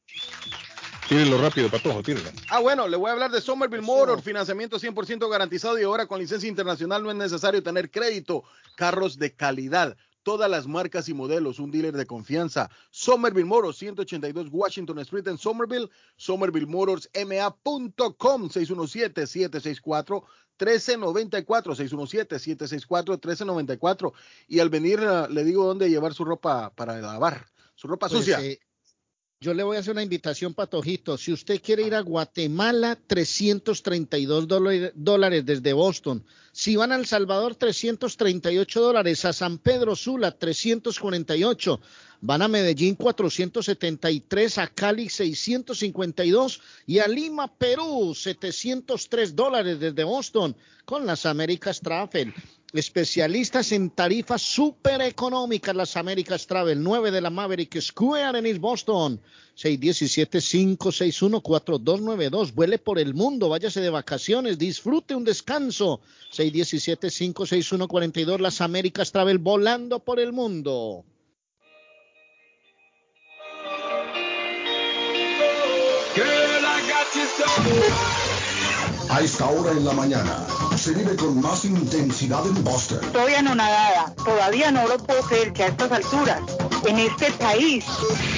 Tírenlo rápido, patojo, tírenlo. Ah, bueno, le voy a hablar de Somerville Motor, financiamiento 100% garantizado y ahora con licencia internacional no es necesario tener crédito. Carros de calidad, todas las marcas y modelos, un dealer de confianza. Somerville Motors, 182 Washington Street en Somerville, somervillemotorsma.com, 617-764. 1394 617 764 1394 y al venir eh, le digo dónde llevar su ropa para lavar, su ropa Pues, sucia. eh, yo le voy a hacer una invitación, Patojito. Si usted quiere ir a Guatemala, 332 dólares- dólares desde Boston. Si van a El Salvador, 338 dólares. A San Pedro Sula, 348. Van a Medellín, 473. A Cali, 652. Y a Lima, Perú, 703 dólares desde Boston con las Américas Travel. Especialistas en tarifas súper económicas, las Américas Travel, 9 de la Maverick Square en East Boston, 617-561-4292. Vuele por el mundo, váyase de vacaciones, disfrute un descanso. 617-561-42, las Américas Travel, volando por el mundo. A esta hora en la mañana se vive con más intensidad en Boston. Estoy anonadada. Todavía no lo puedo creer que a estas alturas, en este país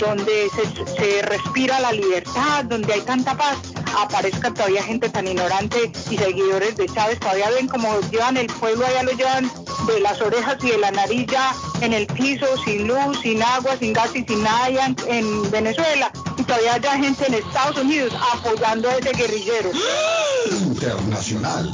donde se, se respira la libertad, donde hay tanta paz, aparezca todavía gente tan ignorante y seguidores de Chávez. Todavía ven como llevan el pueblo, allá lo llevan de las orejas y de la nariz ya en el piso, sin luz, sin agua, sin gas y sin nada allá en, en Venezuela. Y todavía hay gente en Estados Unidos apoyando a ese guerrillero. Internacional.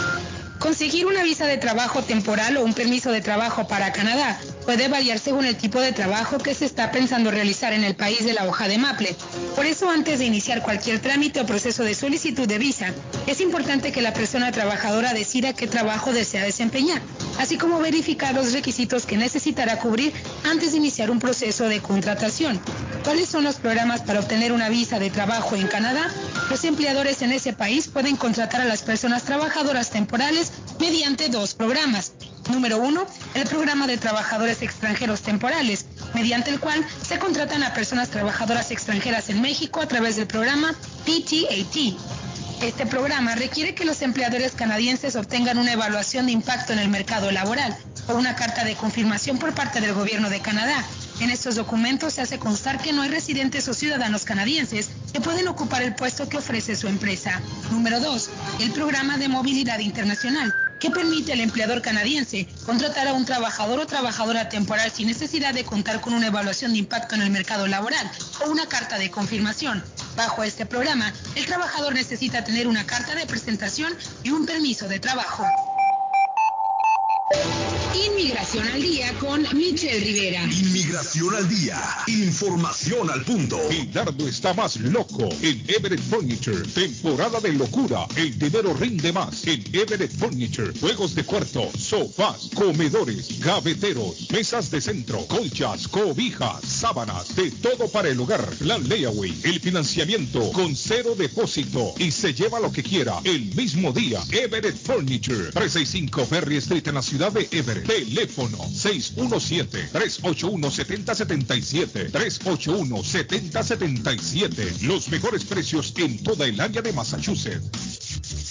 Conseguir una visa de trabajo temporal o un permiso de trabajo para Canadá puede variar según el tipo de trabajo que se está pensando realizar en el país de la hoja de Maple. Por eso, antes de iniciar cualquier trámite o proceso de solicitud de visa, es importante que la persona trabajadora decida qué trabajo desea desempeñar, así como verificar los requisitos que necesitará cubrir antes de iniciar un proceso de contratación. ¿Cuáles son los programas para obtener una visa de trabajo en Canadá? Los empleadores en ese país pueden contratar a las personas trabajadoras temporales mediante dos programas. Número uno, el programa de trabajadores extranjeros temporales, mediante el cual se contratan a personas trabajadoras extranjeras en México a través del programa PTAT. Este programa requiere que los empleadores canadienses obtengan una evaluación de impacto en el mercado laboral una carta de confirmación por parte del gobierno de Canadá. En estos documentos se hace constar que no hay residentes o ciudadanos canadienses que pueden ocupar el puesto que ofrece su empresa. Número 2. El programa de movilidad internacional que permite al empleador canadiense contratar a un trabajador o trabajadora temporal sin necesidad de contar con una evaluación de impacto en el mercado laboral o una carta de confirmación. Bajo este programa, el trabajador necesita tener una carta de presentación y un permiso de trabajo. Inmigración al día con Michelle Rivera. Inmigración al día. Información al punto. El dardo está más loco en Everett Furniture. Temporada de locura. El dinero rinde más en Everett Furniture. Juegos de cuarto, sofás, comedores, gaveteros, mesas de centro, colchas, cobijas, sábanas, de todo para el hogar. Plan layaway, el financiamiento con cero depósito y se lleva lo que quiera el mismo día. Everett Furniture. 365 Ferry Street en la ciudad de Everett. Teléfono 617-381-7077. 381-7077. Los mejores precios en toda el área de Massachusetts.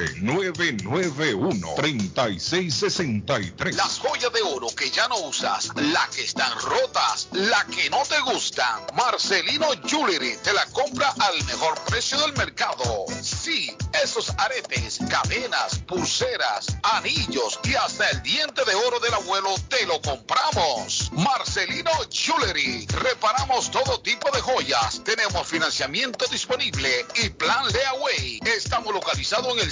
991-3663. Las joyas de oro que ya no usas, la que están rotas, la que no te gustan. Marcelino Jewelry te la compra al mejor precio del mercado. Sí, esos aretes, cadenas, pulseras, anillos y hasta el diente de oro del abuelo te lo compramos. Marcelino Jewelry. Reparamos todo tipo de joyas. Tenemos financiamiento disponible y plan layaway. Estamos localizados en el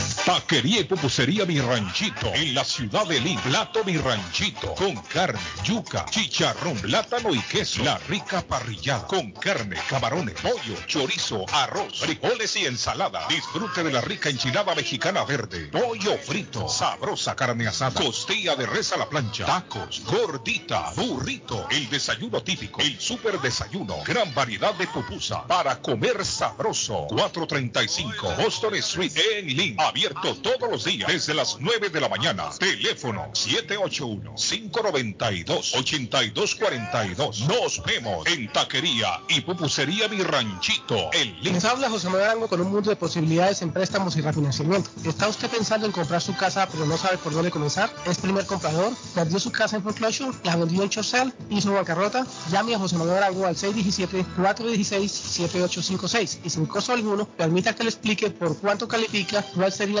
Taquería y pupusería Mi Ranchito en la ciudad de Lima. Plato Mi Ranchito con carne, yuca, chicharrón, plátano y queso. La rica parrillada con carne, camarones, pollo, chorizo, arroz, frijoles y ensalada. Disfrute de la rica enchilada mexicana verde, pollo frito, sabrosa carne asada, costilla de res a la plancha, tacos, gordita, burrito, el desayuno típico, el super desayuno, gran variedad de pupusa para comer sabroso. 435 Boston Street en Lima. Abierto todos los días desde las 9 de la mañana. Teléfono 781-592-8242. Nos vemos en Taquería y Pupusería Mi Ranchito Lima. Les habla José Manuel Arango con un mundo de posibilidades en préstamos y refinanciamiento. ¿Está usted pensando en comprar su casa pero no sabe por dónde comenzar? ¿Es primer comprador? ¿Perdió su casa en foreclosure? ¿La vendió en Chorcel? ¿Hizo bancarrota? Llame a José Manuel Arango al 617-416-7856 y sin costo alguno permita que le explique por cuánto califica, cuál sería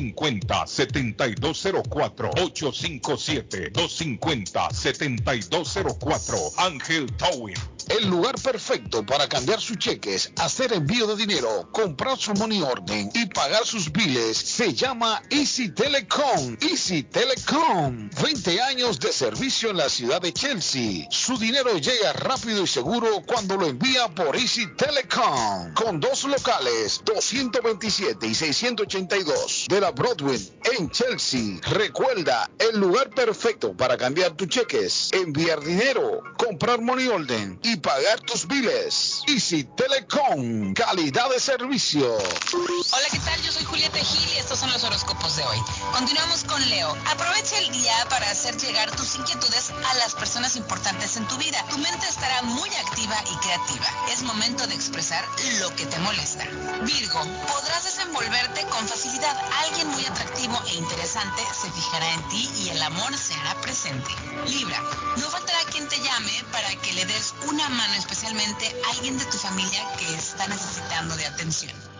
857-250-7204. 857-250-7204. Ángel Towing. El lugar perfecto para cambiar sus cheques, hacer envío de dinero, comprar su money orden y pagar sus biles se llama Easy Telecom. Easy Telecom. 20 años de servicio en la ciudad de Chelsea. Su dinero llega rápido y seguro cuando lo envía por Easy Telecom. Con dos locales, 227 y 682 de la Broadway en Chelsea. Recuerda, el lugar perfecto para cambiar tus cheques, enviar dinero, comprar money orden y pagar tus biles. Easy Telecom, calidad de servicio. Hola, ¿qué tal? Yo soy Julieta Gil y estos son los horóscopos de hoy. Continuamos con Leo. Aprovecha el día para hacer llegar tus inquietudes a las personas importantes en tu vida. Tu mente estará muy activa y creativa. Es momento de expresar lo que te molesta. Virgo, podrás desenvolverte con facilidad. Alguien muy atractivo e interesante se fijará en ti y el amor se hará presente. Libra, no faltará quien te llame para que le des una mano especialmente a alguien de tu familia que está necesitando de atención.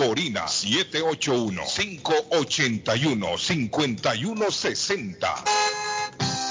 Corina 781 581 5160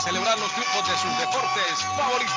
celebrar los triunfos de sus deportes favoritos.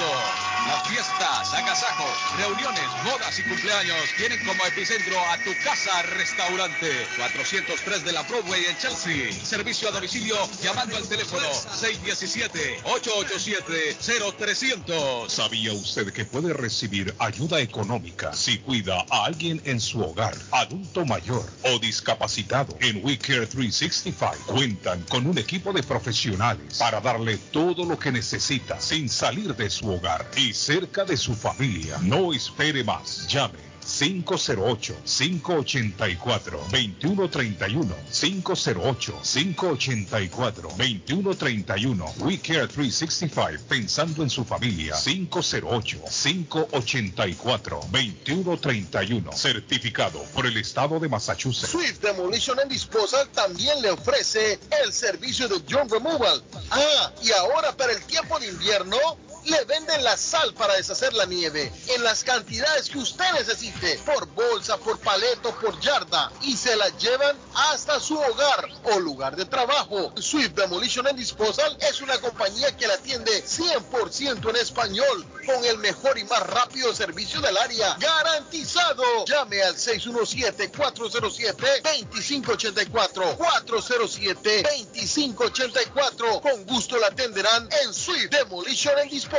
Las fiestas, agasajos, reuniones, bodas y cumpleaños tienen como epicentro a tu casa restaurante 403 de la Broadway en Chelsea. Servicio a domicilio llamando al teléfono 617-887-0300. ¿Sabía usted que puede recibir ayuda económica si cuida a alguien en su hogar, adulto mayor o discapacitado? En We Care 365 cuentan con un equipo de profesionales para darle todo lo que necesita sin salir de su hogar y cerca de su familia. No espere más. Llame 508-584-2131. 508-584-2131. We Care 365, pensando en su familia. 508-584-2131. Certificado por el Estado de Massachusetts. Swift Demolition and Disposal también le ofrece el servicio de John Removal. Ah, y ahora para el tiempo de invierno, le venden la sal para deshacer la nieve en las cantidades que usted necesite, por bolsa, por paleto, por yarda, y se la llevan hasta su hogar o lugar de trabajo. Swift Demolition and Disposal es una compañía que la atiende 100% en español, con el mejor y más rápido servicio del área, garantizado. Llame al 617-407-2584, 407-2584. Con gusto la atenderán en Swift Demolition and Disposal.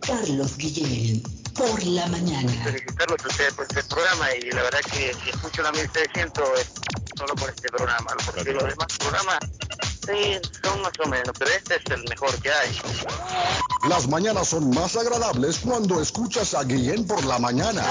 Carlos Guillén, por la mañana. felicitarlos a ustedes por este programa y la verdad que si escucho la 1700 es solo por este programa, porque los demás programas sí son más o menos, pero este es el mejor que hay. Las mañanas son más agradables cuando escuchas a Guillén por la mañana.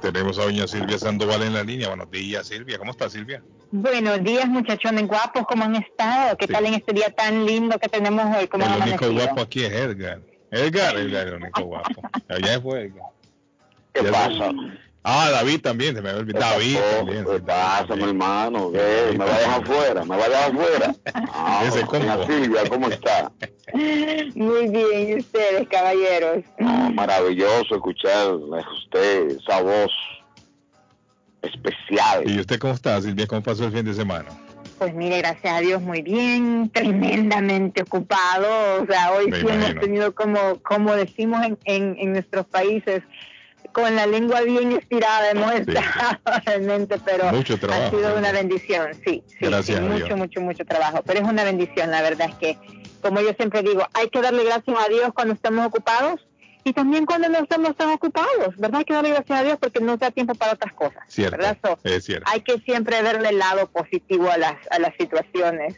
Tenemos a doña Silvia Sandoval en la línea. Buenos días, Silvia. ¿Cómo está, Silvia? Buenos días, muchachones guapos, ¿cómo han estado? ¿Qué tal en este día tan lindo que tenemos hoy? ¿Cómo El único amanecido? guapo aquí es Edgar. Edgar, Edgar es el único guapo. Allá fue Edgar. ¿Qué Ya pasa? Ah, David también, se me había olvidado. David también. ¿Qué pasa, mi hermano? ¿Qué? ¿Me va a dejar fuera? ¿Me va a dejar fuera? Ah, Ese combo. doña Silvia, ¿cómo está? Muy bien, ¿y ustedes, caballeros? Maravilloso escuchar a usted, esa voz especial. ¿Y usted cómo está, Silvia? ¿Cómo pasó el fin de semana? Pues mire, gracias a Dios, muy bien, tremendamente ocupado. O sea, hoy Me sí hemos tenido como, como decimos en, en, en nuestros países, con la lengua bien estirada hemos estado realmente, pero Mucho ha sido una bendición, sí, sí, Gracias sí, mucho, Dios. mucho, mucho trabajo. Pero es una bendición, la verdad es que, como yo siempre digo, hay que darle gracias a Dios cuando estamos ocupados y también cuando no estamos tan ocupados, ¿verdad? Hay que darle gracias a Dios porque nos da tiempo para otras cosas. Cierto, ¿verdad? So, es cierto. hay que siempre verle el lado positivo a las, a las situaciones.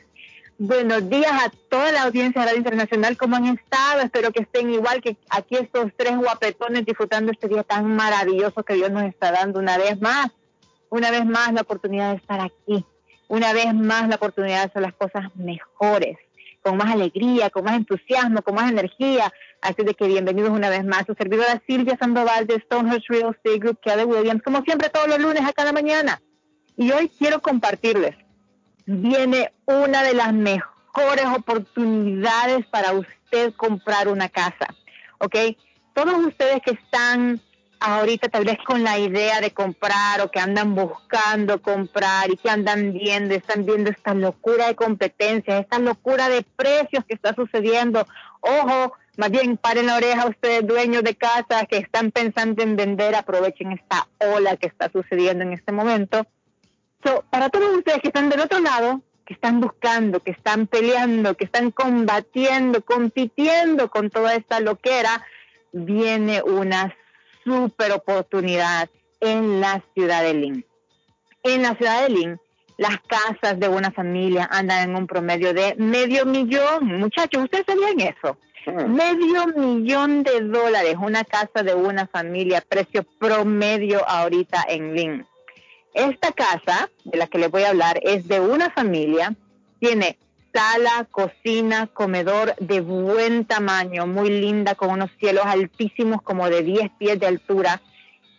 Buenos días a toda la audiencia de Radio Internacional, ¿cómo han estado? Espero que estén igual que aquí estos tres guapetones disfrutando este día tan maravilloso que Dios nos está dando una vez más. Una vez más la oportunidad de estar aquí. Una vez más la oportunidad de hacer las cosas mejores, con más alegría, con más entusiasmo, con más energía. Así de que bienvenidos una vez más. Su servidora Silvia Sandoval de Stonehurst Real Estate Group, Kelly Williams, como siempre todos los lunes a cada mañana. Y hoy quiero compartirles, viene una de las mejores oportunidades para usted comprar una casa, ¿ok? Todos ustedes que están ahorita tal vez con la idea de comprar o que andan buscando comprar y que andan viendo, están viendo esta locura de competencia, esta locura de precios que está sucediendo. Ojo, más bien paren la oreja ustedes dueños de casa que están pensando en vender, aprovechen esta ola que está sucediendo en este momento. So, para todos ustedes que están del otro lado, que están buscando, que están peleando, que están combatiendo, compitiendo con toda esta loquera, viene una super oportunidad en la ciudad de Lynn. En la ciudad de Lynn, las casas de una familia andan en un promedio de medio millón. Muchachos, ¿ustedes sabían eso? Medio millón de dólares, una casa de una familia, precio promedio ahorita en Lynn. Esta casa de la que les voy a hablar es de una familia, tiene sala, cocina, comedor de buen tamaño, muy linda, con unos cielos altísimos como de 10 pies de altura.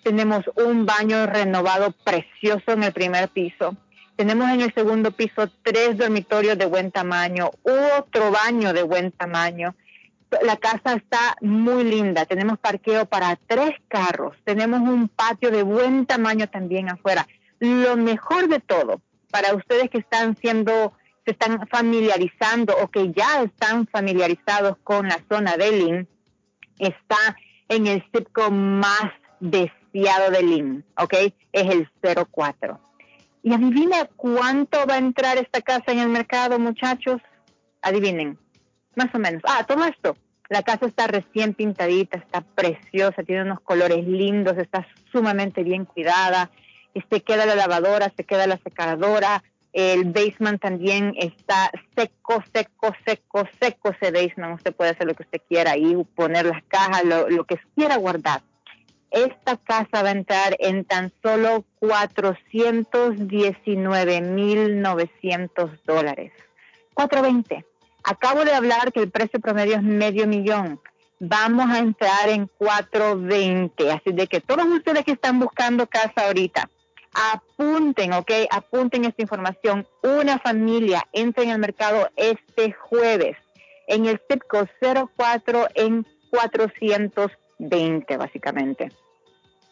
Tenemos un baño renovado precioso en el primer piso. Tenemos en el segundo piso tres dormitorios de buen tamaño, otro baño de buen tamaño. La casa está muy linda. Tenemos parqueo para tres carros. Tenemos un patio de buen tamaño también afuera. Lo mejor de todo, para ustedes que están siendo, se están familiarizando o que ya están familiarizados con la zona de Lynn, está en el circo más deseado de Lynn, ¿ok? Es el 04. Y adivina cuánto va a entrar esta casa en el mercado, muchachos. Adivinen, más o menos. Ah, todo esto. La casa está recién pintadita, está preciosa, tiene unos colores lindos, está sumamente bien cuidada. Se queda la lavadora, se queda la secadora. El basement también está seco, seco, seco, seco ese basement. Usted puede hacer lo que usted quiera ahí, poner las cajas, lo, lo que quiera guardar. Esta casa va a entrar en tan solo 419.900 dólares. 420. Acabo de hablar que el precio promedio es medio millón. Vamos a entrar en 420. Así de que todos ustedes que están buscando casa ahorita, apunten, ¿ok? Apunten esta información. Una familia entra en el mercado este jueves en el zip code 04 en 420, básicamente.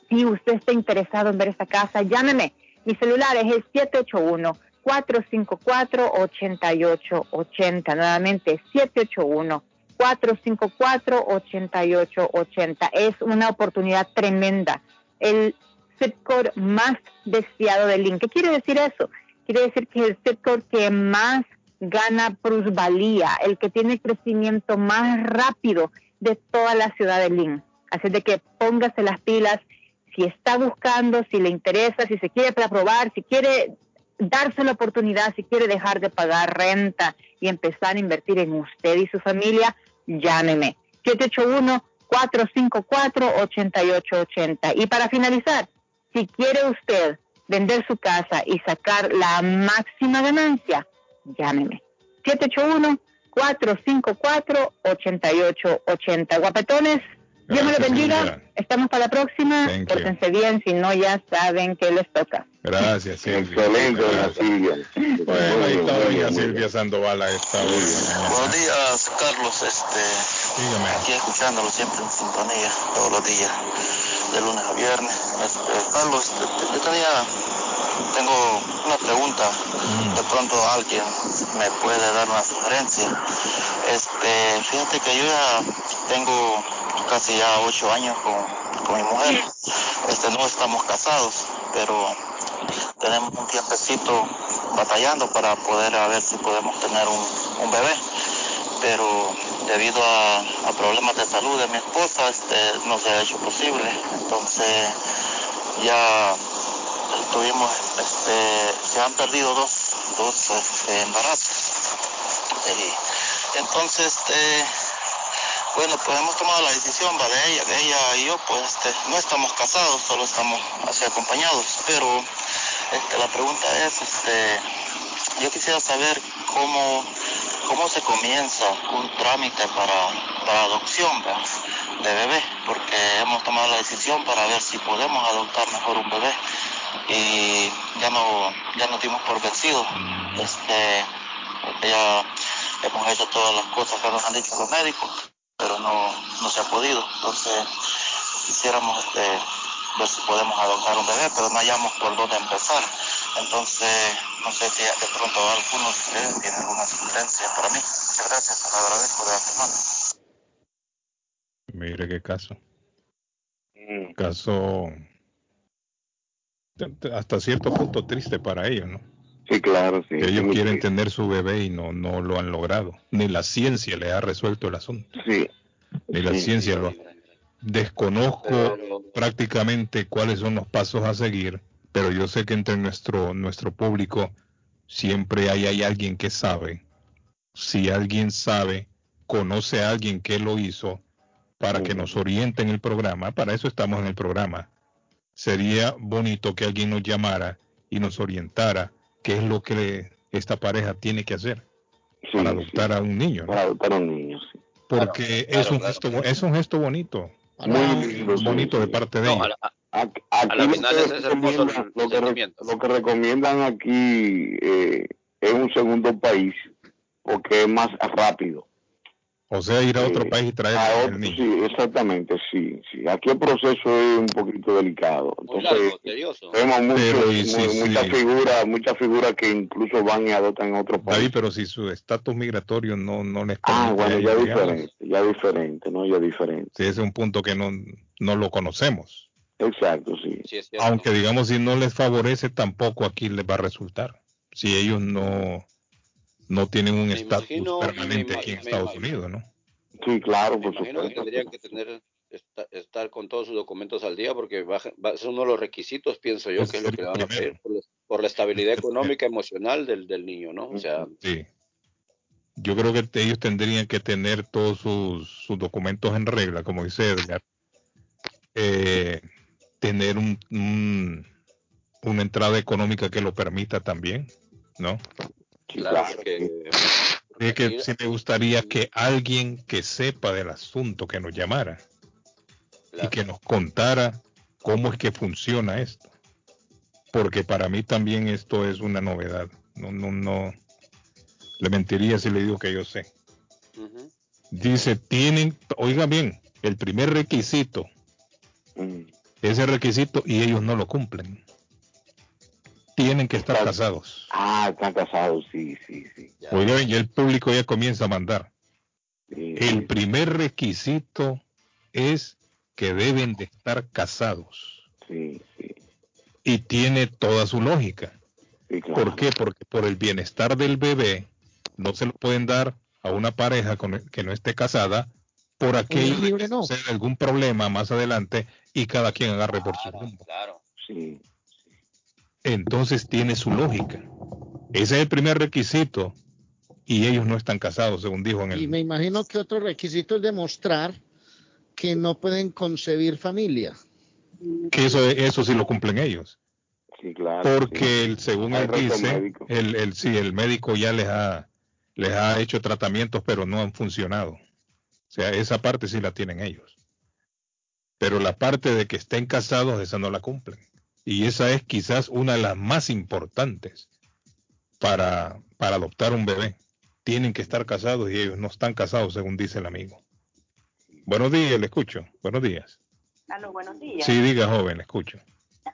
Si usted está interesado en ver esta casa, llámeme. Mi celular es el 781 454-8880. Nuevamente, 781-454-8880. Es una oportunidad tremenda. El code más deseado del link. ¿Qué quiere decir eso? Quiere decir que el zip code que más gana plusvalía, el que tiene crecimiento más rápido de toda la ciudad de Lynn. Así de que póngase las pilas si está buscando, si le interesa, si se quiere probar, si quiere darse la oportunidad, si quiere dejar de pagar renta y empezar a invertir en usted y su familia, llámeme. 781-454-8880. Y para finalizar, si quiere usted vender su casa y sacar la máxima ganancia, llámeme. 781-454-8880. Guapetones, Dios me lo bendiga. Estamos para la próxima. Pórtense bien, si no ya saben que les toca. Gracias, Silvia. Excelente, Silvia. Bueno, ahí está doña Silvia Sandoval a esta hora. Buenos días, Carlos. Este, Dígame. aquí escuchándolo siempre en sintonía, todos los días, de lunes a viernes. Este, Carlos, yo tenía, tengo una pregunta. De pronto alguien me puede dar una sugerencia. Este, fíjate que yo ya tengo casi ya ocho años con, con mi mujer. Este, no estamos casados, pero tenemos un tiempecito batallando para poder a ver si podemos tener un, un bebé pero debido a, problemas de salud de mi esposa este, no se ha hecho posible. Entonces ya tuvimos este, se han perdido dos, dos este, embarazos. Entonces bueno pues hemos tomado la decisión ¿va? de ella de ella y yo pues este, no estamos casados solo estamos así acompañados pero la pregunta es este, yo quisiera saber cómo, cómo se comienza un trámite para, para adopción de bebé, porque hemos tomado la decisión para ver si podemos adoptar mejor un bebé y ya no, ya nos dimos por vencidos. Este, ya hemos hecho todas las cosas que nos han dicho los médicos, pero no, no se ha podido. Entonces quisiéramos este, ver si podemos adoptar un bebé, pero no hallamos por dónde empezar. Entonces, no sé si de pronto algunos de ustedes tienen alguna sugerencia para mí. Muchas gracias, lo agradezco de antemano. Mire qué caso. Caso t- t- hasta cierto punto triste para ellos, ¿no? Sí, claro, sí. Ellos Muy quieren triste. tener su bebé y no, no lo han logrado. Ni la ciencia le ha resuelto el asunto. Sí. Ni la Sí. ciencia lo Desconozco prácticamente cuáles son los pasos a seguir, pero yo sé que entre nuestro, nuestro público siempre hay, hay alguien que sabe. Si alguien sabe, conoce a alguien que lo hizo, para que nos oriente en el programa, para eso estamos en el programa. Sería bonito que alguien nos llamara y nos orientara qué es lo que esta pareja tiene que hacer. para adoptar a un niño. ¿no? Para adoptar a un niño, sí. Porque es, un gesto, es un gesto bonito. Muy lindo, sí, bonito de parte de No, ellos. a la- a- Aquí, a lo, final que es hermoso lo, que, re- sentimiento. lo que recomiendan aquí eh, es un segundo país porque es más rápido. O sea, ir a otro Sí. país y traer A otro- niño. sí, exactamente, sí, sí. Aquí el proceso es un poquito delicado. Muy Entonces, largo, tedioso. vemos mucho- Pero, y mu- sí, muchas sí. figuras, muchas figuras que incluso van y adoptan en otro país. David, pero si su estatus migratorio no, no les ah, permite bueno, a ya ellos, diferente, ya diferente, ¿no? Ya diferente. Sí, ese es un punto que no, no lo conocemos. Exacto, sí. Aunque digamos, si no les favorece, tampoco aquí les va a resultar. Si ellos no, no tienen un estatus permanente aquí en Estados Unidos, ¿no? Sí, claro, por imagino que supuesto. tendrían que tener esta- estar con todos sus documentos al día porque va- es uno de los requisitos, pienso yo, que es lo que le van a pedir por la, por la estabilidad económica emocional del, del niño, ¿no? O sea, Sí. Yo creo que ellos tendrían que tener todos sus, sus documentos en regla, como dice Edgar. Eh, tener un, un- una entrada económica que lo permita también, ¿no? Claro, porque que aquí- sí me gustaría que alguien que sepa del asunto que nos llamara y que nos contara cómo es que funciona esto. Porque para mí también esto es una novedad. No, no, no. Le mentiría si le digo que yo sé. Dice, tienen, oiga bien, el primer requisito, Mm. ese requisito, y ellos no lo cumplen. Tienen que estar Claro. casados. Ah, están casados, sí, sí, sí. Ya. Oiga bien, ya el público ya comienza a mandar. sí, El sí, primer requisito es que deben de estar casados. sí, sí, Y tiene toda su lógica. sí, claro. ¿Por qué? Porque por el bienestar del bebé no se lo pueden dar a una pareja con el- que no esté casada por aquello de libre que no. algún problema más adelante y cada quien agarre por su rumbo. Claro. Sí, Entonces tiene su lógica. Ese es el primer requisito y ellos no están casados, según dijo en Y el... me imagino que otro requisito es demostrar que no pueden concebir familia. Que eso, eso sí lo cumplen ellos. sí, claro. Porque el- según él dice, el, el, sí, el médico ya les ha, les ha hecho tratamientos, pero no han funcionado. O sea, esa parte sí la tienen ellos. Pero la parte de que estén casados, esa no la cumplen. Y esa es quizás una de las más importantes para, para adoptar un bebé. Tienen que estar casados y ellos no están casados, según dice el amigo. Buenos días, le escucho. Buenos días. Aló, buenos días. Sí, diga, joven, le escucho.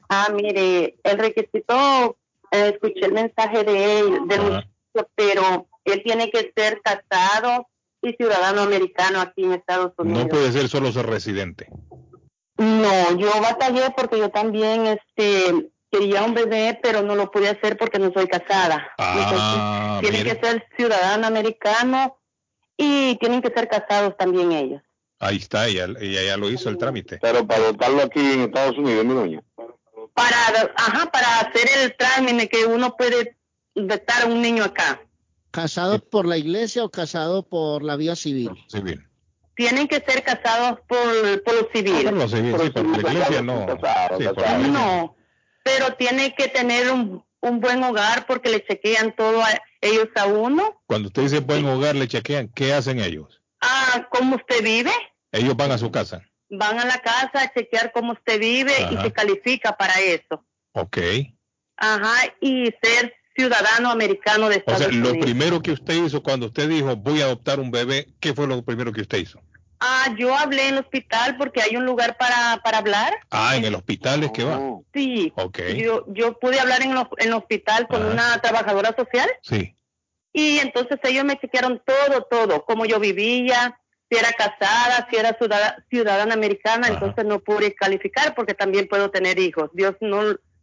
Ah, mire, el requisito, eh, escuché el mensaje de él, del muchacho, pero él tiene que ser casado y ciudadano americano aquí en Estados Unidos. No puede ser solo ser residente. No, yo batallé porque yo también este quería un bebé, pero no lo pude hacer porque no soy casada. Ah, Entonces, tiene mire. que ser ciudadano americano y tienen que ser casados también ellos. Ahí está, ella, ella ya lo hizo el trámite. Pero para adoptarlo aquí en Estados Unidos, mi doña. Para, ajá, para hacer el trámite que uno puede adoptar a un niño acá. ¿Casado por la iglesia o casado por la vía civil? Civil. Tienen que ser casados por, por lo civil. Por lo civil, sí, por la iglesia no. Casados, Sí, por la iglesia. No, pero tiene que tener un, un buen hogar porque le chequean todo a ellos a uno. Cuando usted dice buen hogar, le chequean, ¿qué hacen ellos? Ah, cómo usted vive. Ellos van a su casa. Van a la casa a chequear cómo usted vive y se califica para eso. Ok. Ajá, y ser ciudadano americano de O Estados sea, lo primero que usted hizo cuando usted dijo voy a adoptar un bebé, ¿qué fue lo primero que usted hizo? Ah, yo hablé en el hospital porque hay un lugar para, para hablar. Ah, en el hospital es que va. Sí. Ok. Yo, yo pude hablar en, el- en el hospital con Ajá. una trabajadora social Sí. y entonces ellos me chequearon todo, todo, cómo yo vivía, si era casada, si era ciudadana, ciudadana americana, Ajá. entonces no pude calificar porque también puedo tener hijos. Dios no,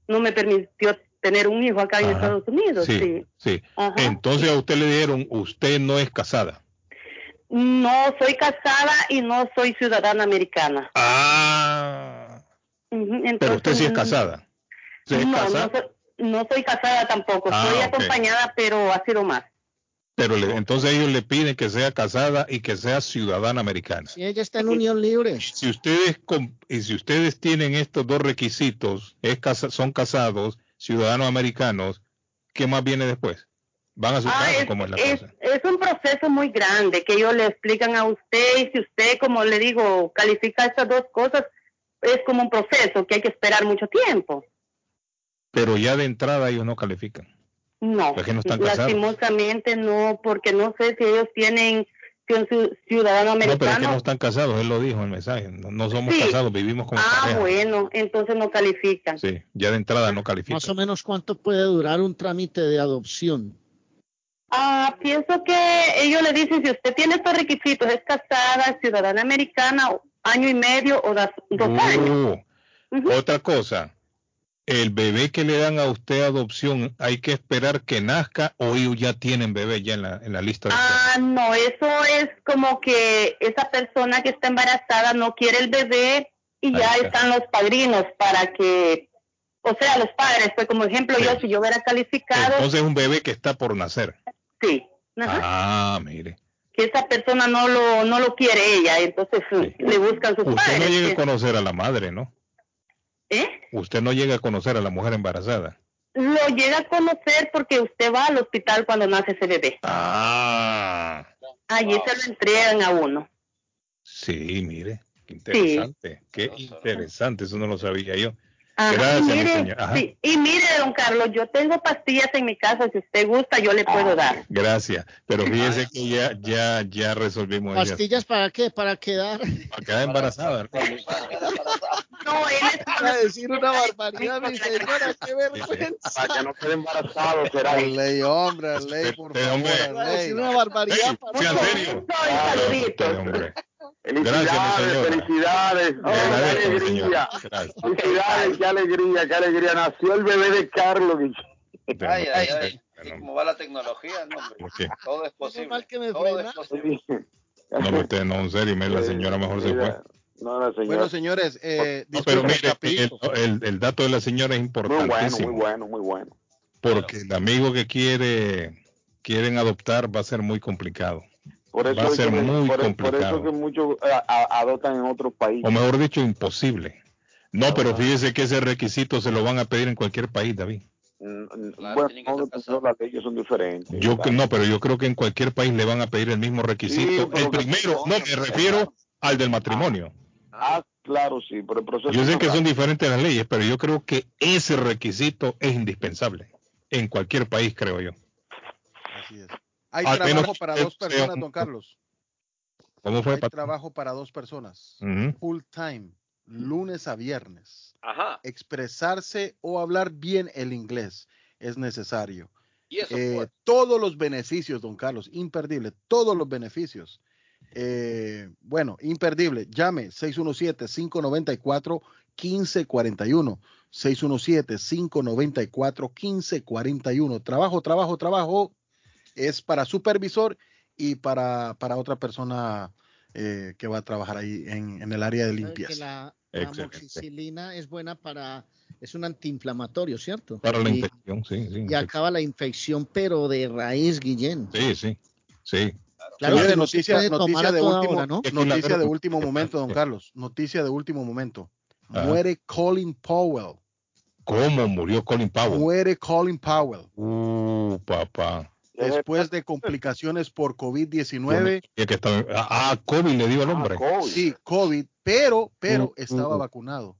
no me permitió tener un hijo acá en Ajá. Estados Unidos. Sí, Sí. sí. Ajá. Entonces a usted le dijeron, usted no es casada. No soy casada y no soy ciudadana americana. Ah. Ujú, Pero entonces, usted sí es casada. ¿Usted es no, casada? no, soy, no soy casada tampoco. Ah, soy acompañada, pero ha sido más. Pero le- entonces ellos le piden que sea casada y que sea ciudadana americana. Si ella está en unión libre. Si ustedes y si ustedes tienen estos dos requisitos, es casa- son casados, ciudadanos americanos, ¿qué más viene después? Van a su Ah, casa, es, ¿cómo es la es- cosa? es un proceso muy grande que ellos le explican a usted y si usted, como le digo, califica estas dos cosas, es como un proceso que hay que esperar mucho tiempo. Pero ya de entrada ellos no califican. No, no están lastimosamente no, porque no sé si ellos tienen si un ciu- ciudadano No, pero es que no están casados, él lo dijo en el mensaje. No, no somos Sí. casados, vivimos como ah, pareja. bueno, entonces no califican. Sí, ya de entrada no califican. Más o menos cuánto puede durar un trámite de adopción. Ah, pienso que ellos le dicen si usted tiene estos requisitos, es casada, ciudadana americana, año y medio o dos años. Uh, Otra cosa, el bebé que le dan a usted adopción, hay que esperar que nazca o ellos ya tienen bebé ya en la, en la lista de Ah, no, eso es como que esa persona que está embarazada no quiere el bebé y ya están los padrinos para que, o sea, los padres, pues como ejemplo yo, si yo hubiera calificado, Entonces es un bebé que está por nacer. sí, ajá, Ah, mire. que esa persona no lo, no lo quiere ella, entonces le buscan sus Usted padres. no llega a conocer a la madre, ¿no? ¿Eh? Usted no llega a conocer a la mujer embarazada. Lo llega a conocer porque usted va al hospital cuando nace ese bebé. Ah, Allí se lo entregan a uno. sí, mire. Qué interesante. Qué interesante, eso no lo sabía yo. Ajá, Gracias, mi mire, señor. Ajá. sí, y mire, don Carlos, yo tengo pastillas en mi casa, si usted gusta, yo le puedo dar. Gracias. Pero fíjese que ya, ya, ya resolvimos eso. ¿Pastillas para qué? Para quedar. Para quedar embarazada. No, él es a decir una barbaridad, mi señora, qué vergüenza. Para que no quede embarazado, será. Ley, hombre, ley, por favor, Va a ley. decir una barbaridad. para- Sí, en serio. Usted, hombre. Felicidades, felicidades. Le qué alegría. Felicidades, qué alegría, qué alegría. Nació el bebé de Carlos. Ay, ay, ay. ¿Y cómo va la tecnología? No, hombre. ¿Por qué? Todo es posible. mal que me Todo frena. es posible. No, pero usted no, en serio, la señora mejor se fue. No, la señora. Bueno, señores, eh, No, pero mire, el, el- el dato de la señora es muy bueno, importantísimo. muy bueno, muy bueno. Porque el amigo que quiere quieren adoptar va a ser muy complicado. Por eso, Va a ser que, muy por, por complicado. eso que muchos eh, adoptan en otros países. O mejor dicho, imposible. No, pero fíjese que ese requisito se lo van a pedir en cualquier país, David. Mm, bueno, no, no, las leyes son diferentes. Yo no, pero yo creo que en cualquier país le van a pedir el mismo requisito. pero el primero, no, me refiero al del matrimonio. Ah, claro, sí, pero el proceso. Yo sé que son diferentes las leyes, pero yo creo que ese requisito es indispensable en cualquier país, creo yo. Así es. Hay Al trabajo menos para dos personas, don Carlos. ¿Cómo fue? Hay trabajo para dos personas. Full time, lunes a viernes. Ajá. Expresarse o hablar bien el inglés es necesario. Y eso Eh, todos los beneficios, don Carlos, imperdible, todos los beneficios. Eh, bueno, imperdible. Llame 617-594-1541. 617-594-1541. Trabajo, trabajo, trabajo es para supervisor y para, para otra persona eh, que va a trabajar ahí en, en el área de limpieza. la, la amoxicilina es buena para, es un antiinflamatorio, ¿cierto? Para la Y- infección, sí, sí. Y acaba la infección, pero de raíz, Guillén. Sí, sí, sí. Claro que noticia, noticia de último, noticia de último momento, don Carlos. Noticia de último momento. Ajá. Muere Colin Powell. ¿Cómo murió Colin Powell? Muere Colin Powell Uh, papá. Después de complicaciones por COVID-19. Y que estaba- ah, ah, COVID le dio al hombre. Sí, COVID, pero, pero Uh, estaba uh. vacunado.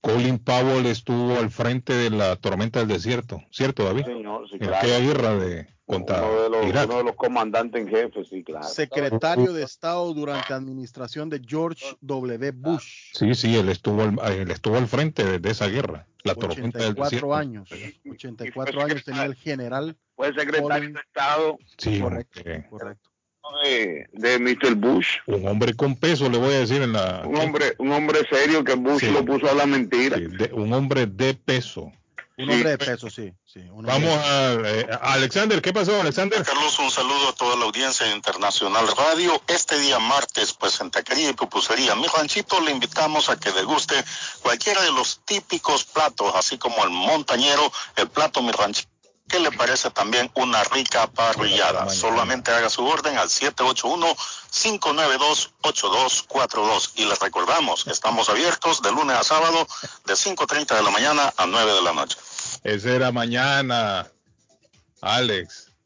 Colin Powell estuvo al frente de la tormenta del desierto, ¿cierto, David? Señor, sí, en claro. aquella guerra de contra uno, de los, Irak. uno de los comandantes en jefe, sí, claro. Secretario de Estado durante administración de George W. Bush. Sí, sí, él estuvo al, él estuvo al frente de, de esa guerra, la tormenta del 84 desierto. años. 84 años tenía el general. Fue secretario Colin- de Estado Sí, Correcto, hombre. correcto. de, de Mr. Bush. un hombre con peso, le voy a decir en la... Un hombre, un hombre serio que Bush Sí. lo puso a la mentira. Sí, de- un hombre de peso. Un hombre de peso, sí. sí Vamos a, eh, a Alexander, ¿qué pasó, Alexander? Carlos, un saludo a toda la audiencia de Internacional Radio. Este día martes, pues en Taquería y Pupusería, mi ranchito, le invitamos a que deguste cualquiera de los típicos platos, así como el montañero, el plato mi ranchito. ¿Qué le parece también una rica parrillada? Solamente haga su orden al 781-592-8242. Y les recordamos, estamos abiertos de lunes a sábado de 5.30 de la mañana a 9 de la noche. Ese era mañana, Alex.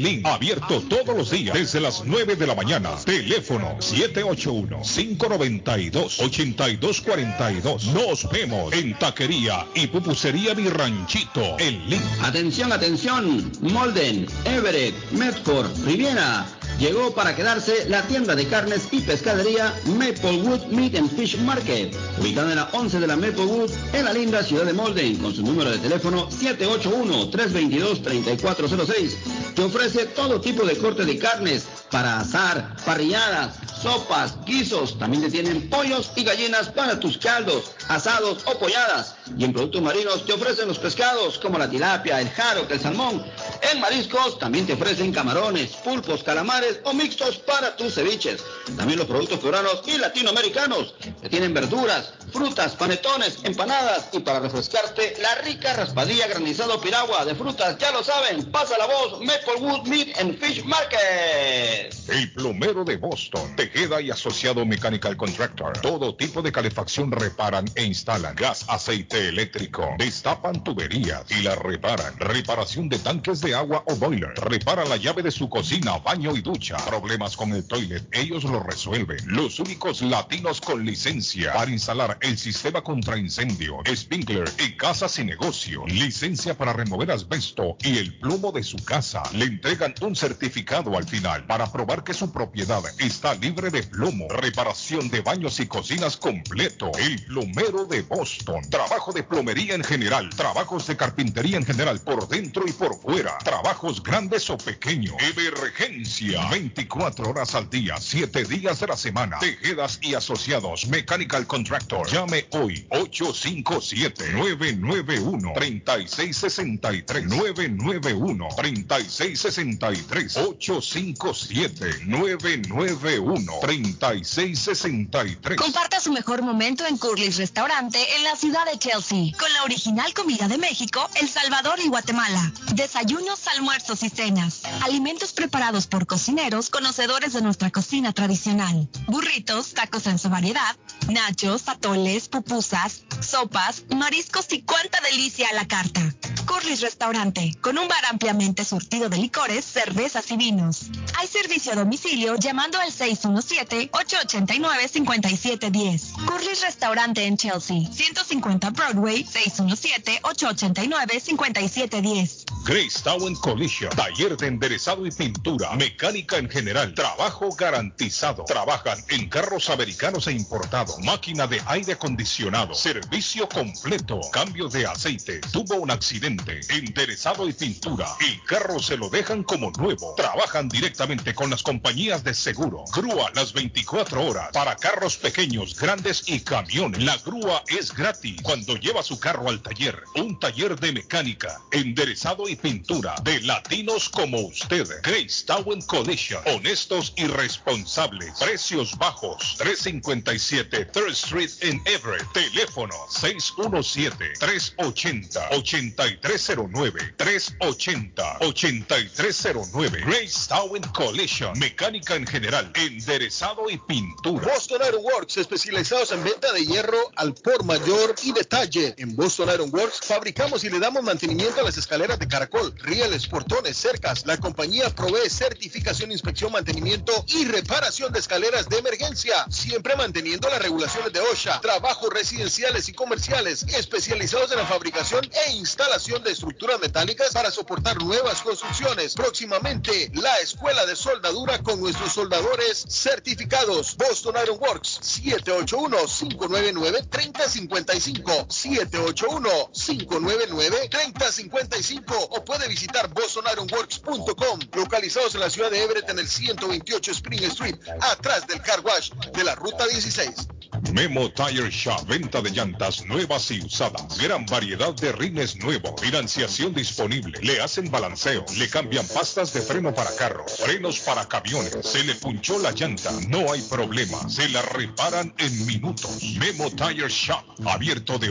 Link. Abierto todos los días desde las 9 de la mañana. Teléfono 781-592-8242. Nos vemos en Taquería y Pupusería Mi Ranchito en Link. Atención, atención. Molden, Everett, Medford, Riviera. Llegó para quedarse la tienda de carnes y pescadería Maplewood Meat and Fish Market, ubicada en la 11 de la Maplewood, en la linda ciudad de Molden, con su número de teléfono 781-322-3406, que ofrece todo tipo de corte de carnes para asar, parrilladas, sopas, guisos. También te tienen pollos y gallinas para tus caldos, asados o polladas. Y en productos marinos te ofrecen los pescados como la tilapia, el jaro, el salmón. En mariscos también te ofrecen camarones, pulpos, calamares o mixtos para tus ceviches. También los productos peruanos y latinoamericanos. Que tienen verduras, frutas, panetones, empanadas y para refrescarte la rica raspadilla granizado piragua de frutas. Ya lo saben, pasa la voz Maplewood Meat and Fish Market. El plomero de Boston, Tejeda y Asociado Mechanical Contractor. Todo tipo de calefacción reparan e instalan. Gas, aceite eléctrico. Destapan tuberías y la reparan. Reparación de tanques de agua o boiler. Repara la llave de su cocina, baño y ducha. Problemas con el toilet, ellos lo resuelven. Los únicos latinos con licencia para instalar el sistema contra incendio, sprinkler en casas y negocio. Licencia para remover asbesto y el plomo de su casa. Le entregan un certificado al final para probar que su propiedad está libre de plomo. Reparación de baños y cocinas completo. El plomero de Boston. Trabajo de plomería en general. Trabajos de carpintería en general por dentro y por fuera. Trabajos grandes o pequeños. Emergencia. 24 horas al día, 7 días de la semana. Tejedas y asociados. Mechanical Contractor. Llame hoy. 857-991-3663. 991-3663. 857-991-3663. Comparta su mejor momento en Curly's Restaurante en la ciudad de Chelsea, con la original comida de México, El Salvador y Guatemala. Desayunos, almuerzos y cenas. Alimentos preparados por cocineros conocedores de nuestra cocina tradicional. Burritos, tacos en su variedad, nachos, atoles, pupusas, sopas, mariscos y cuánta delicia a la carta. Curly's Restaurante, con un bar ampliamente surtido de licores, cervezas y vinos. Hay servicio a domicilio llamando al 617-889-5710. Curly's Restaurante en Chelsea, 150 Broadway, 617-889-5710. Grace Town Collision, taller de enderezado y pintura, mecánica en general, trabajo garantizado. Trabajan en carros americanos e importados, máquina de aire acondicionado, servicio completo, cambio de aceite, tuvo un accidente, enderezado y pintura. El carro se lo dejan como nuevo. Trabajan directamente con las compañías de seguro. Grúa las 24 horas para carros pequeños, grandes y camiones. La grúa es gratis cuando lleva su carro al taller. Un taller de mecánica, enderezado y pintura de latinos como usted. Grace Town Collision. Honestos y responsables. Precios bajos. 357 3rd Street en Everett. Teléfono 617-380-8309. 380-8309. Grace Town Collision. Mecánica en general. Enderezado y pintura. Boston Iron Works, especializados en venta de hierro al por mayor y En Boston Iron Works fabricamos y le damos mantenimiento a las escaleras de caracol, rieles, portones, cercas. La compañía provee certificación, inspección, mantenimiento y reparación de escaleras de emergencia, siempre manteniendo las regulaciones de OSHA. Trabajos residenciales y comerciales especializados en la fabricación e instalación de estructuras metálicas para soportar nuevas construcciones. Próximamente, la escuela de soldadura con nuestros soldadores certificados. Boston Iron Works 781-599-3055. 781-599-3055 o puede visitar bostonironworks.com localizados en la ciudad de Everett en el 128 Spring Street, atrás del car wash de la ruta 16. Memo Tire Shop, venta de llantas nuevas y usadas. Gran variedad de rines nuevos. Financiación disponible. Le hacen balanceo. Le cambian pastas de freno para carros. Frenos para camiones. Se le punchó la llanta. No hay problema. Se la reparan en minutos. Memo Tire Shop. Abierto de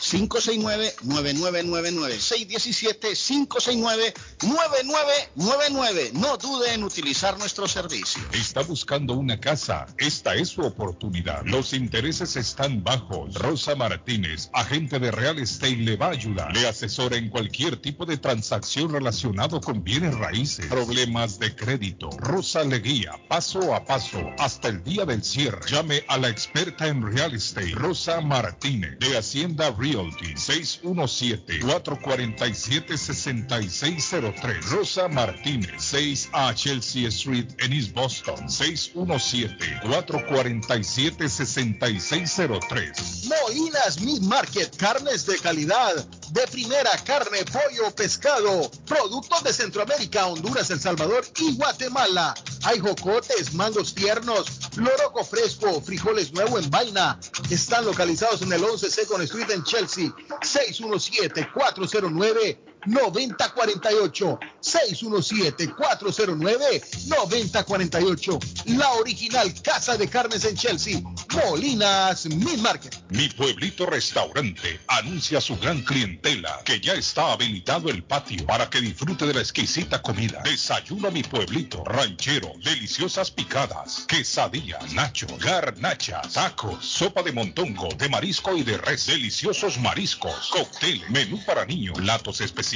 569-9999. 617-569-9999. No dude en utilizar nuestro servicio. Está buscando una casa. Esta es su oportunidad. Los intereses están bajos. Rosa Martínez, agente de Real Estate, le va a ayudar. Le asesora en cualquier tipo de transacción relacionado con bienes raíces, problemas de crédito. Rosa le guía paso a paso hasta el día del cierre. Llame a la experta en Real Estate, Rosa Martínez, de Hacienda Realty 617-447-6603. Rosa Martínez, 6 a Chelsea Street en East Boston. 617-447-6603. Molinas Meat Market, carnes de calidad, de primera carne, pollo, pescado, productos de Centroamérica, Honduras, El Salvador y Guatemala. Hay jocotes, mangos tiernos, loroco fresco, frijoles nuevo en vaina. Están localizados en el 11 Second Street en Chelsea. Chelsea, 617-409. 617-409-9048. 617-409-9048. La original Casa de Carnes en Chelsea. Molinas Meat Market. Mi pueblito restaurante anuncia a su gran clientela que ya está habilitado el patio para que disfrute de la exquisita comida. Desayuno a mi pueblito, ranchero, deliciosas picadas, quesadilla, nacho, garnacha, tacos, sopa de montongo, de marisco y de res, deliciosos mariscos, cóctel, menú para niños, platos especiales,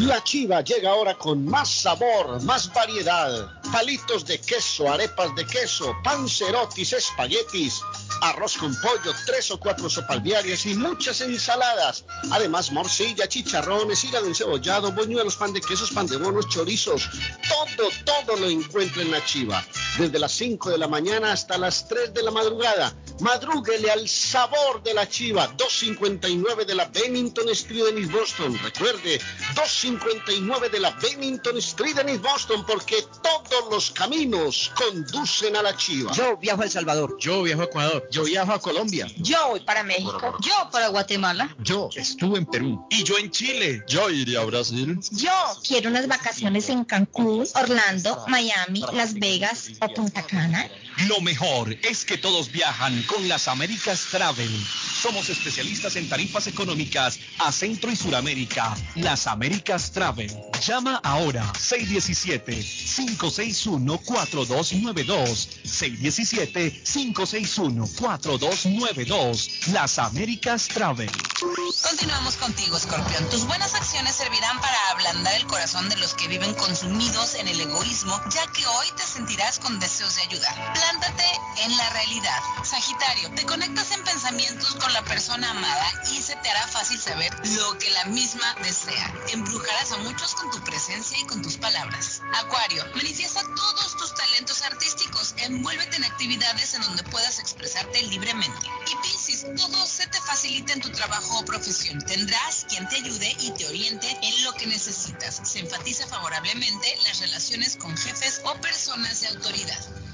La chiva llega ahora con más sabor, más variedad. Palitos de queso, arepas de queso, pancerotis, espaguetis, arroz con pollo, tres o cuatro sopalviarias y muchas ensaladas. Además, morcilla, chicharrones, hígado encebollado, boñuelos, pan de quesos, pan de bonos, chorizos. Todo, todo lo encuentra en la chiva. Desde las 5 de la mañana hasta las 3 de la madrugada. Madrúguele al sabor de la chiva. 259 de la Bennington Street en East Boston. Recuerde, 259 de la Bennington Street en East Boston porque todos los caminos conducen a la chiva. Yo viajo a El Salvador. Yo viajo a Ecuador. Yo viajo a Colombia. Yo voy para México. Yo para Guatemala. Yo estuve en Perú. Y yo en Chile. Yo iría a Brasil. Yo quiero unas vacaciones en Cancún, Orlando, Miami, Las Vegas o Punta Cana. Lo mejor es que todos viajan con las Américas Travel. Somos especialistas en tarifas económicas a Centro y Suramérica. Las Américas Travel. Llama ahora 617-561-4292. 617-561-4292. Las Américas Travel. Continuamos contigo, Scorpion. Tus buenas acciones servirán para ablandar el corazón de los que viven consumidos en el egoísmo, ya que hoy te sentirás con deseos de ayudar. Plántate en la realidad. Sagitario, te conectas en pensamientos con la persona amada y se te hará fácil saber lo que la misma desea. Embrujarás a muchos con tu presencia y con tus palabras. Acuario, manifiesta todos tus talentos artísticos. Envuélvete en actividades en donde puedas expresarte libremente. Y Piscis, todo se te facilita en tu trabajo o profesión. Tendrás quien te ayude y te oriente en lo que necesitas. Se enfatiza favorablemente las relaciones con jefes o personas de autoridad.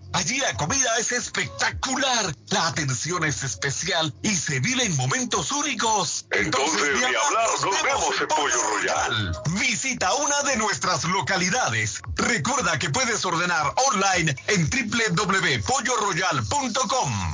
Allí la comida es espectacular, la atención es especial y se vive en momentos únicos. Entonces, ni hablar, nos vemos en Pollo Royal. Visita una de nuestras localidades. Recuerda que puedes ordenar online en www.polloroyal.com.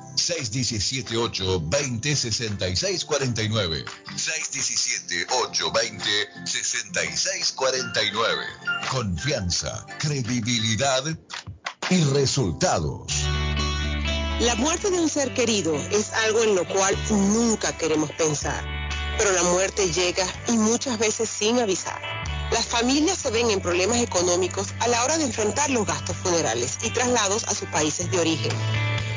617-820-6649. 617-820-6649. Confianza, credibilidad y resultados. La muerte de un ser querido es algo en lo cual nunca queremos pensar, pero la muerte llega y muchas veces sin avisar. Las familias se ven en problemas económicos a la hora de enfrentar los gastos funerales y traslados a sus países de origen.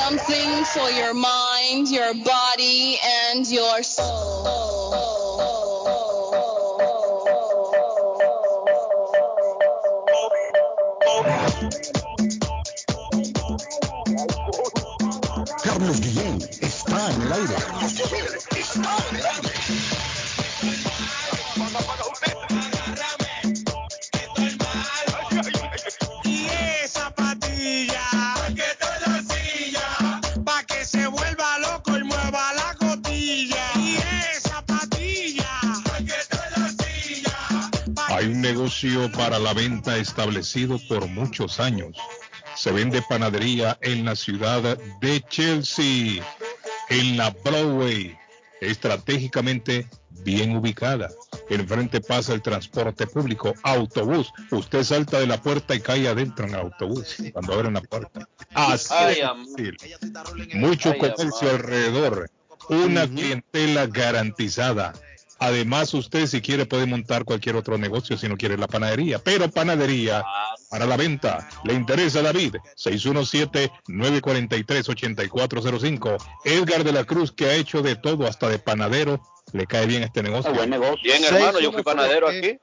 Something for your mind, your body, and your Carlos para la venta establecido por muchos años. Se vende panadería en la ciudad de Chelsea, en la Broadway, estratégicamente bien ubicada. Enfrente pasa el transporte público, autobús. Usted salta de la puerta y cae adentro en el autobús cuando abren la puerta. Así Ay, de. Mucho comercio alrededor. Una clientela garantizada. Además, usted si quiere puede montar cualquier otro negocio si no quiere la panadería. Pero panadería para la venta. ¿Le interesa David? 617-943-8405. Edgar de la Cruz, que ha hecho de todo, hasta de panadero. ¿Le cae bien este negocio? Bien, hermano, yo fui panadero aquí.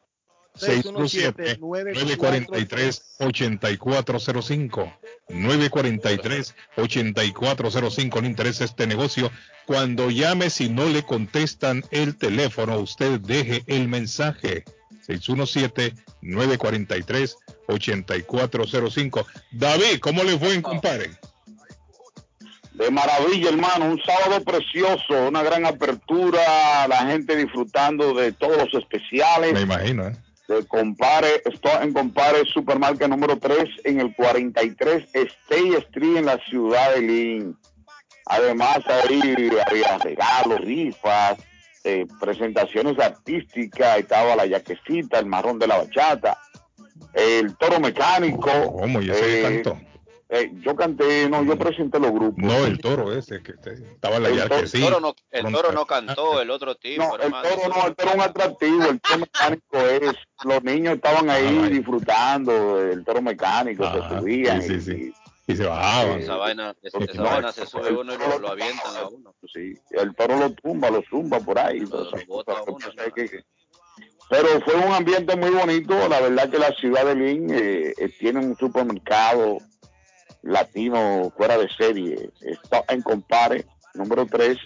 617-943-8405. 943-8405. No interesa este negocio. Cuando llame, si no le contestan el teléfono, usted deje el mensaje. 617-943-8405. David, ¿cómo le fue en compadre? De maravilla, hermano. Un sábado precioso, una gran apertura, la gente disfrutando de todos los especiales. Me imagino, ¿eh? De Compare, estoy en Compare Supermarket número 3 en el 43 State Street en la ciudad de Lynn. Además, ahí había regalos, rifas, eh, presentaciones artísticas, estaba la yaquecita, el marrón de la bachata, el toro mecánico. ¿Cómo? ¿Y ese eh? Eh, yo canté, no, yo presenté los grupos. No, el toro ese que estaba en la El toro- que sí. El toro no, el toro no cantó, el otro tipo, No, el hermano. toro no, el toro es un atractivo, el toro mecánico es, los niños estaban ahí disfrutando del toro mecánico, se subían. sí, y- sí, Y se bajaban. Esa vaina, esa, esa No, vaina el- se sube uno y lo, lo avientan a uno. Sí, el toro lo tumba, lo zumba por ahí. Pero fue un ambiente muy bonito. La verdad que la ciudad de Lynn eh, eh, tiene un supermercado latino fuera de serie. Está en Compare, número 3,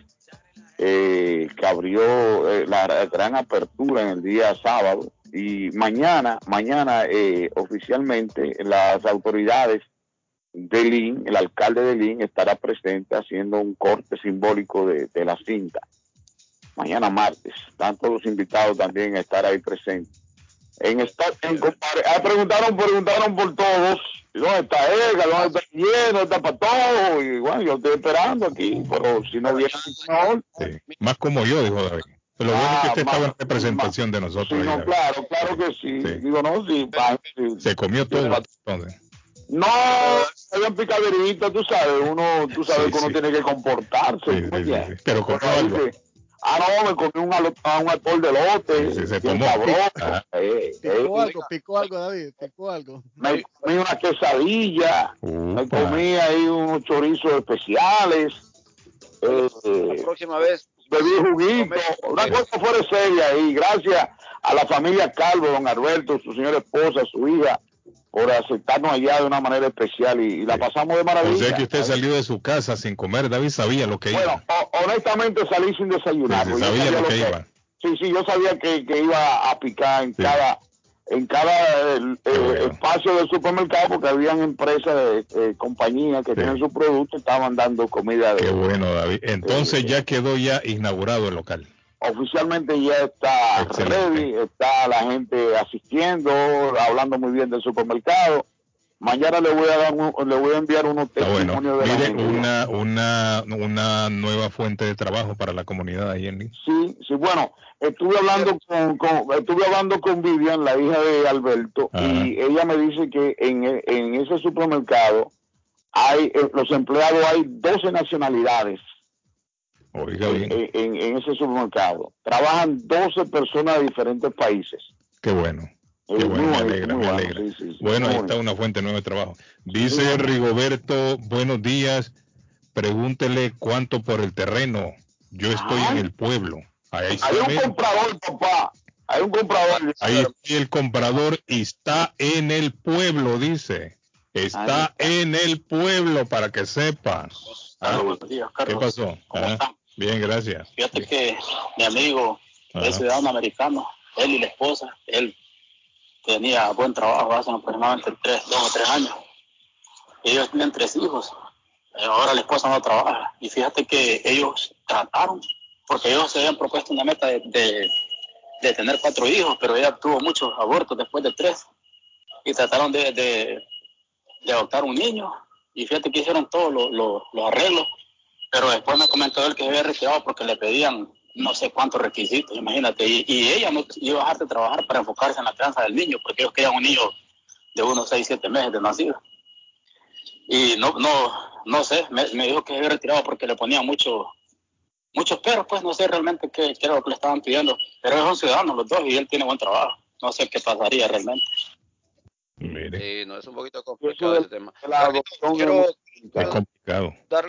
que abrió eh, la gran apertura en el día sábado. Y mañana, mañana eh, oficialmente las autoridades de Lynn, el alcalde de Lynn estará presente haciendo un corte simbólico de, de la cinta. Mañana martes, están todos invitados también a estar ahí presentes. En esta, en ah, preguntaron, preguntaron por todos, ¿dónde está Edgar? ¿Dónde está lleno? ¿Dónde está para todo? Y bueno, yo estoy esperando aquí, pero si no viene mejor. Sí. Más como yo, dijo David. Lo bueno es que usted estaba en representación de nosotros. ahí, No, claro, claro que sí. Digo, no, sí, sí. Se comió todo. Entonces. No, hay un picadерito, tú sabes, uno, tú sabes Sí, que uno sí. tiene que comportarse. Sí, ¿me sí, sí, sí. Pero Uno algo. Ah, no, me comí un, alo- un atol de lote. Sí, sí, se tomó. Eh, eh, Picó algo, picó algo, David, picó algo. me comí una quesadilla, me comí ahí unos chorizos especiales. Eh, La próxima vez. bebí juguito, una cosa fuera seria ahí. Gracias a la familia Calvo, don Alberto, su señora esposa, su hija, por aceptarnos allá de una manera especial y, y la pasamos de O maravilla. sea que usted salió de su casa sin comer. David sabía lo que Bueno, iba. ho- honestamente salí sin desayunar. Sí, sí, yo sabía lo que iba. Sí, sí, yo sabía que, que iba a picar en cada en cada eh, eh, espacio del supermercado porque habían empresas, de, eh, compañías que tienen sus productos estaban dando comida de Qué bueno, David. Entonces ya quedó ya inaugurado el local. Oficialmente ya está ready, está la gente asistiendo, hablando muy bien del supermercado. Mañana le voy a dar un- le voy a enviar unos bueno. testimonios de la Mire, gente. una, una, una nueva fuente de trabajo para la comunidad ahí en. Sí, sí, bueno, estuve hablando con, con- estuve hablando con Vivian, la hija de Alberto, y ella me dice que en, en ese supermercado hay, eh, los empleados hay 12 nacionalidades Oiga en, bien. en- en ese supermercado. Trabajan 12 personas de diferentes países. Qué bueno. Qué bueno, me alegra, me bueno, alegra. sí, sí, sí, bueno, ahí está una fuente nueva de trabajo. Dice Rigoberto, buenos días, pregúntele cuánto por el terreno. Yo estoy en el pueblo. Ahí Hay un comprador, papá. Hay un comprador. Ahí está el comprador y está en el pueblo, dice. Está en el pueblo para que sepa. Ah, buenos días, ¿Qué Carlos. pasó? Ajá. Bien, gracias. Fíjate que mi amigo Ajá. es ciudadano americano, él y la esposa, él tenía buen trabajo hace aproximadamente tres, dos o tres años. Ellos tienen tres hijos. Ahora la esposa no trabaja. Y fíjate que ellos trataron, porque ellos se habían propuesto una meta de, de- de tener cuatro hijos, pero ella tuvo muchos abortos después de tres. Y trataron de, de, de adoptar un niño. Y fíjate que hicieron todos los arreglos pero después me comentó él que se había retirado porque le pedían no sé cuántos requisitos, imagínate, y, y ella no iba a dejar de trabajar para enfocarse en la crianza del niño, porque ellos querían un niño de unos 6, 7 meses de nacido. Y no, no, no sé, me, me dijo que se había retirado porque le ponían mucho, muchos peros, pues no sé realmente qué, qué era lo que le estaban pidiendo, pero ellos son ciudadanos los dos y él tiene buen trabajo, no sé qué pasaría realmente. Sí, no, es un poquito complicado ese tema. La adopción Quiero Es complicado. dar-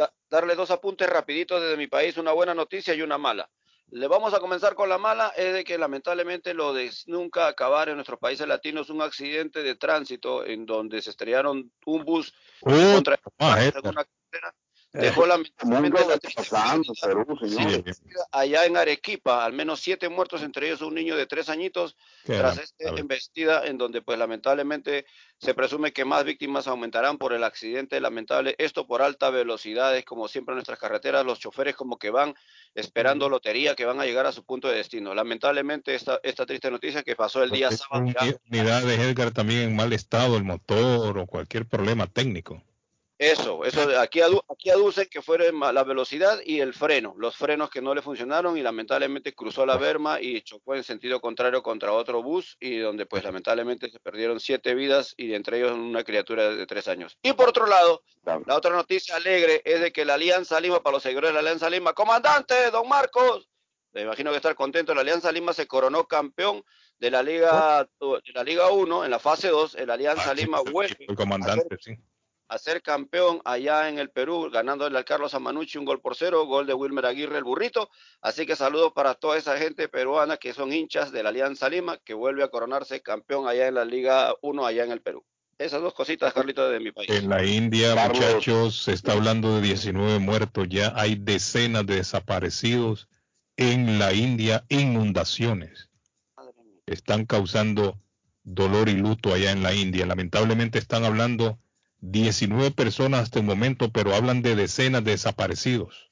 da- darle dos apuntes rapiditos desde mi país, una buena noticia y una mala. Le vamos a comenzar con la mala, es de que lamentablemente lo de nunca acabar en nuestros países latinos un accidente de tránsito en donde se estrellaron un bus contra en una carretera. Dejó lamentablemente la triste allá en Arequipa, al menos siete muertos, entre ellos un niño de tres añitos, Qué tras esta embestida, en donde pues lamentablemente se presume que más víctimas aumentarán por el accidente lamentable, esto por alta velocidades, como siempre en nuestras carreteras, los choferes como que van esperando lotería, que van a llegar a su punto de destino. Lamentablemente esta, esta triste noticia que pasó el día Es sábado. unidades Edgar también en mal estado, el motor o cualquier problema técnico. Eso, eso, aquí, adu- aquí aducen que fueron ma- la velocidad y el freno, los frenos que no le funcionaron y lamentablemente cruzó la berma y chocó en sentido contrario contra otro bus y donde pues lamentablemente se perdieron siete vidas y entre ellos una criatura de tres años. Y por otro lado, la otra noticia alegre es de que la Alianza Lima, para los seguidores de la Alianza Lima, comandante, don Marcos, me imagino que estar contento, la Alianza Lima se coronó campeón de la Liga, de la Liga 1 en la fase 2, el Alianza Lima vuelve El comandante, sí. A ser campeón allá en el Perú, ganándole al Carlos Amanucci un gol por cero, gol de Wilmer Aguirre el burrito. Así que saludos para toda esa gente peruana que son hinchas de la Alianza Lima, que vuelve a coronarse campeón allá en la Liga 1 allá en el Perú. Esas dos cositas, Carlito, de mi país. En la India, Carlos. muchachos, se está hablando de 19 muertos, ya hay decenas de desaparecidos en la India, inundaciones. Están causando dolor y luto allá en la India. Lamentablemente están hablando 19 personas hasta el momento, pero hablan de decenas de desaparecidos.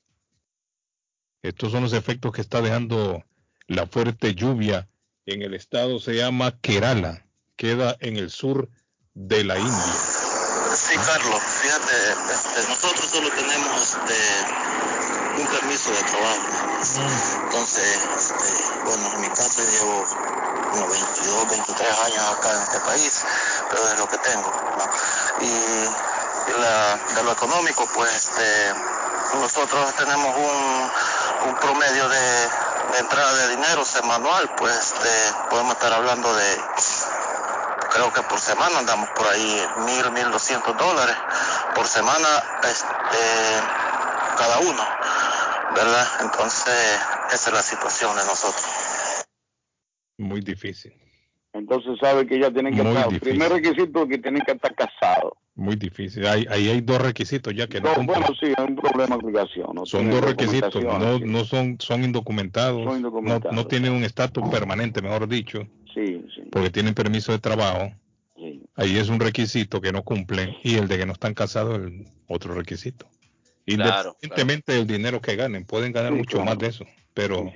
Estos son los efectos que está dejando la fuerte lluvia en el estado, se llama Kerala, queda en el sur de la India. Carlos, fíjate, este, nosotros solo tenemos este, un permiso de trabajo. Entonces, este, bueno, en mi caso llevo como 22, 23 años acá en este país, pero es lo que tengo. ¿no? Y, y la- de lo económico, pues este, nosotros tenemos un, un promedio de, de entrada de dinero semanal, pues este, podemos estar hablando de creo que por semana andamos por ahí mil, mil doscientos dólares por semana este, cada uno, ¿verdad? Entonces, esa es la situación de nosotros. Muy difícil, Entonces sabe que ya tienen que Muy estar, difícil. primer requisito es que tienen que estar casados. muy difícil. Hay, ahí hay dos requisitos ya que no No, cumplen. bueno, sí, es un problema de obligación. ¿no? Son dos requisitos, no, no son, son indocumentados, Son no, indocumentados. no tienen un estatus permanente, mejor dicho, Sí, sí. porque tienen permiso de trabajo. Sí. Ahí es un requisito que no cumplen y el de que no están casados es otro requisito. Claro, Independientemente del dinero que ganen, pueden ganar Sí, mucho claro. más de eso, pero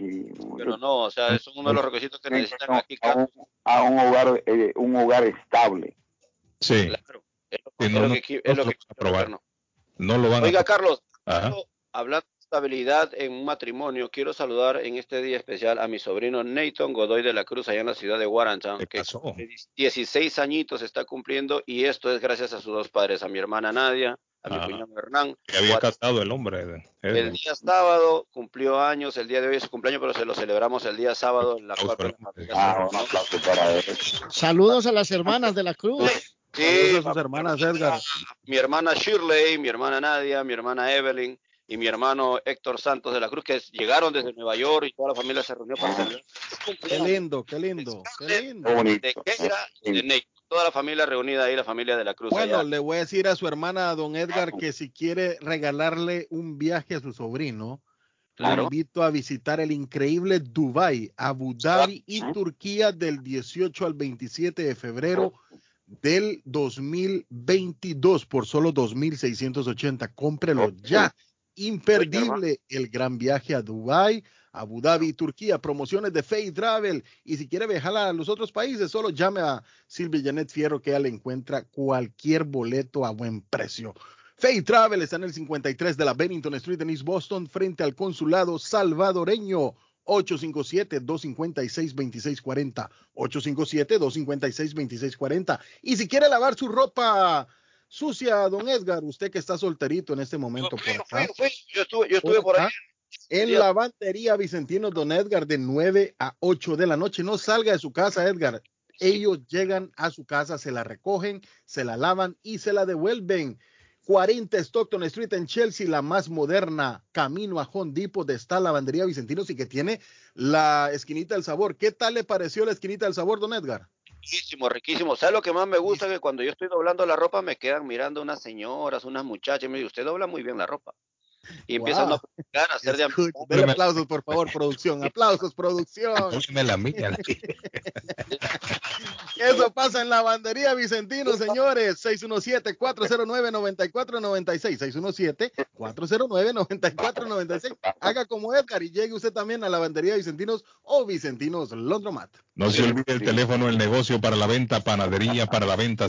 Pero no, o sea, es uno de los requisitos que necesitan aquí. a un, a un hogar, eh, un hogar estable. sí, Claro, es lo, es que, no es lo que lo van a aprobar. no. no lo van Oiga, a... Carlos, Ajá. hablando estabilidad en un matrimonio, quiero saludar en este día especial a mi sobrino Nathan Godoy de la Cruz, allá en la ciudad de Warrentown, ¿Qué que pasó? 16 añitos está cumpliendo y esto es gracias a sus dos padres, a mi hermana Nadia, a mi cuñado Hernán. Que había Cuatro- casado el hombre. El día sábado cumplió años, el día de hoy es su cumpleaños, pero se lo celebramos el día sábado en la cual la familia se Ah, reunió. un aplauso para él. Saludos a las hermanas de la Cruz. Sí, Saludos a sus hermanas, Edgar. mi hermana Shirley, mi hermana Nadia, mi hermana Evelyn y mi hermano Héctor Santos de la Cruz, que llegaron desde Nueva York y toda la familia se reunió para celebrar Qué lindo, qué lindo, qué lindo. Qué bonito. de Keira y de Nate. Toda la familia reunida ahí, la familia de la Cruz. Bueno, allá. le voy a decir a su hermana, a don Edgar, que si quiere regalarle un viaje a su sobrino, le Claro. invito a visitar el increíble Dubai, Abu Dhabi y Turquía del 18 al 27 de febrero del 2022 por solo 2.680. Cómprelo ya. Imperdible el gran viaje a Dubai, Abu Dhabi Turquía. Promociones de Faith Travel. Y si quiere viajar a los otros países, solo llame a Silvia Janet Fierro que ella le encuentra cualquier boleto a buen precio. Faith Travel está en el 53 de la Bennington Street en East Boston, frente al consulado salvadoreño. 857-256-2640. 857-256-2640. Y si quiere lavar su ropa sucia, don Edgar, usted que está solterito en este momento por acá. Yo estuve, yo estuve por ahí. En lavandería Vicentino Don Edgar de 9 a 8 de la noche. No salga de su casa, Edgar. Ellos llegan a su casa, se la recogen, se la lavan y se la devuelven. 40 Stockton Street en Chelsea, la más moderna, camino a Home Depot, de esta lavandería Vicentinos y que tiene la esquinita del sabor. ¿Qué tal le pareció la esquinita del sabor, don Edgar? Riquísimo, riquísimo. ¿Sabes lo que más me gusta? Que cuando yo estoy doblando la ropa me quedan mirando unas señoras, unas muchachas. y Me dicen, usted dobla muy bien la ropa. Y empiezan a Wow. practicar, a hacer de aplausos, por favor, producción. Aplausos, producción. La mía. Eso pasa en lavandería Vicentino, señores. 617-409-9496. 617-409-9496. Haga como Edgar y llegue usted también a lavandería Vicentinos o Vicentinos Laundromat. No se olvide el teléfono del negocio para la venta, panadería para la venta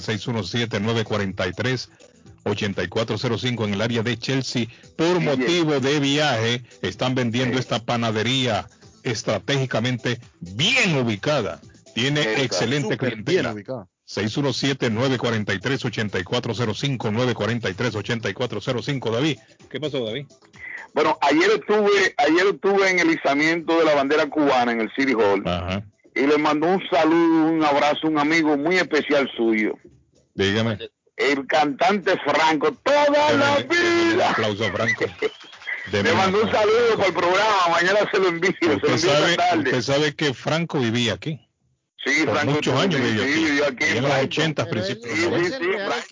617-943-8405 en el área de Chelsea. Por motivo de viaje, están vendiendo esta panadería estratégicamente bien ubicada. Tiene excelente clientela. ubicado. 617-943-8405, 943-8405. David, ¿qué pasó, David? Bueno, ayer estuve, ayer estuve en el izamiento de la bandera cubana en el City Hall y le mandó un saludo, un abrazo a un amigo muy especial suyo, Dígame. El cantante Franco, toda la Un vida. aplauso, Franco. Le mandó un saludo por el programa, mañana se lo envío, se lo Usted envío sabe, tarde. usted sabe que Franco vivía aquí. Sí, Por Franco muchos años sí, vivió sí, aquí. vivió aquí, Y en los Franco. 80, principios de Sí, sí, 90. sí,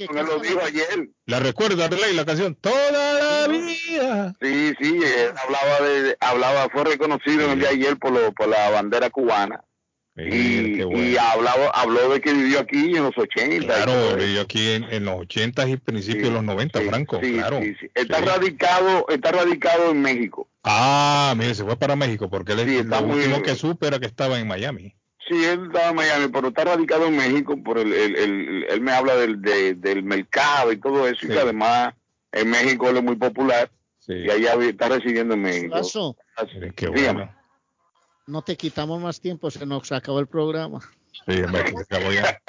Franco, me lo dijo ayer. ¿La recuerda, Relay, la canción? Toda la vida. Sí, sí, él hablaba de, hablaba, fue reconocido en el día de ayer por, lo, por la bandera cubana. Y, bueno. y hablaba, habló de que vivió aquí en los 80. y todo Claro, vivió aquí en, en los 80 y principios de los 90, Franco, sí, claro. sí, sí. Está Sí. radicado, está radicado en México. Ah, mire, se fue para México porque él, Sí, está lo último que supe era que estaba en Miami. Sí, él estaba en Miami, pero está radicado en México por el, el, el- él me habla del, de- del mercado y todo eso, y que además en México él es muy popular y allá está residiendo en México. Lazo, Qué Dígame. No te quitamos más tiempo, se nos acabó el programa. Sí, hombre, se acabó ya.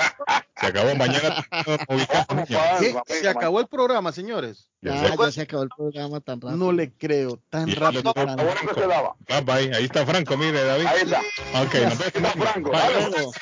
Se acabó mañana. ¿Qué? Se acabó el programa, señores. Ya, ya se acabó el programa tan rápido. No le creo, tan rápido. Tan- Bye, bye. Ahí está Franco, mire, David. Ahí está. Ok, nos vemos. Franco. Bye. Luego.